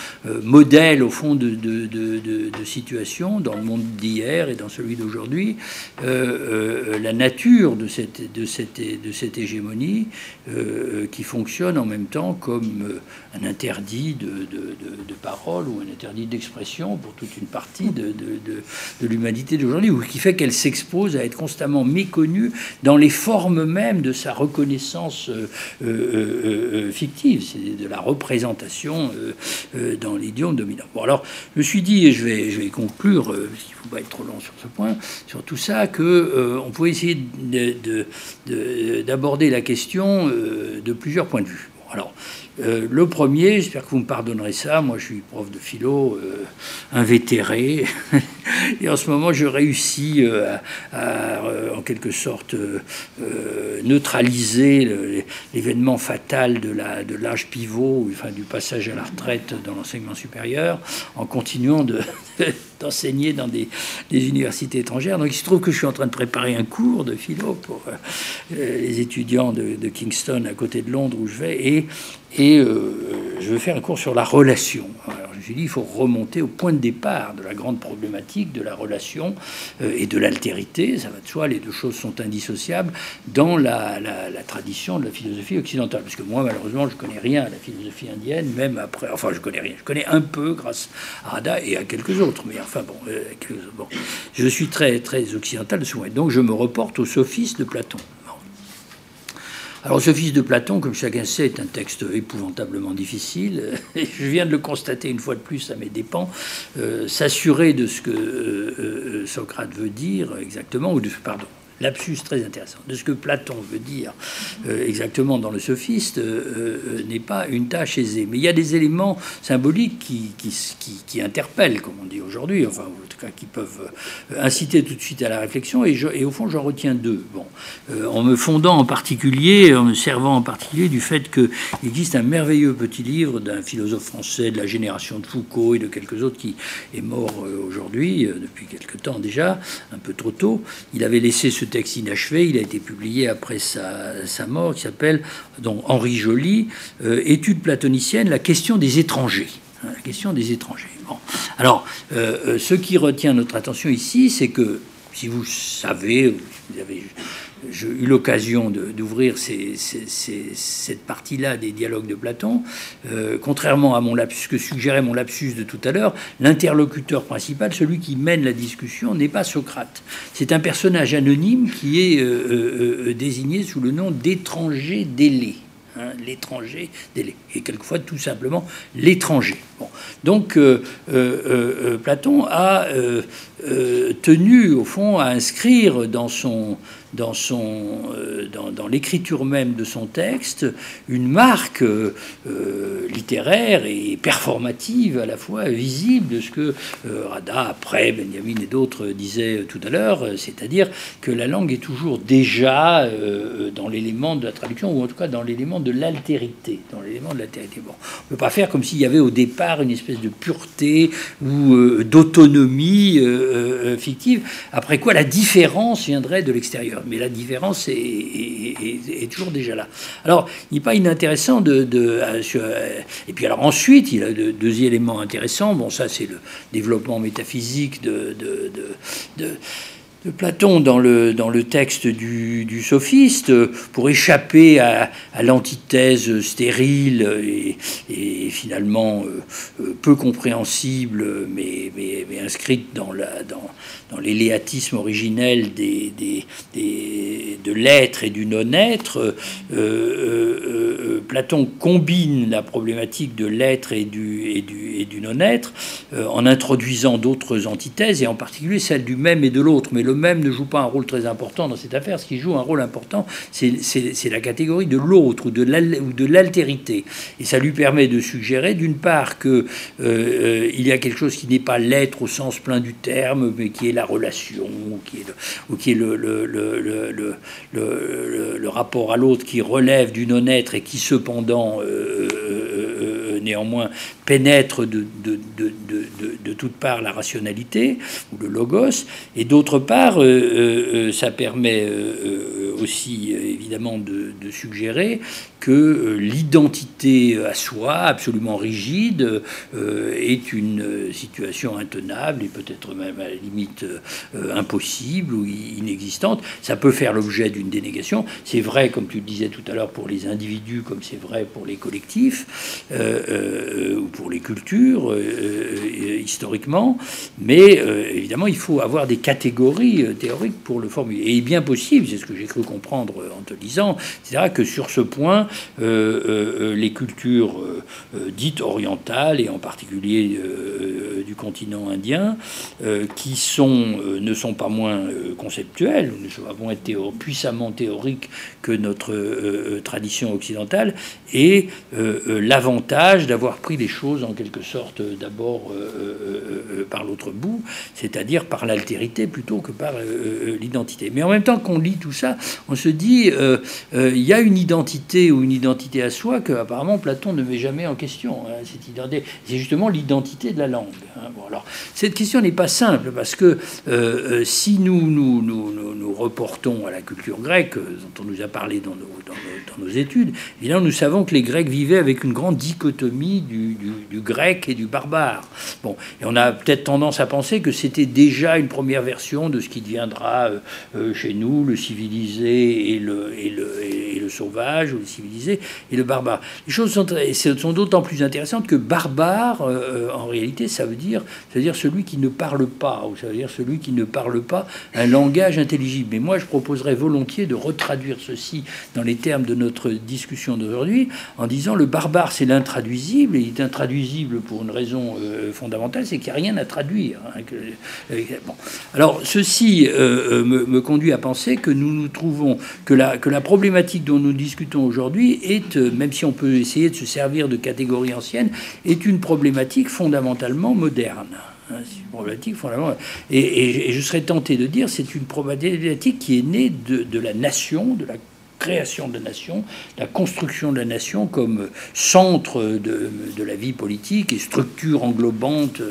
modèle, au fond, de, de, situation, dans le monde d'hier et dans celui d'aujourd'hui, la nature de cette, de cette, de cette hégémonie qui fonctionne en même temps comme euh, un interdit de, parole ou un interdit d'expression pour toute une partie de, l'humanité d'aujourd'hui, ou qui fait qu'elle s'expose à être constamment méconnue dans les formes mêmes de sa reconnaissance euh, euh, fictive, c'est de la représentation dans l'idiome dominant. Bon, alors, je me suis dit, et je vais, je vais conclure, parce qu'il ne faut pas être trop long sur ce point, sur tout ça, que on pouvait essayer d'aborder la question de plusieurs points de vue. Alors, euh, le premier, j'espère que vous me pardonnerez ça, moi je suis prof de philo, euh, invétéré, et en ce moment je réussis euh, à, en quelque sorte neutraliser l'événement fatal de l'âge de pivot, enfin du passage à la retraite dans l'enseignement supérieur, en continuant de, d'enseigner dans des, universités étrangères. Donc il se trouve que je suis en train de préparer un cours de philo pour les étudiants de, de, Kingston à côté de Londres où je vais, et et euh, je veux faire un cours sur la relation. Alors, je dit, il faut remonter au point de départ de la grande problématique de la relation euh, et de l'altérité. Ça va de soi, les deux choses sont indissociables dans la, tradition de la philosophie occidentale. Parce que moi, malheureusement, je connais rien à la philosophie indienne, même après. Enfin, je connais rien. Je connais un peu grâce à Rada et à quelques autres. Mais enfin, bon, euh, je suis très, très occidental de ce point. Donc, je me reporte au sophisme de Platon. Alors, ce fils de Platon, comme chacun sait, est un texte épouvantablement difficile. je viens de le constater une fois de plus à mes dépens. S'assurer de ce que Socrate veut dire exactement, ou de, pardon, lapsus très intéressant, de ce que Platon veut dire euh, exactement dans le sophiste euh, euh, n'est pas une tâche aisée. Mais il y a des éléments symboliques qui, qui, interpellent, comme on dit aujourd'hui, enfin, en tout cas, qui peuvent inciter tout de suite à la réflexion. Et, et au fond, j'en retiens deux. Bon, en me fondant en particulier, en me servant en particulier du fait qu'il existe un merveilleux petit livre d'un philosophe français de la génération de Foucault et de quelques autres qui est mort aujourd'hui, depuis quelque temps déjà, un peu trop tôt. Il avait laissé ce texte inachevé, il a été publié après sa, mort, qui s'appelle donc Henri Joly, euh, Étude platonicienne, la question des étrangers. Hein, la question des étrangers. Alors, euh, euh, ce qui retient notre attention ici, c'est que si vous savez, vous avez j'ai eu l'occasion d'ouvrir cette partie-là des dialogues de Platon. Euh, contrairement à mon lapsus, que suggérait mon lapsus de tout à l'heure, l'interlocuteur principal, celui qui mène la discussion, n'est pas Socrate. C'est un personnage anonyme qui est euh, euh, désigné sous le nom d'étranger délai. Hein, l'étranger délai. Et quelquefois tout simplement l'étranger. Donc Platon a tenu au fond à inscrire dans son dans, son, euh, dans, l'écriture même de son texte une marque euh, littéraire et performative à la fois visible de ce que euh, Rada, après Benjamin et d'autres disaient tout à l'heure, c'est-à-dire que la langue est toujours déjà dans l'élément de la traduction, ou en tout cas dans l'élément de l'altérité. Dans l'élément de l'altérité. Bon, on ne peut pas faire comme s'il y avait au départ une espèce de pureté ou d'autonomie fictive, après quoi la différence viendrait de l'extérieur mais la différence est, toujours déjà là. Alors, il n'est pas inintéressant de... Euh, euh, et puis alors ensuite, il a deux, éléments intéressants. Bon, ça c'est le développement métaphysique de, de Platon dans le, dans le texte du, sophiste pour échapper à, l'antithèse stérile et, finalement euh, peu compréhensible, mais, mais, inscrite dans, la, dans, dans l'éléatisme originel des, des, de l'être et du non-être, euh, euh, Platon combine la problématique de l'être et du, et du, et du non-être en introduisant d'autres antithèses, et en particulier celle du même et de l'autre. Même ne joue pas un rôle très important dans cette affaire. Ce qui joue un rôle important, c'est la catégorie de l'autre ou de l'altérité. Et ça lui permet de suggérer, d'une part, qu'il euh, euh, y a quelque chose qui n'est pas l'être au sens plein du terme, mais qui est la relation, ou qui est le rapport à l'autre qui relève du non-être et qui cependant euh, néanmoins pénètre de, de, de, de, toutes parts la rationalité ou le logos, et d'autre part, euh, euh, ça permet aussi évidemment de, suggérer que euh, l'identité à soi, absolument rigide, euh, est une situation intenable et peut-être même à la limite euh, impossible ou inexistante. Ça peut faire l'objet d'une dénégation. C'est vrai, comme tu le disais tout à l'heure, pour les individus, comme c'est vrai pour les collectifs ou pour les cultures, historiquement. Mais évidemment, il faut avoir des catégories théoriques pour le formuler. Et bien possible, c'est ce que j'ai cru comprendre en te disant, c'est-à-dire que sur ce point, euh, euh, les cultures euh, dites orientales, et en particulier du continent indien, qui sont, ne sont pas moins conceptuelles, sont pas moins puissamment théoriques que notre tradition occidentale, et l'avantage d'avoir pris les choses en quelque sorte d'abord par l'autre bout, c'est-à-dire par l'altérité plutôt que par l'identité. Mais en même temps qu'on lit tout ça, on se dit, il y a une identité ou une identité à soi que apparemment Platon ne met jamais en question. Hein, c'est justement l'identité de la langue. Hein. Bon, alors, cette question n'est pas simple parce que euh, euh, si nous nous, nous, nous reportons à la culture grecque, euh, dont on nous a parlé dans nos, dans nos, études, évidemment, nous savons que les Grecs vivaient avec une grande dichotomie du, du, grec et du barbare. Bon, et on a peut-être tendance à penser que c'était déjà une première version de ce qui deviendra chez nous le civilisé et le, et le, et le sauvage, ou le civilisé et le barbare. Les choses sont, sont d'autant plus intéressantes que barbare, en réalité, ça veut dire, ça veut dire celui qui ne parle pas, ou ça veut dire celui qui ne parle pas un langage intelligible. Mais moi, je proposerais volontiers de retraduire ceci dans les termes de notre discussion d'aujourd'hui, en disant le barbare, c'est l'intraduisible, et il est intraduisible pour une raison euh, fondamentale, c'est qu'il n'y a rien à traduire. Hein, euh, bon. Alors, ceci euh, me, conduit à penser que nous nous trouvons, que la, que la problématique dont nous discutons aujourd'hui est, même si on peut essayer de se servir de catégories anciennes, est une problématique fondamentalement moderne. Hein, et, je serais tenté de dire c'est une problématique qui est née de, de la nation, de la création de la nation, la construction de la nation comme centre de, de la vie politique et structure englobante,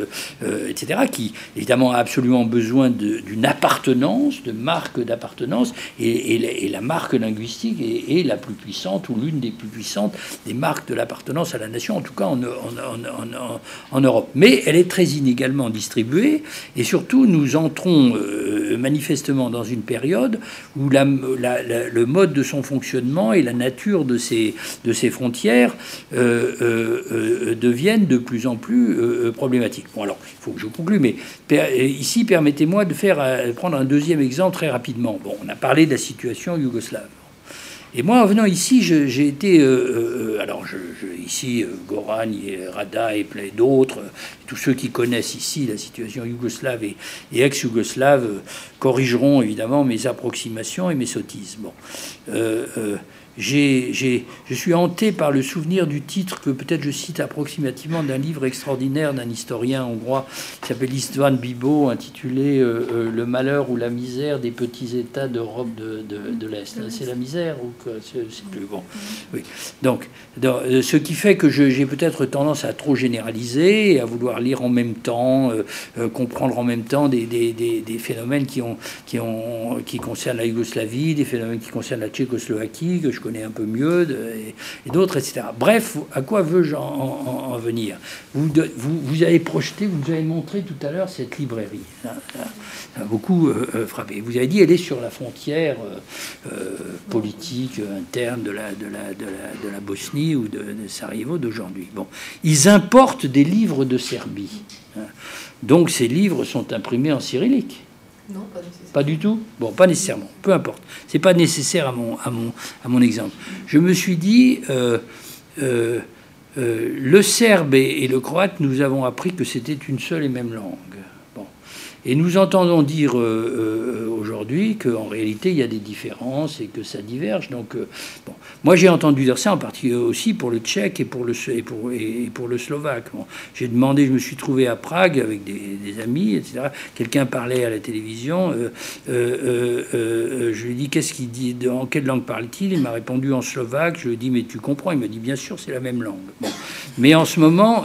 euh, etc., qui évidemment a absolument besoin d'une appartenance, de marque d'appartenance, et, la marque linguistique est, la plus puissante ou l'une des plus puissantes des marques de l'appartenance à la nation, en tout cas en, en, en, en, Europe. Mais elle est très inégalement distribuée, et surtout nous entrons euh, manifestement dans une période où le mode de son fonctionnement et la nature de ces, de ces frontières euh, euh, euh, deviennent de plus en plus problématiques. Bon, alors, il faut que je conclue, mais ici, permettez-moi de faire, prendre un deuxième exemple très rapidement. Bon, on a parlé de la situation yougoslave. Et moi, en venant ici, j'ai été. alors, je, ici, Goran, Rada et plein d'autres, tous ceux qui connaissent ici la situation yougoslave et, et ex-yougoslave corrigeront évidemment mes approximations et mes sottises. Bon. Euh, euh, j'ai, je suis hanté par le souvenir du titre que peut-être je cite approximativement d'un livre extraordinaire d'un historien hongrois qui s'appelle Istvan Bibo, intitulé euh, Le malheur ou la misère des petits États d'Europe de, de, l'Est. C'est la misère ou que c'est plus bon. Oui. Donc, ce qui fait que j'ai peut-être tendance à trop généraliser et à vouloir lire en même temps, comprendre en même temps des, des, des, des, phénomènes qui, ont, qui, ont, qui concernent la Yougoslavie, des phénomènes qui concernent la Tchécoslovaquie, que je connais un peu mieux, d'autres, etc. Bref, à quoi veux-je en, venir? Vous, vous, vous, avez projeté, vous avez montré tout à l'heure cette librairie. Ça, a beaucoup euh, euh, frappé. Vous avez dit elle est sur la frontière euh, politique interne de la, de, la, de, la, la Bosnie ou de, Sarajevo d'aujourd'hui. Bon, ils importent des livres de Serbie. Hein. Donc ces livres sont imprimés en cyrillique. Non, pas du tout? Bon, pas nécessairement, peu importe. C'est pas nécessaire à mon, à, mon, à mon exemple. Je me suis dit, euh, euh, euh, le serbe et, le croate, nous avons appris que c'était une seule et même langue. Bon. Et nous entendons dire aujourd'hui qu'en réalité, il y a des différences et que ça diverge. Donc, bon. Moi, j'ai entendu dire ça en particulier aussi pour le tchèque et pour le, et pour, et pour le slovaque. j'ai demandé, je me suis trouvé à Prague avec des, amis, etc. Quelqu'un parlait à la télévision. Euh, euh, euh, je lui ai dit, qu'est-ce qu'il dit En quelle langue parle-t-il? Il m'a répondu en slovaque. Je lui ai dit, mais tu comprends? Il m'a dit, bien sûr, c'est la même langue. Mais en ce moment,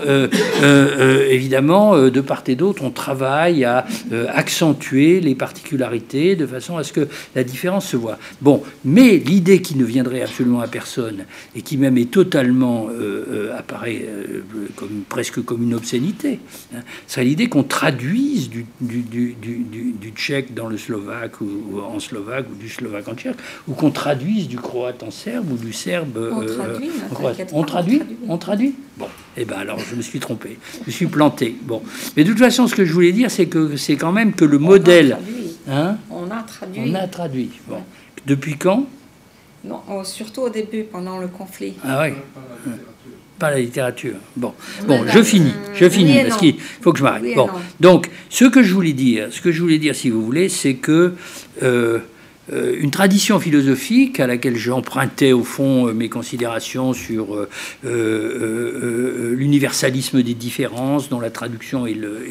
évidemment, de part et d'autre, on travaille à accentuer les particularités de façon à ce que la différence se voit. Bon, mais l'idée qui ne viendrait absolument à personne et qui même est totalement euh, euh, apparaît euh, comme, presque comme une obscénité, hein, c'est l'idée qu'on traduise du, du, du, du, tchèque dans le slovaque ou, en slovaque ou du slovaque en tchèque, ou qu'on traduise du croate en serbe ou du serbe on traduit, en croate. On traduit, on traduit. Bon, et eh ben alors je me suis trompé, je me suis planté. Bon, mais de toute façon, ce que je voulais dire, c'est que c'est quand même que le modèle. Hein on a traduit. On a traduit. Bon. Depuis quand? Non, oh, surtout au début, pendant le conflit. Ah oui Pas la littérature. Bon, bon je finis, je finis, parce qu'il faut que je m'arrête. bon, donc, ce que je voulais dire, ce que je voulais dire, si vous voulez, c'est que euh, euh, une tradition philosophique à laquelle j'empruntais au fond euh, mes considérations sur euh, l'universalisme des différences, dont la traduction est le,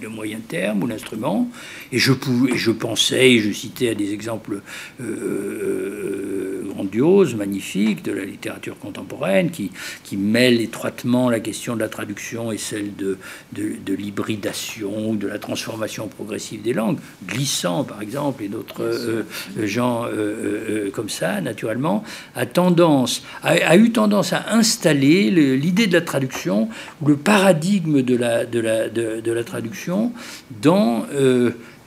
le, moyen terme ou l'instrument. Et je, je pensais, et je citais des exemples grandiose, magnifique de la littérature contemporaine, qui, qui mêle étroitement la question de la traduction et celle de, de, l'hybridation ou de la transformation progressive des langues, glissant par exemple, et d'autres euh, euh, gens euh, comme ça, naturellement, a, tendance, a, eu tendance à installer l'idée de la traduction ou le paradigme de la, de la, de, la traduction dans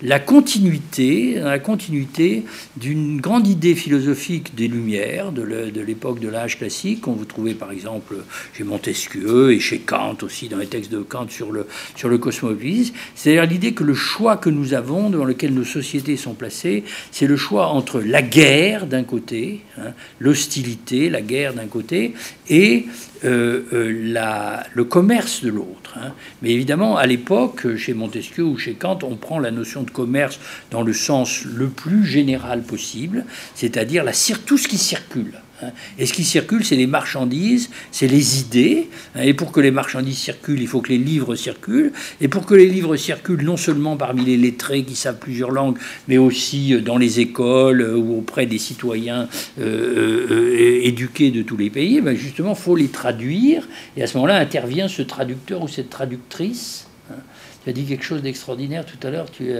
la continuité, la continuité d'une grande idée philosophique des Lumières, de l'époque de l'âge classique, qu'on vous trouvez par exemple chez Montesquieu et chez Kant aussi, dans les textes de Kant sur le, sur le cosmovisme, c'est-à-dire l'idée que le choix que nous avons, dans lequel nos sociétés sont placées, c'est le choix entre la guerre d'un côté, hein, l'hostilité, la guerre d'un côté, et euh, euh, le commerce de l'autre. Hein. Mais évidemment, à l'époque, chez Montesquieu ou chez Kant, on prend la notion de commerce dans le sens le plus général possible, c'est-à-dire tout ce qui circule. Hein. Et ce qui circule, c'est les marchandises, c'est les idées. Hein. Et pour que les marchandises circulent, il faut que les livres circulent. Et pour que les livres circulent, non seulement parmi les lettrés qui savent plusieurs langues, mais aussi euh, dans les écoles euh, ou auprès des citoyens euh, éduqués de tous les pays, ben justement, il faut les traduire. Et à ce moment-là intervient ce traducteur ou cette traductrice. Hein. Tu as dit quelque chose d'extraordinaire tout à l'heure. Tu,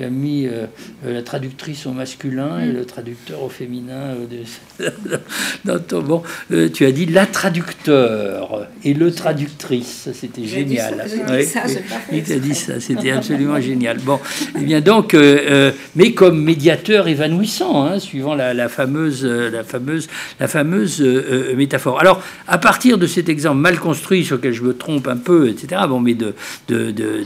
tu as mis euh, euh, la traductrice au masculin et mm. le traducteur au féminin. Euh, bon, tu as dit la traducteur et le traductrice. C'était génial. Il t'a dit ça, c'était absolument génial. Bon, et eh bien donc, mais comme médiateur évanouissant, hein, suivant la, fameuse, la fameuse, la fameuse métaphore. Alors, à partir de cet exemple mal construit sur lequel je me trompe un peu, etc. Bon, mais de de, de,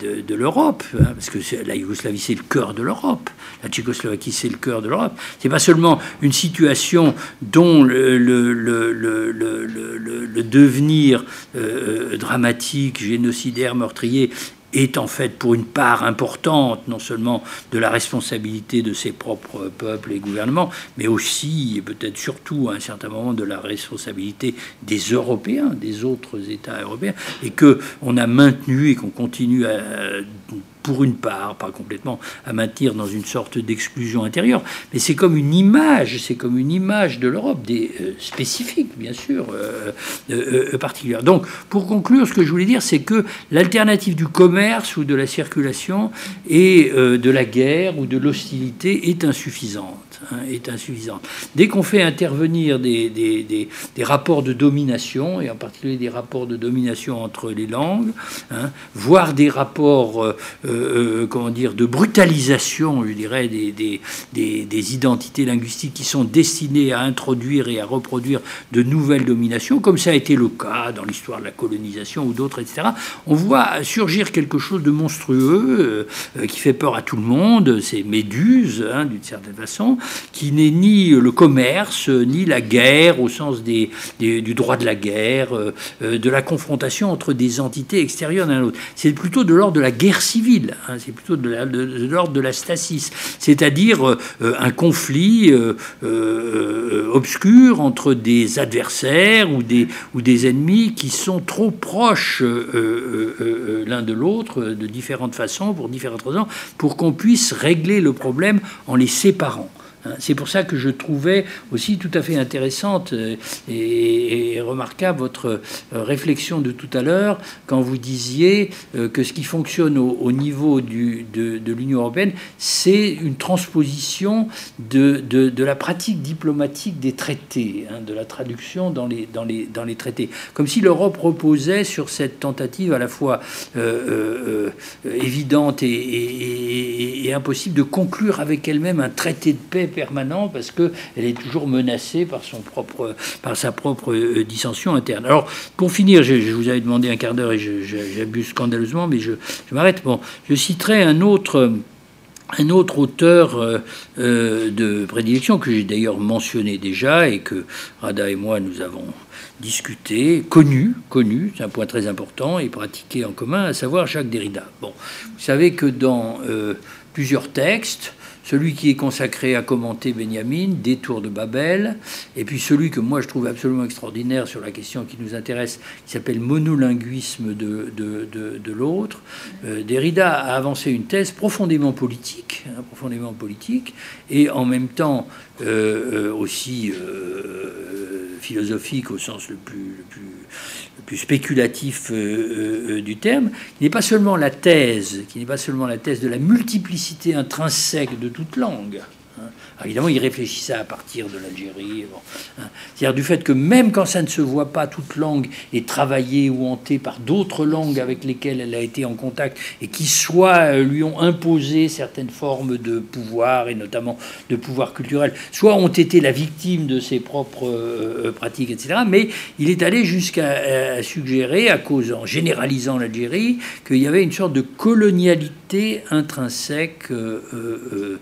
de, de l'Europe, hein, parce que la Yougoslavie, c'est le cœur de l'Europe. La Tchécoslovaquie, c'est le cœur de l'Europe. C'est pas seulement une situation dont le, devenir euh, dramatique, génocidaire, meurtrier est en fait pour une part importante non seulement de la responsabilité de ses propres peuples et gouvernements, mais aussi et peut-être surtout à un certain moment de la responsabilité des Européens, des autres États européens, et que on a maintenu et qu'on continue à pour une part, pas complètement, à maintenir dans une sorte d'exclusion intérieure, mais c'est comme une image, c'est comme une image de l'Europe, des euh, spécifiques bien sûr, euh, euh, particulière. Donc, pour conclure, ce que je voulais dire, c'est que l'alternative du commerce ou de la circulation et de la guerre ou de l'hostilité est insuffisante. Hein, est insuffisante. Dès qu'on fait intervenir des, des, des, rapports de domination, et en particulier des rapports de domination entre les langues, hein, voire des rapports, euh, euh, comment dire, de brutalisation, je dirais, des, identités linguistiques qui sont destinées à introduire et à reproduire de nouvelles dominations, comme ça a été le cas dans l'histoire de la colonisation ou d'autres, etc., on voit surgir quelque chose de monstrueux euh, qui fait peur à tout le monde, c'est Méduse, hein, d'une certaine façon, qui n'est ni le commerce, ni la guerre au sens du droit de la guerre, de la confrontation entre des entités extérieures d'un autre. C'est plutôt de l'ordre de la guerre civile, hein, c'est plutôt de l'ordre de, la stasis, c'est-à-dire euh, un conflit obscur entre des adversaires ou des, ou des ennemis qui sont trop proches l'un de l'autre de différentes façons, pour différentes raisons, pour qu'on puisse régler le problème en les séparant. Hein, c'est pour ça que je trouvais aussi tout à fait intéressante euh, et, remarquable votre euh, réflexion de tout à l'heure quand vous disiez euh, que ce qui fonctionne au, niveau de, l'Union européenne, c'est une transposition de, la pratique diplomatique des traités, hein, de la traduction dans les, traités. Comme si l'Europe reposait sur cette tentative à la fois évidente et impossible de conclure avec elle-même un traité de paix permanent parce qu'elle est toujours menacée par, son propre, par sa propre euh, dissension interne. Alors, pour finir, je, vous avais demandé un quart d'heure et j'abuse scandaleusement, mais je, m'arrête. Bon, je citerai un autre un autre auteur euh, euh, de prédilection que j'ai d'ailleurs mentionné déjà et que Rada et moi nous avons discuté, connu, connu, c'est un point très important et pratiqué en commun, à savoir Jacques Derrida. Bon, vous savez que dans plusieurs textes, celui qui est consacré à commenter Benjamin, Détour de Babel, et puis celui que moi je trouve absolument extraordinaire sur la question qui nous intéresse, qui s'appelle Monolinguisme de, de, de, l'autre. Euh, Derrida a avancé une thèse profondément politique, hein, profondément politique, et en même temps aussi philosophique au sens le plus, le plus, spéculatif du terme, n'est pas seulement la thèse, qui n'est pas seulement la thèse de la multiplicité intrinsèque de toute langue, évidemment, il réfléchissait à partir de l'Algérie. Hein. C'est-à-dire du fait que même quand ça ne se voit pas, toute langue est travaillée ou hantée par d'autres langues avec lesquelles elle a été en contact et qui soit euh, lui ont imposé certaines formes de pouvoir et notamment de pouvoir culturel, soit ont été la victime de ses propres euh, euh, pratiques, etc. Mais il est allé jusqu'à suggérer, à cause en généralisant l'Algérie, qu'il y avait une sorte de colonialité intrinsèque de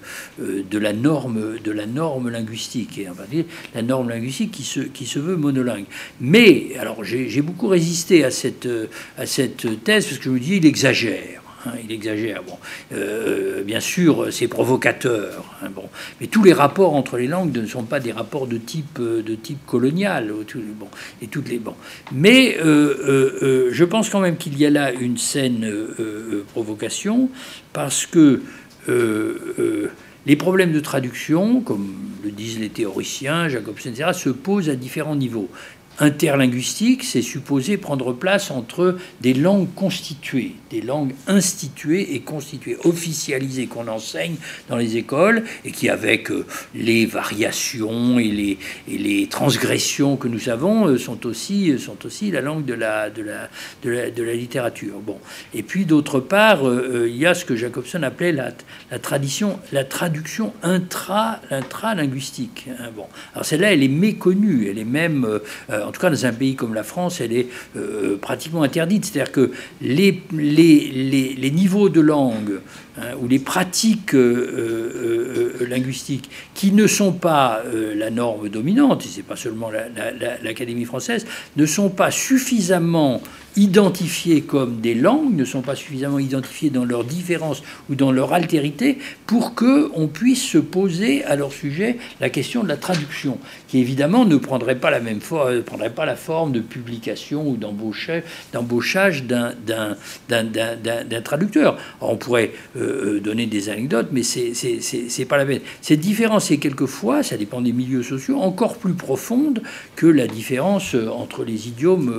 la norme de la norme linguistique, et en particulier la norme linguistique qui se, qui se veut monolingue. Mais, alors j'ai beaucoup résisté à cette, à cette thèse, parce que je me dis, il exagère. Hein, il exagère. Bon, euh, bien sûr, c'est provocateur. Hein, bon, mais tous les rapports entre les langues ne sont pas des rapports de type de type colonial. Bon, et toutes les bon. Mais euh, euh, je pense quand même qu'il y a là une saine provocation parce que les problèmes de traduction, comme le disent les théoriciens, Jacobsen, etc., se posent à différents niveaux interlinguistique, c'est supposé prendre place entre des langues constituées, des langues instituées et constituées, officialisées qu'on enseigne dans les écoles et qui, avec euh, les variations et les, et les transgressions que nous savons, euh, sont aussi, euh, sont aussi la langue de la, de la, de la, littérature. Bon. Et puis, d'autre part, il y a ce que Jacobson appelait la, la, tradition, la traduction intra, intra-linguistique. Hein, bon. Alors, celle-là, elle est méconnue, elle est même en tout cas dans un pays comme la France, elle est euh, pratiquement interdite. C'est-à-dire que les, les, les, niveaux de langue hein, ou les pratiques euh, euh, linguistiques qui ne sont pas la norme dominante, et c'est pas seulement l'Académie française, ne sont pas suffisamment identifiées comme des langues, ne sont pas suffisamment identifiées dans leur différence ou dans leur altérité pour que on puisse se poser à leur sujet la question de la traduction, qui évidemment ne prendrait pas la même forme, euh, prendrait pas la forme de publication ou d'embauchage d'un traducteur. on pourrait euh, euh, donner des anecdotes, mais c'est pas la peine. Cette différence est quelquefois, ça dépend des milieux sociaux, encore plus profonde que la différence entre les idiomes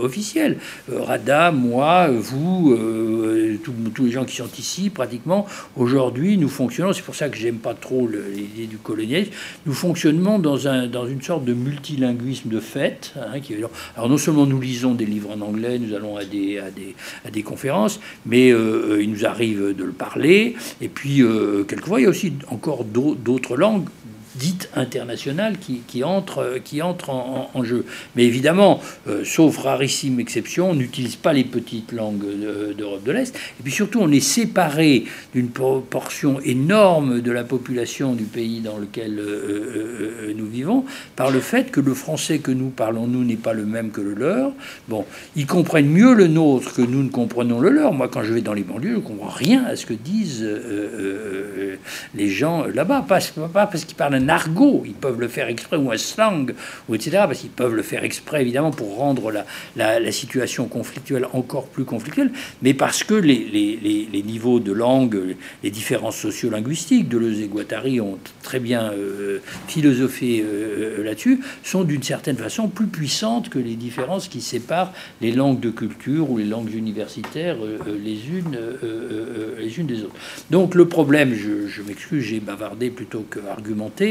officiels. Euh, Rada, moi, vous, euh, tous les gens qui sont ici, pratiquement, aujourd'hui, nous fonctionnons, c'est pour ça que j'aime pas trop l'idée du colonialisme, nous fonctionnons dans, un, dans une sorte de multilinguisme de fait. Hein, alors non seulement nous lisons des livres en anglais, nous allons à des, à des, à des conférences, mais euh, il nous arrive de le parler, et puis quelquefois il y a aussi encore d'autres langues dite internationale qui, qui entre, qui entre en, jeu. Mais évidemment, euh, sauf rarissime exception, on n'utilise pas les petites langues d'Europe de l'Est. Et puis surtout, on est séparé d'une proportion énorme de la population du pays dans lequel euh, euh, nous vivons par le fait que le français que nous parlons, nous, n'est pas le même que le leur. Bon, ils comprennent mieux le nôtre que nous ne comprenons le leur. Moi, quand je vais dans les banlieues, je comprends rien à ce que disent les gens là-bas. Pas, pas parce qu'ils parlent un argot, ils peuvent le faire exprès, ou un slang, ou etc., parce qu'ils peuvent le faire exprès, évidemment, pour rendre la, la, situation conflictuelle encore plus conflictuelle, mais parce que les, les, les, niveaux de langue, les différences sociolinguistiques, Deleuze et Guattari ont très bien euh, philosophé euh, là-dessus, sont d'une certaine façon plus puissantes que les différences qui séparent les langues de culture ou les langues universitaires euh, les, unes, les unes des autres. Donc le problème, je, je m'excuse, j'ai bavardé plutôt que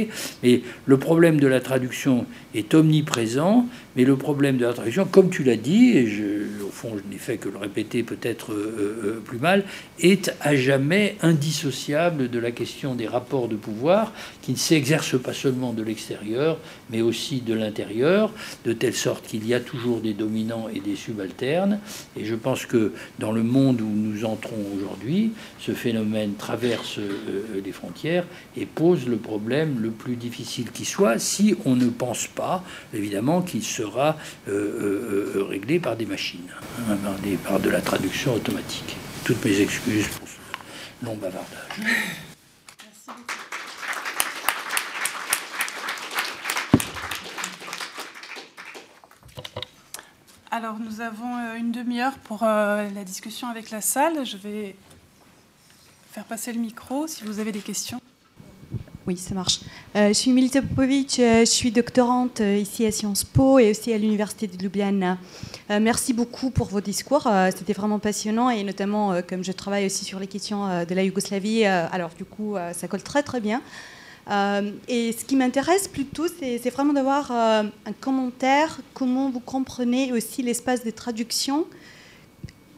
argumenté, mais le problème de la traduction est omniprésent, mais le problème de la traduction, comme tu l'as dit, et je, fond je n'ai fait que le répéter peut-être euh, euh, plus mal, est à jamais indissociable de la question des rapports de pouvoir qui ne s'exercent pas seulement de l'extérieur, mais aussi de l'intérieur, de telle sorte qu'il y a toujours des dominants et des subalternes. Et je pense que dans le monde où nous entrons aujourd'hui, ce phénomène traverse euh, les frontières et pose le problème le plus difficile qui soit, si on ne pense pas, évidemment, qu'il sera euh, euh, euh, réglé par des machines, hein, par, de la traduction automatique. Toutes mes excuses pour ce long bavardage. Alors, nous avons une demi-heure pour la discussion avec la salle. Je vais faire passer le micro si vous avez des questions. Oui, ça marche. Euh, je suis Milita Popovic, euh, je suis doctorante euh, ici à Sciences Po et aussi à l'Université de Ljubljana. merci beaucoup pour vos discours, c'était vraiment passionnant et notamment comme je travaille aussi sur les questions de la Yougoslavie, alors du coup ça colle très très bien. et ce qui m'intéresse plutôt, c'est vraiment d'avoir un commentaire, comment vous comprenez aussi l'espace de traduction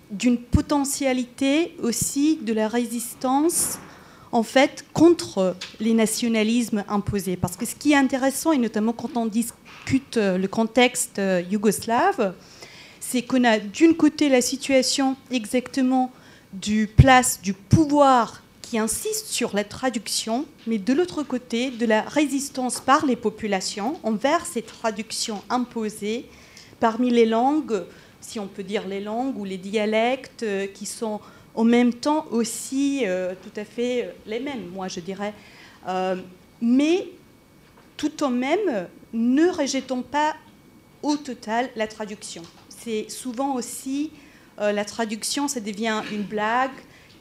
d'une potentialité aussi de la résistance en fait contre les nationalismes imposés. Parce que ce qui est intéressant, et notamment quand on discute euh, le contexte euh, yougoslave, c'est qu'on a d'une côté la situation exactement du place du pouvoir qui insiste sur la traduction, mais de l'autre côté de la résistance par les populations envers ces traductions imposées parmi les langues, si on peut dire les langues ou les dialectes euh, qui sont en même temps aussi euh, tout à fait euh, les mêmes, moi je dirais. Euh, mais tout en même, ne rejetons pas au total la traduction. C'est souvent aussi la traduction, ça devient une blague,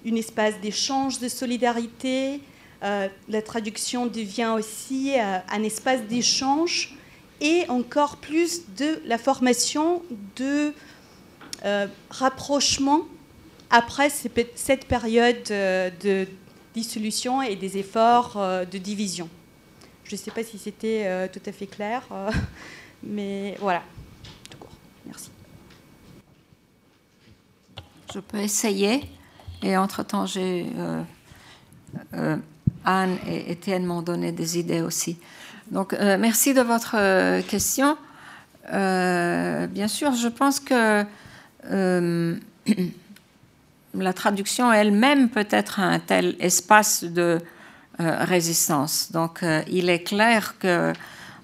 une espace d'échange de solidarité. la traduction devient aussi un espace d'échange et encore plus de la formation de rapprochement après cette période euh, de dissolution et des efforts euh, de division. Je ne sais pas si c'était euh, tout à fait clair, mais voilà. Tout court. Merci. Je peux essayer. Et entre-temps, Anne et Étienne m'ont donné des idées aussi. Donc, merci de votre question. bien sûr, je pense que la traduction elle-même peut être un tel espace de euh, résistance. Donc euh, il est clair que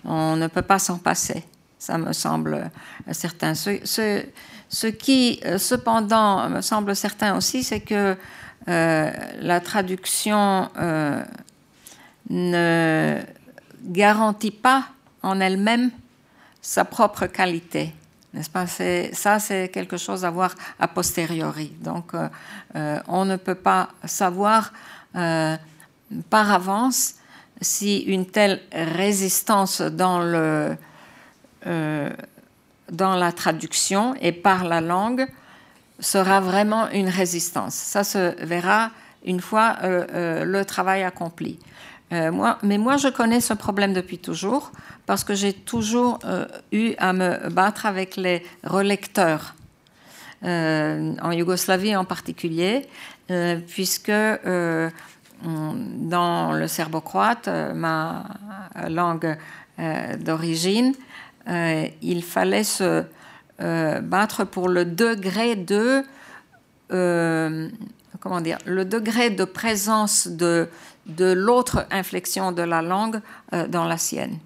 on ne peut pas s'en passer. Ça me semble euh, certain. Ce, qui, cependant, me semble certain aussi, c'est que la traduction ne garantit pas en elle-même sa propre qualité. N'est-ce pas? Ça, c'est quelque chose à voir a posteriori. Donc, euh, euh, on ne peut pas savoir euh, par avance si une telle résistance dans, le, dans la traduction et par la langue sera vraiment une résistance. Ça se verra une fois le travail accompli. Moi, mais moi, je connais ce problème depuis toujours parce que j'ai toujours euh, eu à me battre avec les relecteurs, euh, en Yougoslavie en particulier, euh, puisque dans le serbo-croate, ma langue d'origine, il fallait se battre pour le degré de comment dire, le degré de présence de, de l'autre inflexion de la langue dans la sienne.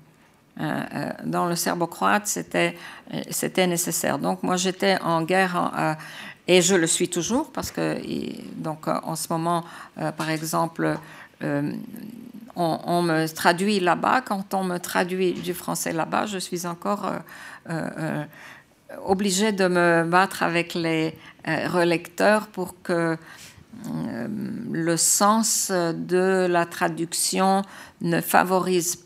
Euh, euh, dans le serbo-croate, c'était, euh, c'était nécessaire. Donc moi, j'étais en guerre, et je le suis toujours, parce que donc, en ce moment, par exemple, on, me traduit là-bas. Quand on me traduit du français là-bas, je suis encore obligée de me battre avec les relecteurs pour que le sens de la traduction ne favorise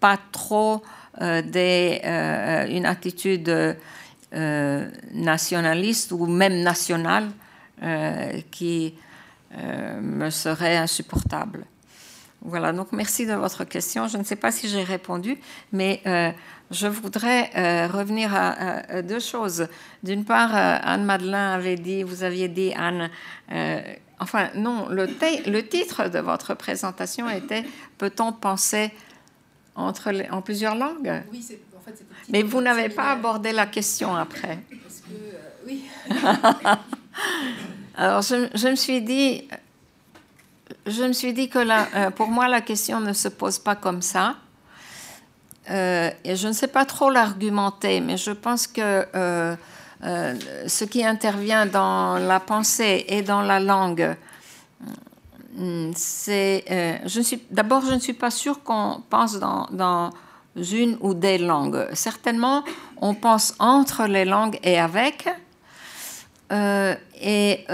pas trop euh, euh, une attitude euh, nationaliste ou même nationale qui me serait insupportable. Voilà, donc merci de votre question. Je ne sais pas si j'ai répondu, mais je voudrais revenir à, deux choses. D'une part, Anne Madelin avait dit, vous aviez dit, Anne, enfin non, le, le, titre de votre présentation était Peut-on penser entre en plusieurs langues? Oui, en fait, Mais vous n'avez pas abordé la question après. Parce que, euh, oui. Alors, je, me suis dit, je me suis dit que euh, pour moi, la question ne se pose pas comme ça. Euh, je ne sais pas trop l'argumenter, mais je pense que ce qui intervient dans la pensée et dans la langue c'est, euh, d'abord, je ne suis pas sûre qu'on pense dans, une ou des langues. Certainement, on pense entre les langues et avec. et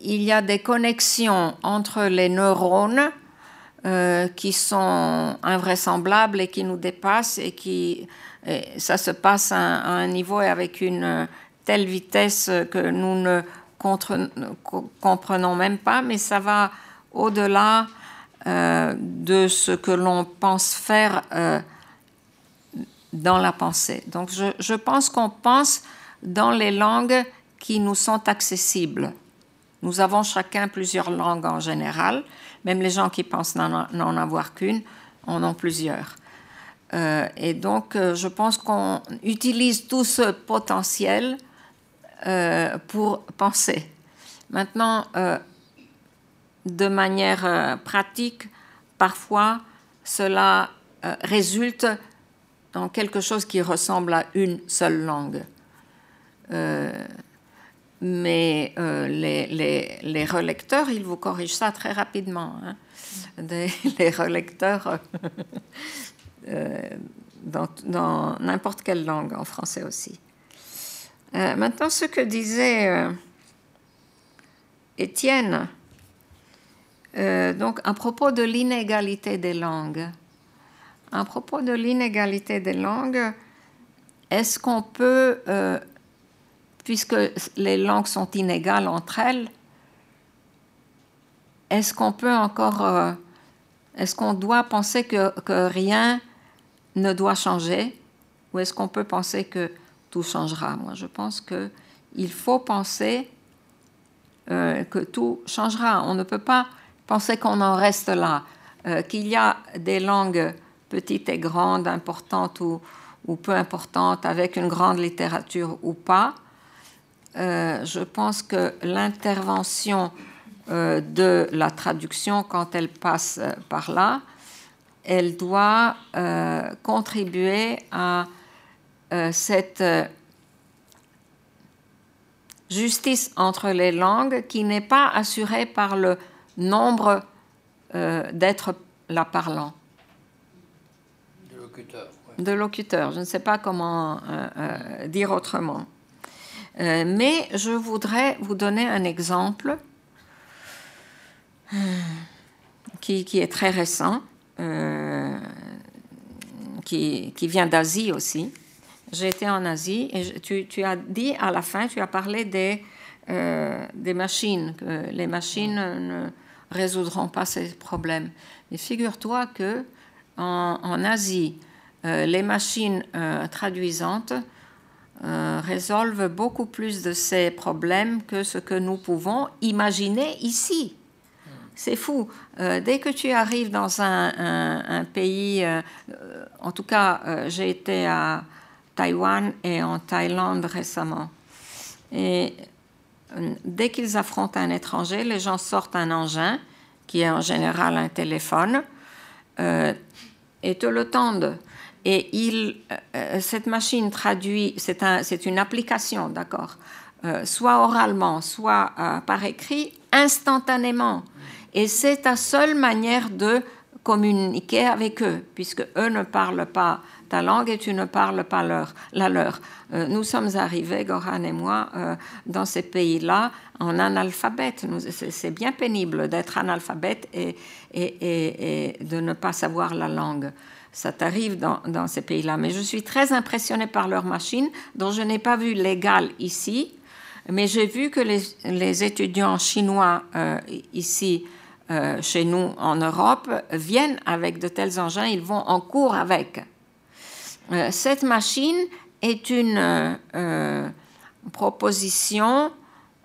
il y a des connexions entre les neurones qui sont invraisemblables et qui nous dépassent et qui ça se passe à, un niveau et avec une telle vitesse que nous ne comprenons même pas, mais ça va au-delà euh, de ce que l'on pense faire euh, dans la pensée. Donc je pense qu'on pense dans les langues qui nous sont accessibles. Nous avons chacun plusieurs langues en général, même les gens qui pensent n'en avoir qu'une en ont plusieurs. Euh, et donc, je pense qu'on utilise tout ce potentiel pour penser. Maintenant, de manière euh, pratique, parfois, cela euh, résulte dans quelque chose qui ressemble à une seule langue. Euh, mais les, les, relecteurs, ils vous corrigent ça très rapidement. Hein. les relecteurs dans n'importe quelle langue, en français aussi. maintenant, ce que disait Étienne, euh, donc, à propos de l'inégalité des langues, à propos de l'inégalité des langues, est-ce qu'on peut, euh, puisque les langues sont inégales entre elles, est-ce qu'on peut encore, euh, est-ce qu'on doit penser que, rien ne doit changer, ou est-ce qu'on peut penser que tout changera? Moi, je pense qu'il faut penser que tout changera. On ne peut pas Pensez qu'on en reste là, euh, qu'il y a des langues petites et grandes, importantes ou, peu importantes, avec une grande littérature ou pas. Euh, je pense que l'intervention euh, de la traduction, quand elle passe par là, elle doit contribuer à cette justice entre les langues qui n'est pas assurée par le nombre euh, d'êtres la parlant. De locuteurs. De locuteurs, je ne sais pas comment euh, euh, dire autrement. Mais je voudrais vous donner un exemple qui, qui, est très récent, qui, qui, vient d'Asie aussi. Été en Asie et tu, tu, as dit à la fin, tu as parlé des, des machines, que les machines ne résoudront pas ces problèmes. Mais figure-toi que en, Asie, euh, les machines euh, traduisantes euh, résolvent beaucoup plus de ces problèmes que ce que nous pouvons imaginer ici. C'est fou. dès que tu arrives dans un, pays, en tout cas, j'ai été à Taïwan et en Thaïlande récemment. Et dès qu'ils affrontent un étranger, les gens sortent un engin, qui est en général un téléphone, euh, et te le tendent. Et il, euh, cette machine traduit, c'est un, une application, d'accord, euh, soit oralement, soit par écrit, instantanément. Et c'est ta seule manière de communiquer avec eux, puisque eux ne parlent pas ta langue et tu ne parles pas leur, la leur. Euh, nous sommes arrivés, Goran et moi, euh, dans ces pays-là en analphabète. C'est bien pénible d'être analphabète et, de ne pas savoir la langue. Ça t'arrive dans, ces pays-là. Mais je suis très impressionnée par leurs machines, dont je n'ai pas vu l'égal ici. Mais j'ai vu que les, étudiants chinois euh, ici, chez nous en Europe, viennent avec de tels engins, ils vont en cours avec. Euh, cette machine est une euh, euh, proposition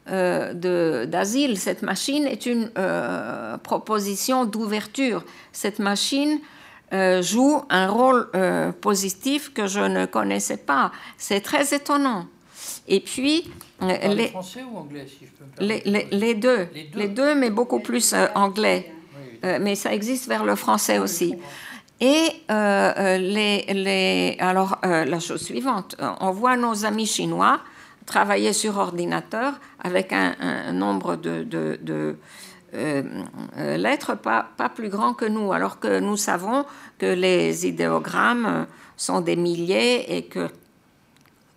d'asile. Cette machine est une proposition d'ouverture. Cette machine joue un rôle positif que je ne connaissais pas. C'est très étonnant. Et puis, les, français ou anglais, si je peux me les, les, les, deux, les, deux, mais beaucoup plus anglais. mais ça existe vers le français aussi. Et euh, euh, les, alors, euh, la chose suivante, on voit nos amis chinois travailler sur ordinateur avec un, nombre de, lettres pas, pas, plus grand que nous, alors que nous savons que les idéogrammes sont des milliers et que,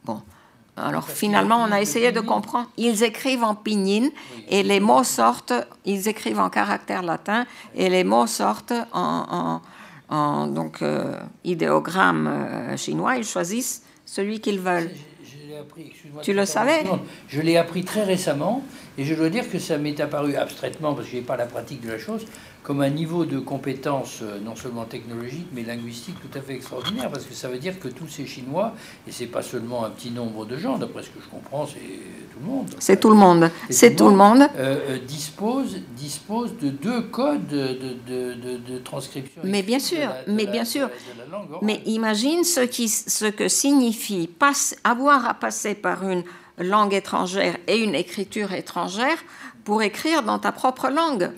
bon, alors finalement, on a essayé de comprendre. Ils écrivent en pinyin et les mots sortent, ils écrivent en caractère latin et les mots sortent en, donc, euh, idéogramme euh, chinois. Ils choisissent celui qu'ils veulent. tu le savais Je l'ai appris très récemment et je dois dire que ça m'est apparu abstraitement, parce que je n'ai pas la pratique de la chose, comme un niveau de compétence euh, non seulement technologique mais linguistique tout à fait extraordinaire parce que ça veut dire que tous ces Chinois et c'est pas seulement un petit nombre de gens d'après ce que je comprends c'est tout le monde. C'est tout le monde. C'est tout, le monde, euh, euh, dispose dispose de deux codes de, de, de, transcription mais bien sûr mais bien sûr. mais imagine ce qui ce que signifie avoir à passer par une langue étrangère et une écriture étrangère pour écrire dans ta propre langue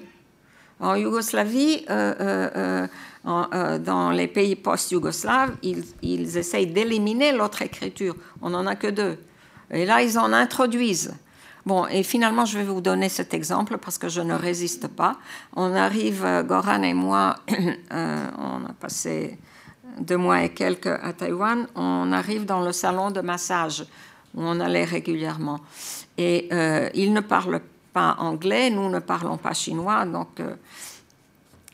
en Yougoslavie, euh, euh, euh, dans les pays post-yougoslaves, ils, ils, essayent d'éliminer l'autre écriture. On n'en a que deux. Et là, ils en introduisent. Bon, et finalement, je vais vous donner cet exemple parce que je ne résiste pas. On arrive, Goran et moi, on a passé deux mois et quelques à Taïwan, on arrive dans le salon de massage où on allait régulièrement. Et ils ne parlent pas anglais, nous ne parlons pas chinois, donc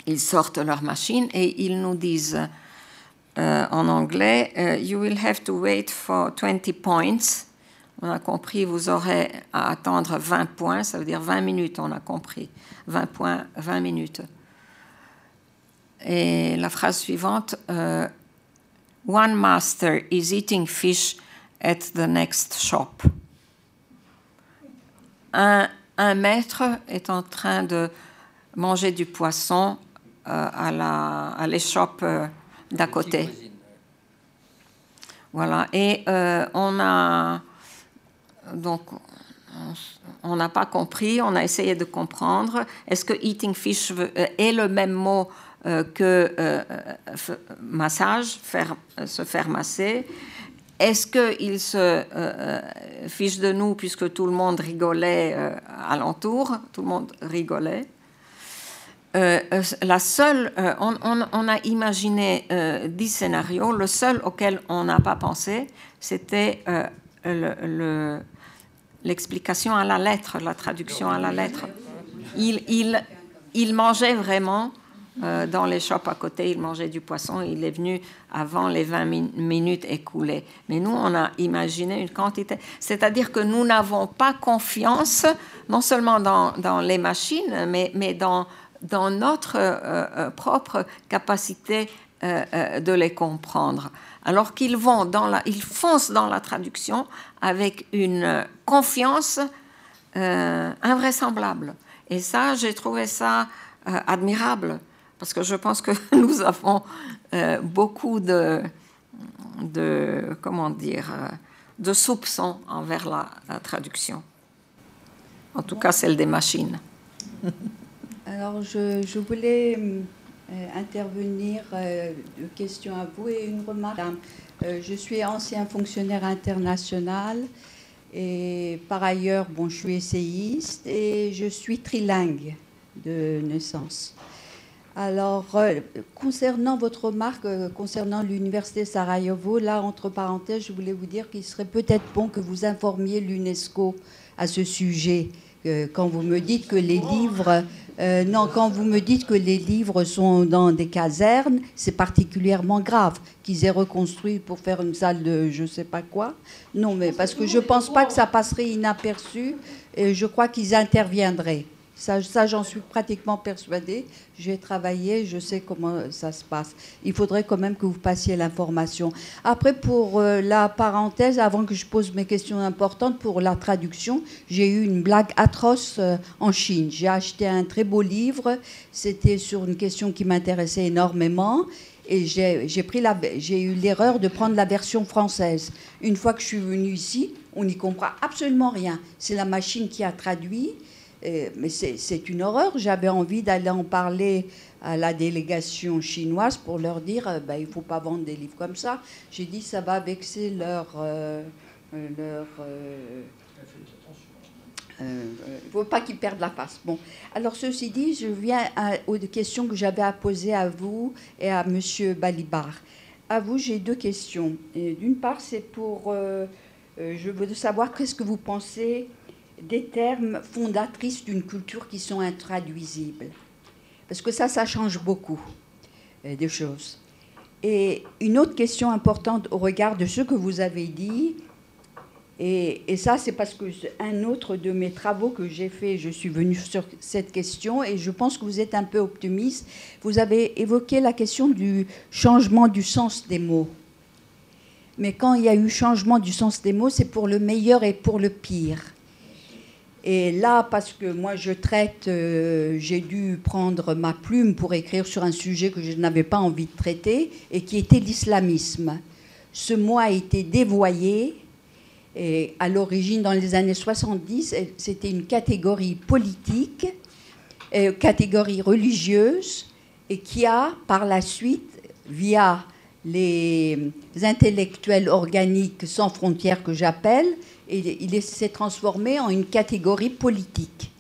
ils sortent leur machine et ils nous disent euh, en anglais euh, You will have to wait for 20 points. On a compris, vous aurez à attendre 20 points, ça veut dire 20 minutes, on a compris. 20 points, 20 minutes. Et la phrase suivante euh, One master is eating fish at the next shop. Un, un maître est en train de manger du poisson euh, à, la, à l'échoppe euh, d'à côté. Voilà. Et euh, on a donc on n'a pas compris, on a essayé de comprendre. Est-ce que eating fish est le même mot que massage, faire, se faire masser? Est-ce qu'il se fiche de nous puisque tout le monde rigolait alentour Tout le monde rigolait? Euh, euh, la seule, euh, on, a imaginé dix scénarios. Le seul auquel on n'a pas pensé, c'était l'explication à la lettre, la traduction à la lettre. Il mangeait vraiment dans les shops à côté, il mangeait du poisson. Il est venu avant les 20 minutes écoulées. Mais nous, on a imaginé une quantité. C'est-à-dire que nous n'avons pas confiance, non seulement dans, les machines, mais, dans notre euh, euh, propre capacité euh, de les comprendre. Alors qu'ils vont dans la, ils foncent dans la traduction avec une confiance invraisemblable. Et ça, j'ai trouvé ça admirable parce que je pense que nous avons beaucoup de, comment dire, de soupçons envers la, traduction. En tout cas, celle des machines. Alors, je, voulais euh, intervenir, euh, une question à vous et une remarque. Euh, je suis ancien fonctionnaire international et par ailleurs, bon, je suis essayiste et je suis trilingue de naissance. Alors, concernant votre remarque concernant l'université Sarajevo, là, entre parenthèses, je voulais vous dire qu'il serait peut-être bon que vous informiez l'UNESCO à ce sujet. quand vous me dites que les livres euh, non, quand vous me dites que les livres sont dans des casernes, c'est particulièrement grave qu'ils aient reconstruit pour faire une salle de je ne sais pas quoi. Non, mais parce que je pense pas que ça passerait inaperçu et je crois qu'ils interviendraient. Ça, j'en suis pratiquement persuadée. J'ai travaillé, je sais comment ça se passe. Il faudrait quand même que vous passiez l'information. Après, pour euh, la parenthèse, avant que je pose mes questions importantes, pour la traduction, j'ai eu une blague atroce euh, en Chine. J'ai acheté un très beau livre. C'était sur une question qui m'intéressait énormément. Et j'ai eu l'erreur de prendre la version française. Une fois que je suis venue ici, on n'y comprend absolument rien. C'est la machine qui a traduit mais c'est une horreur. J'avais envie d'aller en parler à la délégation chinoise pour leur dire euh, ben, il ne faut pas vendre des livres comme ça. J'ai dit ça va vexer leur. Euh, leur il ne faut pas qu'ils perdent la face. Bon, alors ceci dit, je viens aux questions que j'avais à poser à vous et à M. Balibar. À vous, j'ai deux questions. D'une part, c'est pour je veux savoir qu'est-ce que vous pensez des termes fondatrices d'une culture qui sont intraduisibles. Parce que ça, ça change beaucoup des choses. Et une autre question importante au regard de ce que vous avez dit, et, ça, c'est parce que un autre de mes travaux que j'ai fait, je suis venue sur cette question et je pense que vous êtes un peu optimiste. Vous avez évoqué la question du changement du sens des mots. Mais quand il y a eu changement du sens des mots, c'est pour le meilleur et pour le pire. Et là, parce que moi je traite, euh, j'ai dû prendre ma plume pour écrire sur un sujet que je n'avais pas envie de traiter et qui était l'islamisme. Ce mot a été dévoyé et à l'origine, dans les années 70, c'était une catégorie politique, euh, catégorie religieuse, et qui a, par la suite, via les intellectuels organiques sans frontières que j'appelle, il s'est transformé en une catégorie politique.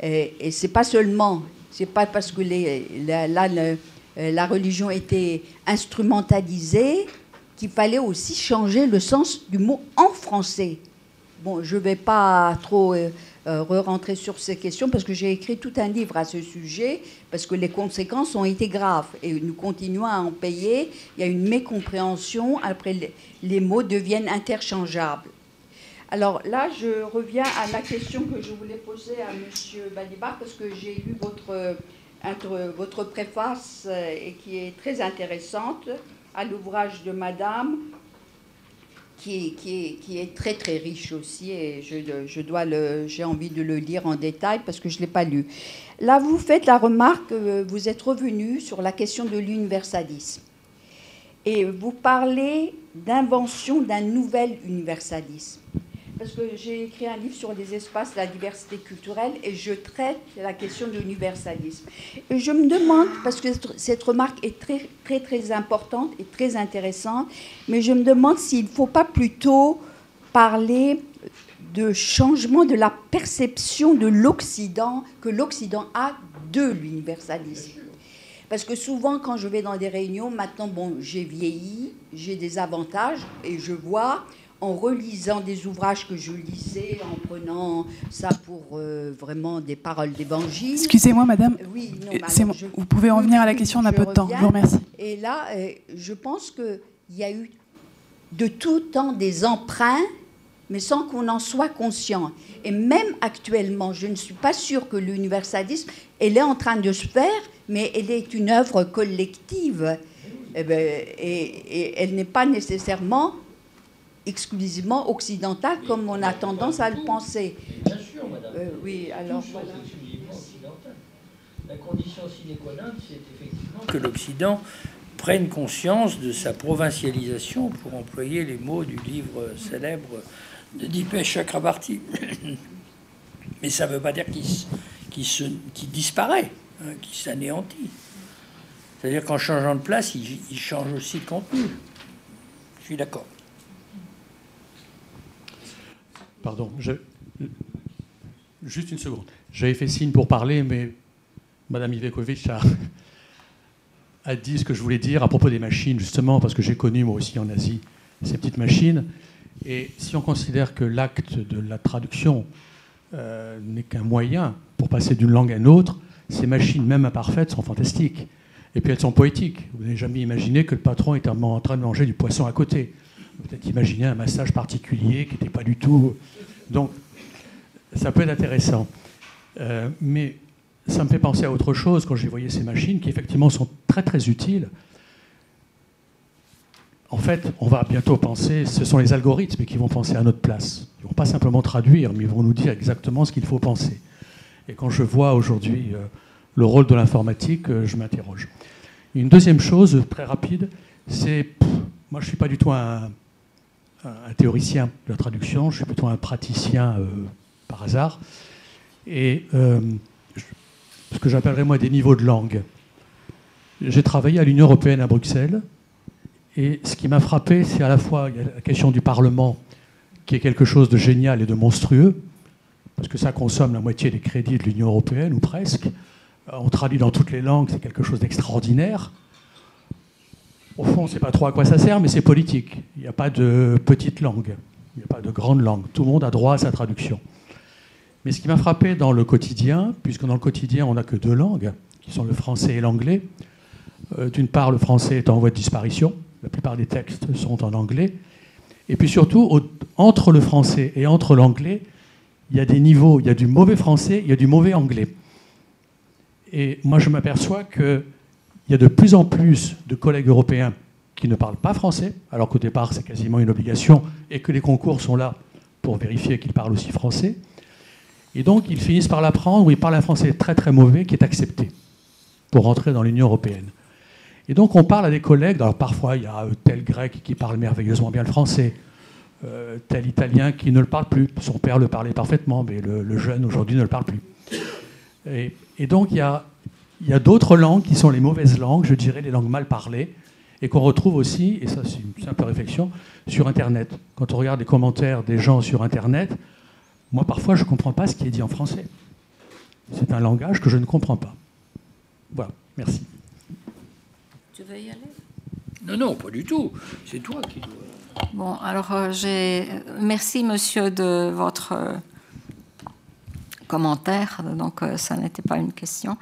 Et, et c'est pas seulement, c'est pas parce que les, la, religion était instrumentalisée, qu'il fallait aussi changer le sens du mot en français. Bon, je ne vais pas trop euh, euh, re-rentrer sur ces questions parce que j'ai écrit tout un livre à ce sujet, parce que les conséquences ont été graves et nous continuons à en payer. Il y a une mécompréhension, après les, mots deviennent interchangeables. Alors là, je reviens à la question que je voulais poser à M. Balibar parce que j'ai lu votre, votre préface euh, et qui est très intéressante à l'ouvrage de Madame, qui, qui, est très très riche aussi, et je, je dois le, j'ai envie de le lire en détail parce que je ne l'ai pas lu. Là, vous faites la remarque, vous êtes revenu sur la question de l'universalisme. Et vous parlez d'invention d'un nouvel universalisme parce que j'ai écrit un livre sur les espaces, la diversité culturelle, et je traite la question de l'universalisme. Et je me demande, parce que cette remarque est très, très, très importante et très intéressante, mais je me demande s'il ne faut pas plutôt parler de changement de la perception de l'Occident, que l'Occident a de l'universalisme. Parce que souvent, quand je vais dans des réunions, maintenant, bon, j'ai vieilli, j'ai des avantages, et je vois en relisant des ouvrages que je lisais, en prenant ça pour euh, vraiment des paroles d'évangile. Excusez-moi, madame. Oui, non, vous pouvez en venir à la question, on a peu de temps. Je vous remercie. Et là, euh, je pense qu'il y a eu de tout temps des emprunts, mais sans qu'on en soit conscient. Et même actuellement, je ne suis pas sûre que l'universalisme, elle est en train de se faire, mais elle est une œuvre collective. Eh ben, et, et elle n'est pas nécessairement exclusivement occidental comme on a tendance à le penser. Bien sûr, madame. Euh, oui, alors voilà. La condition sine qua non, c'est effectivement que l'Occident prenne conscience de sa provincialisation, pour employer les mots du livre célèbre de Dipesh Chakrabarti. Mais ça ne veut pas dire qu'il disparaît, hein, qu'il s'anéantit. C'est-à-dire qu'en changeant de place, il, il change aussi de contenu. Je suis d'accord. Pardon, je... juste une seconde. J'avais fait signe pour parler, mais Madame Ivekovic a... a dit ce que je voulais dire à propos des machines, justement, parce que j'ai connu moi aussi en Asie ces petites machines. Et si on considère que l'acte de la traduction euh, n'est qu'un moyen pour passer d'une langue à une autre, ces machines, même imparfaites, sont fantastiques. Et puis elles sont poétiques. Vous n'avez jamais imaginé que le patron était en train de manger du poisson à côté peut-être imaginer un massage particulier qui n'était pas du tout. Donc, ça peut être intéressant. Euh, mais ça me fait penser à autre chose quand j'ai voyé ces machines qui effectivement sont très très utiles. En fait, on va bientôt penser, ce sont les algorithmes qui vont penser à notre place. Ils ne vont pas simplement traduire, mais ils vont nous dire exactement ce qu'il faut penser. Et quand je vois aujourd'hui euh, le rôle de l'informatique, euh, je m'interroge. Une deuxième chose, très rapide, c'est, moi je ne suis pas du tout un, un théoricien de la traduction, je suis plutôt un praticien euh, par hasard, et euh, ce que j'appellerais moi des niveaux de langue. J'ai travaillé à l'Union européenne à Bruxelles, et ce qui m'a frappé, c'est à la fois la question du Parlement, qui est quelque chose de génial et de monstrueux, parce que ça consomme la moitié des crédits de l'Union européenne, ou presque. On traduit dans toutes les langues, c'est quelque chose d'extraordinaire. Au fond, on ne sait pas trop à quoi ça sert, mais c'est politique. Il n'y a pas de petite langue. Il n'y a pas de grande langue. Tout le monde a droit à sa traduction. Mais ce qui m'a frappé dans le quotidien, puisque dans le quotidien, on n'a que deux langues, qui sont le français et l'anglais. Euh, d'une part, le français est en voie de disparition. La plupart des textes sont en anglais. Et puis surtout, entre le français et entre l'anglais, il y a des niveaux. Il y a du mauvais français, il y a du mauvais anglais. Et moi, je m'aperçois qu'il y a de plus en plus de collègues européens qui ne parlent pas français, alors qu'au départ, c'est quasiment une obligation, et que les concours sont là pour vérifier qu'ils parlent aussi français. Et donc, ils finissent par l'apprendre, ou ils parlent un français très très mauvais qui est accepté pour rentrer dans l'Union européenne. Et donc, on parle à des collègues, alors parfois, il y a tel grec qui parle merveilleusement bien le français, euh, tel italien qui ne le parle plus. Son père le parlait parfaitement, mais le, jeune aujourd'hui ne le parle plus. Et, donc, il y a, il y a d'autres langues qui sont les mauvaises langues, je dirais les langues mal parlées, et qu'on retrouve aussi, et ça c'est une simple réflexion, sur Internet. Quand on regarde les commentaires des gens sur Internet, moi, parfois, je ne comprends pas ce qui est dit en français. C'est un langage que je ne comprends pas. Voilà, merci. Tu veux y aller? Non, non, pas du tout. C'est toi qui Bon, alors, euh, j'ai... merci, monsieur, de votre euh, commentaire. Donc, euh, ça n'était pas une question.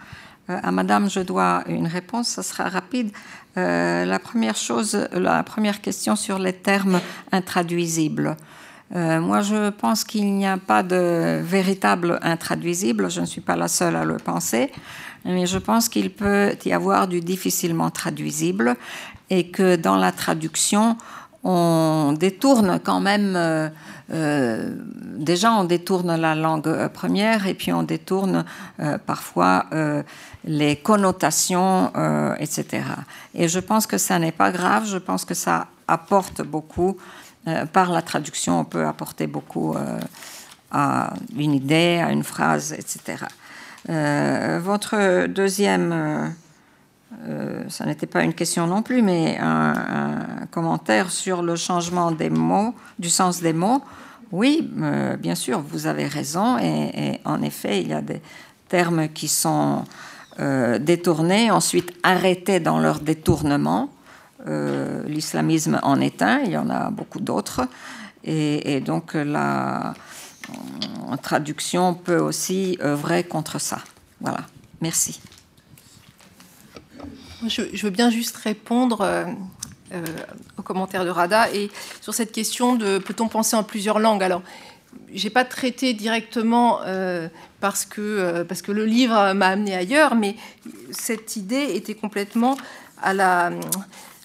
À madame, je dois une réponse. Ça sera rapide. la première chose, la première question sur les termes intraduisibles. Euh, moi, je pense qu'il n'y a pas de véritable intraduisible. Je ne suis pas la seule à le penser. Mais je pense qu'il peut y avoir du difficilement traduisible et que dans la traduction, on détourne quand même. Euh, euh, déjà, on détourne la langue première et puis on détourne parfois les connotations, etc. Et je pense que ça n'est pas grave. Je pense que ça apporte beaucoup euh, par la traduction, on peut apporter beaucoup euh, à une idée, à une phrase, etc. Euh, votre deuxième, ça n'était pas une question non plus, mais un, commentaire sur le changement des mots, du sens des mots. Oui, bien sûr, vous avez raison, et, en effet, il y a des termes qui sont détournés, ensuite arrêtés dans leur détournement. Euh, l'islamisme en est un, il y en a beaucoup d'autres. Et, donc la traduction peut aussi œuvrer contre ça. Voilà, merci. Je, veux bien juste répondre euh, euh, aux commentaires de Rada et sur cette question de peut-on penser en plusieurs langues Alors, j'ai pas traité directement parce que parce que le livre m'a amené ailleurs, mais cette idée était complètement à la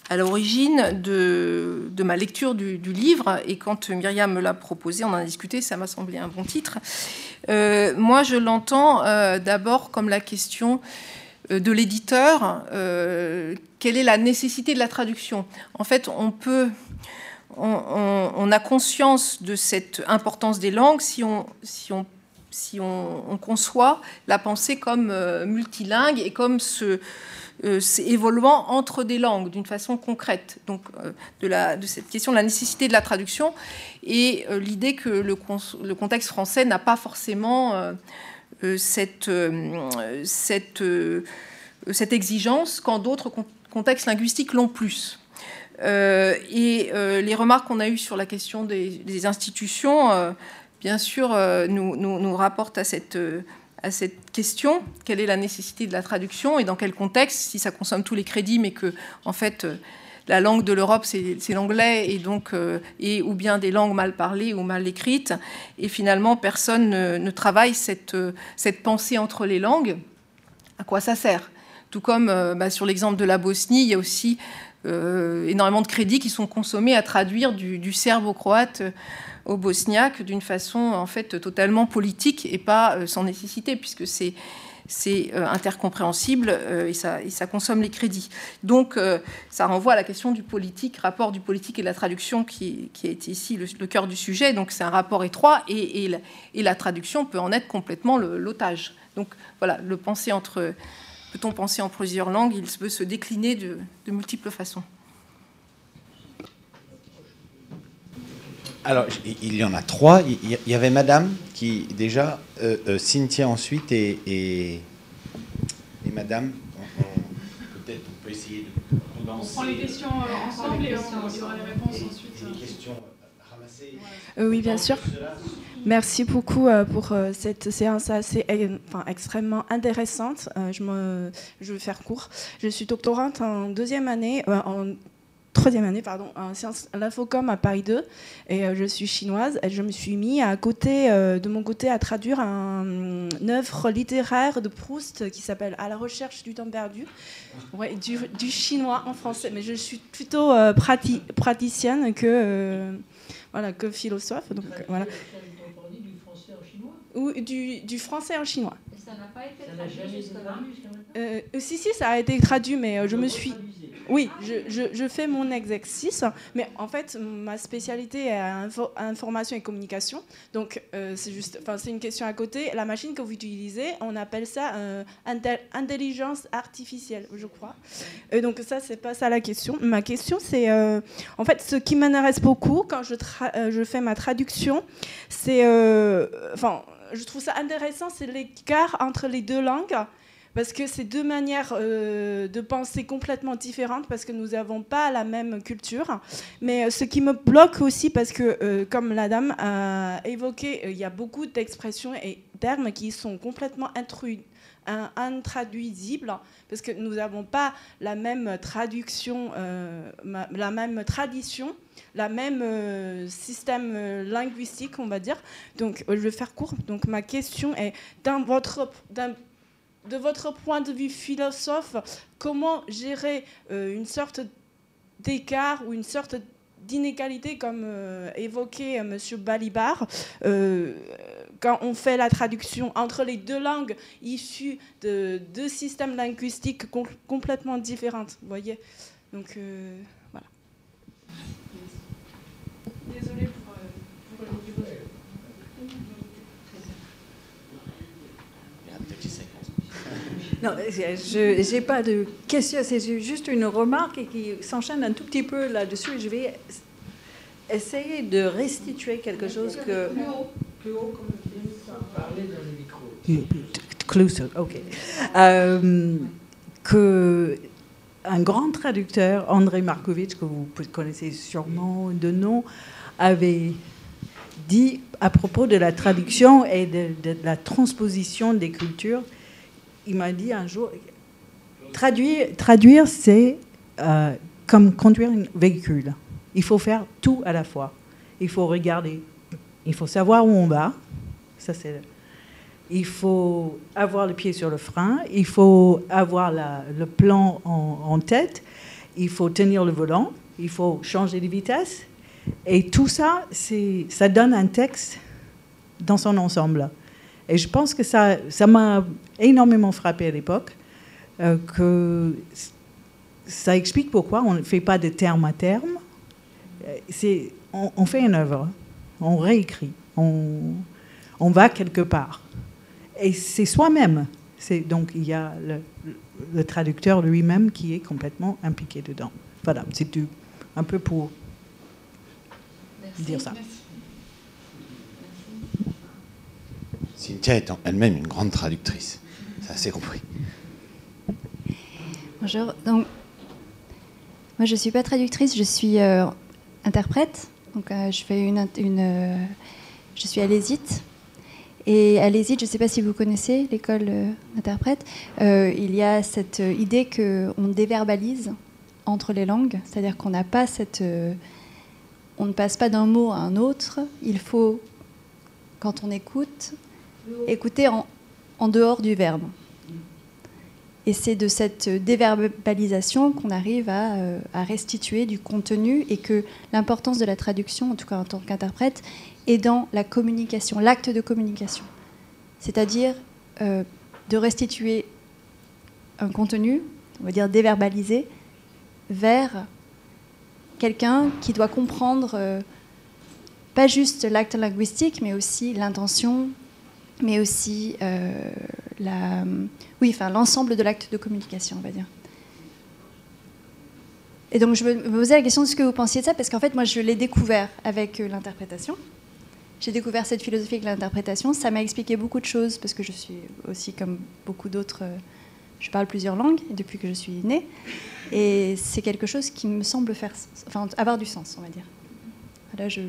à l'origine de, ma lecture du, livre. Et quand Myriam me l'a proposé, on en a discuté, ça m'a semblé un bon titre. Euh, moi, je l'entends euh, d'abord comme la question euh, de l'éditeur. quelle est la nécessité de la traduction En fait, on peut... On, a conscience de cette importance des langues si on, si on si on, conçoit la pensée comme multilingue et comme euh, évoluant entre des langues d'une façon concrète. Donc, euh, de, la, de, cette question de la nécessité de la traduction et euh, l'idée que le, le, contexte français n'a pas forcément cette, cette, cette, exigence quand d'autres contextes linguistiques l'ont plus. et les remarques qu'on a eues sur la question des, institutions, bien sûr, nous, rapportent à cette à cette question quelle est la nécessité de la traduction et dans quel contexte Si ça consomme tous les crédits, mais que en fait euh, la langue de l'Europe c'est l'anglais et donc euh, et ou bien des langues mal parlées ou mal écrites et finalement personne ne, travaille cette euh, cette pensée entre les langues. À quoi ça sert? Tout comme bah, sur l'exemple de la Bosnie, il y a aussi énormément de crédits qui sont consommés à traduire du, du serbe au croate au bosniaque d'une façon en fait totalement politique et pas euh, sans nécessité, puisque c'est c'est euh, intercompréhensible euh, et, ça, consomme les crédits. Donc ça renvoie à la question du politique, rapport du politique et de la traduction qui, qui a été ici le, cœur du sujet. Donc c'est un rapport étroit et, la, traduction peut en être complètement l'otage. Donc voilà, le penser entre peut-on penser en plusieurs langues? Il peut se décliner de multiples façons. Alors, il y en a trois. Il y avait Madame qui, déjà, euh, euh, Cynthia ensuite et, et, Madame. Peut-être on peut essayer de. On, prend les questions euh, ensemble et on, aura les réponses ensuite. les questions oui, bien sûr. Merci beaucoup pour cette séance assez, enfin, extrêmement intéressante. Je, me, je vais faire court. Je suis doctorante en deuxième année, en troisième année pardon, en sciences l'infocom à Paris 2 et euh, je suis chinoise et je me suis mis à côté euh, de mon côté à traduire un, une œuvre littéraire de Proust qui s'appelle À la recherche du temps perdu. Ouais, du, du, chinois en français. Mais je suis plutôt euh, praticienne que voilà que philosophe. Donc voilà. ou du, du français en chinois. Et ça n'a pas été traduit euh, Si, si, ça a été traduit, mais je me suis... Oui, je, fais mon exercice, mais en fait, ma spécialité est information et communication. Donc, euh, c'est juste, enfin, c'est une question à côté. La machine que vous utilisez, on appelle ça euh, intelligence artificielle, je crois. Et donc, ça, c'est pas ça la question. Ma question, c'est, euh, en fait, ce qui m'intéresse beaucoup quand je, je fais ma traduction, c'est, enfin, je trouve ça intéressant, c'est l'écart entre les deux langues parce que c'est deux manières euh, de penser complètement différentes, parce que nous n'avons pas la même culture. Mais euh, ce qui me bloque aussi, parce que, euh, comme la dame a évoqué, il y a beaucoup d'expressions et termes qui sont complètement intraduisibles, parce que nous n'avons pas la même traduction, la même tradition la même système linguistique, on va dire. Donc, je vais faire court. Donc, ma question est, dans votre, de votre point de vue philosophe, comment gérer euh, une sorte d'écart ou une sorte d'inégalité, comme euh, évoquait euh, M. Balibar, quand on fait la traduction entre les deux langues issues de deux systèmes linguistiques complètement différents. Voyez? Donc, voilà le Non, je n'ai pas de question, c'est juste une remarque qui s'enchaîne un tout petit peu là-dessus. Je vais essayer de restituer quelque chose que... Plus haut, plus haut comme parler dans le micro. Closer, ok. Euh, que un grand traducteur, André Markovitch, que vous connaissez sûrement de nom, avait dit à propos de la traduction et de, de la transposition des cultures il m'a dit un jour, traduire, traduire c'est euh, comme conduire un véhicule. Il faut faire tout à la fois. Il faut regarder, il faut savoir où on va. Ça, c'est il faut avoir le pied sur le frein, il faut avoir le plan en, en, tête, il faut tenir le volant, il faut changer de vitesse. Et tout ça, ça donne un texte dans son ensemble. Et je pense que ça, ça m'a énormément frappé à l'époque, euh, que ça explique pourquoi on ne fait pas de terme à terme. C'est, on, fait une œuvre, on réécrit, on, on va quelque part. Et c'est soi-même. C'est, donc il y a le, le traducteur lui-même qui est complètement impliqué dedans. Voilà, c'est un peu pour dire ça. Cynthia est elle-même une grande traductrice. C'est assez compris. Bonjour. Donc, moi, je ne suis pas traductrice, je suis euh, interprète. Donc, euh, je fais une, euh, je suis à l'ESIT. Et à l'ESIT, je ne sais pas si vous connaissez l'école d'interprète, il y a cette idée qu'on déverbalise entre les langues, c'est-à-dire qu'on n'a pas cette, on ne passe pas d'un mot à un autre. Il faut, quand on écoute, écouter en, dehors du verbe. Et c'est de cette déverbalisation qu'on arrive euh, à, restituer du contenu et que l'importance de la traduction, en tout cas en tant qu'interprète, est dans la communication, l'acte de communication. C'est-à-dire euh, de restituer un contenu, on va dire déverbalisé, vers quelqu'un qui doit comprendre euh, pas juste l'acte linguistique, mais aussi l'intention, mais aussi euh, la, oui, enfin, l'ensemble de l'acte de communication, on va dire. Et donc, je me posais la question de ce que vous pensiez de ça, parce qu'en fait, moi, je l'ai découvert avec euh, l'interprétation. J'ai découvert cette philosophie avec l'interprétation. Ça m'a expliqué beaucoup de choses, parce que je suis aussi, comme beaucoup d'autres, euh, je parle plusieurs langues depuis que je suis née. Et c'est quelque chose qui me semble faire, enfin, avoir du sens, on va dire. Là, je,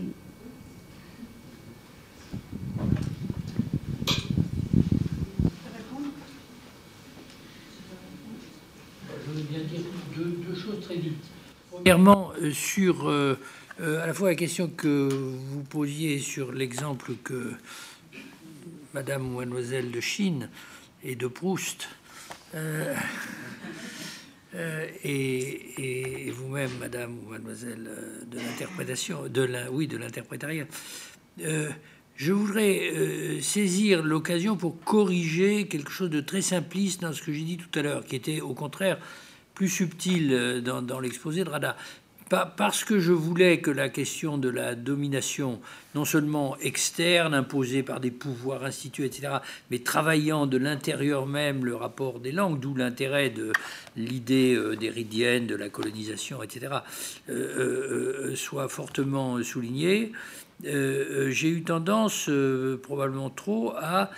veux bien dire deux, choses très vite. Premièrement, sur à la fois la question que vous posiez sur l'exemple que Madame ou Mademoiselle de Chine et de Proust. Euh, et, vous-même, Madame ou Mademoiselle, euh, de l'interprétation, de la, oui, de l'interprétariat. Euh, je voudrais saisir l'occasion pour corriger quelque chose de très simpliste dans ce que j'ai dit tout à l'heure, qui était au contraire plus subtil dans, dans l'exposé de Rada parce que je voulais que la question de la domination, non seulement externe, imposée par des pouvoirs institués, etc., mais travaillant de l'intérieur même le rapport des langues, d'où l'intérêt de l'idée euh, d'Héridienne, de la colonisation, etc., euh, euh, soit fortement soulignée. Euh, euh, j'ai eu tendance, euh, probablement trop, à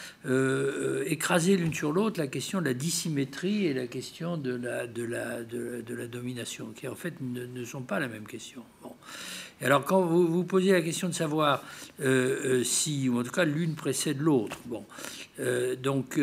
écraser l'une sur l'autre la question de la dissymétrie et la question de la, domination, qui en fait ne, sont pas la même question. Bon. Alors quand vous vous posez la question de savoir si, ou en tout cas l'une précède l'autre, bon, donc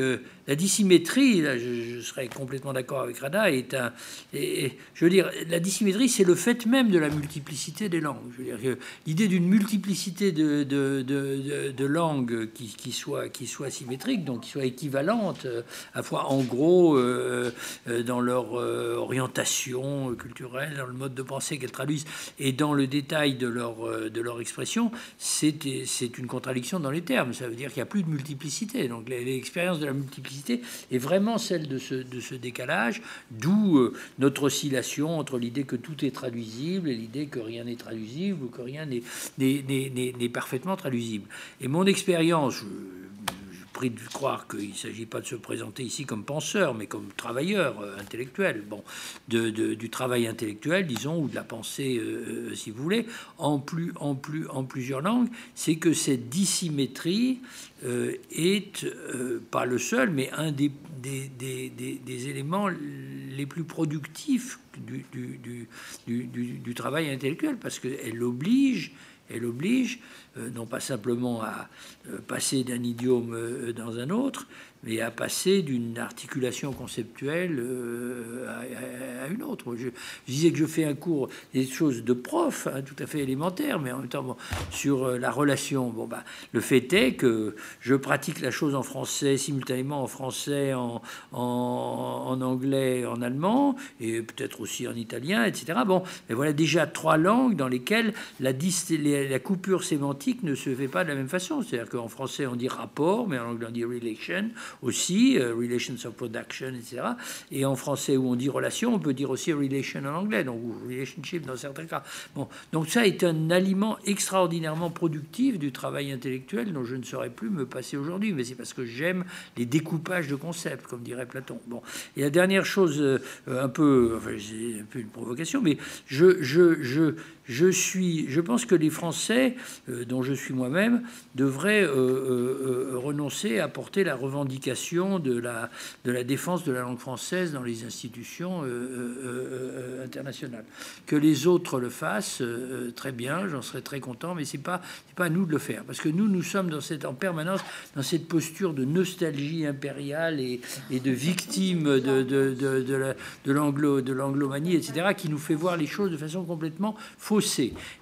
la dissymétrie, là, je, serais complètement d'accord avec Rada, est un. Et, je veux dire, la dissymétrie, c'est le fait même de la multiplicité des langues. Je veux dire, l'idée d'une multiplicité de, de, de, langues qui, qui, soit, qui soit symétrique, donc qui soit équivalente, euh, à fois en gros euh, euh, dans leur orientation culturelle, dans le mode de pensée qu'elles traduisent, et dans le détail de leur, de leur expression, c'est une contradiction dans les termes. Ça veut dire qu'il n'y a plus de multiplicité. Donc l'expérience de la multiplicité est vraiment celle de ce, de ce décalage, d'où euh, notre oscillation entre l'idée que tout est traduisible et l'idée que rien n'est traduisible ou que rien n'est parfaitement traduisible. Et mon expérience, prie de croire qu'il ne s'agit pas de se présenter ici comme penseur, mais comme travailleur euh, intellectuel, bon, de, du travail intellectuel, disons, ou de la pensée, euh, si vous voulez, en, plus, en, plus, en plusieurs langues, c'est que cette dissymétrie euh, est pas le seul, mais un des, éléments les plus productifs du, du, du, du travail intellectuel, parce qu'elle oblige elle oblige non pas simplement à passer d'un idiome dans un autre, mais à passer d'une articulation conceptuelle euh, à, une autre. Je, disais que je fais un cours des choses de prof, hein, tout à fait élémentaire, mais en même temps sur euh, la relation. Bon, bah, le fait est que je pratique la chose en français, simultanément en français, en, anglais, en allemand, et peut-être aussi en italien, etc. Bon, mais voilà déjà trois langues dans lesquelles la coupure sémantique ne se fait pas de la même façon. C'est-à-dire qu'en français on dit rapport, mais en anglais on dit relation aussi, euh, relations of production, etc. Et en français où on dit relation, on peut dire aussi relation en anglais, donc relationship dans certains cas. Bon, donc ça est un aliment extraordinairement productif du travail intellectuel dont je ne saurais plus me passer aujourd'hui, mais c'est parce que j'aime les découpages de concepts, comme dirait Platon. Bon, et la dernière chose, euh, un peu, un peu une provocation, mais je, je, je je, suis, je pense que les Français, euh, dont je suis moi-même, devraient euh, euh, renoncer à porter la revendication de la, de la défense de la langue française dans les institutions internationales. Que les autres le fassent, très bien, j'en serais très content, mais ce n'est pas, pas à nous de le faire. Parce que nous, nous sommes dans cette, en permanence dans cette posture de nostalgie impériale et, et de victime de, de, de, de l'anglomanie, etc., qui nous fait voir les choses de façon complètement fausse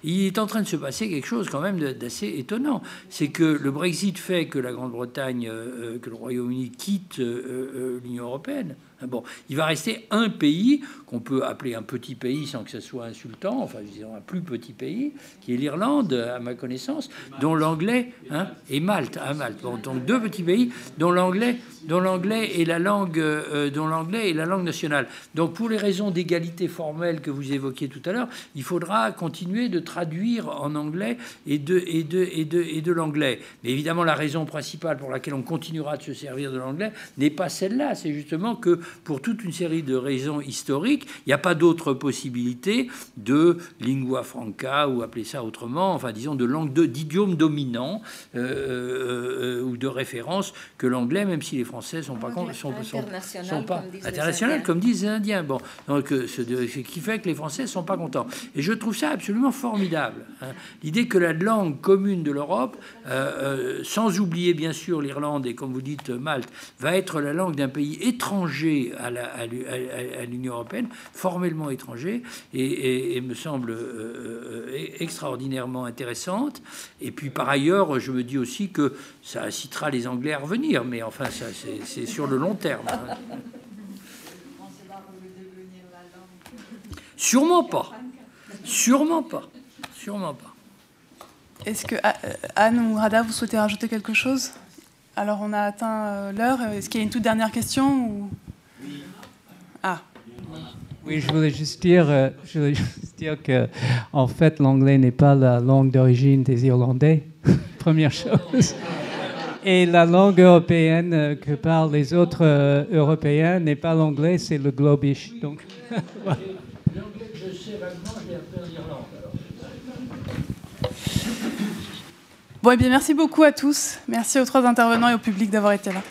il est en train de se passer quelque chose quand même d'assez étonnant. C'est que le Brexit fait que la Grande-Bretagne, euh, euh, que le Royaume-Uni quitte euh, l'Union européenne. Bon, il va rester un pays qu'on peut appeler un petit pays sans que ce soit insultant, enfin, disons un plus petit pays, qui est l'Irlande, à ma connaissance, dont l'anglais, hein, et Malte, à Malte. Donc deux petits pays dont l'anglais dont l'anglais est la langue, euh, dont l'anglais est la langue nationale. Donc, pour les raisons d'égalité formelle que vous évoquiez tout à l'heure, il faudra continuer de traduire en anglais et de, et de, et de, et de l'anglais. Mais évidemment, la raison principale pour laquelle on continuera de se servir de l'anglais n'est pas celle-là. C'est justement que pour toute une série de raisons historiques, il n'y a pas d'autre possibilité de lingua franca ou appeler ça autrement, enfin disons de langue d'idiome dominant euh, euh, ou de référence que l'anglais, même si les Français sont pas sont, sont, pas internationales comme disent les Indiens. Bon, donc euh, ce, qui fait que les Français sont pas contents. Et je trouve ça absolument formidable. Hein. L'idée que la langue commune de l'Europe, euh, euh, sans oublier bien sûr l'Irlande et comme vous dites Malte, va être la langue d'un pays étranger à l'Union européenne, formellement étranger, et, me semble euh, euh, extraordinairement intéressante. Et puis par ailleurs, je me dis aussi que ça incitera les Anglais à revenir, mais enfin, ça c'est sur le long terme. Hein. Sûrement pas. Sûrement pas. Sûrement pas. Est-ce que Anne ou Rada, vous souhaitez rajouter quelque chose? Alors, on a atteint euh, l'heure. Est-ce qu'il y a une toute dernière question ou... Ah. Oui, je voulais juste dire, euh, je voulais juste dire que, en fait, l'anglais n'est pas la langue d'origine des Irlandais, première chose. Et la langue européenne euh, que parlent les autres Européens n'est pas l'anglais, c'est le globish. Donc, L'anglais que je sais vaguement, je l'ai appris en Irlande. Bon, eh bien, merci beaucoup à tous. Merci aux trois intervenants et au public d'avoir été là.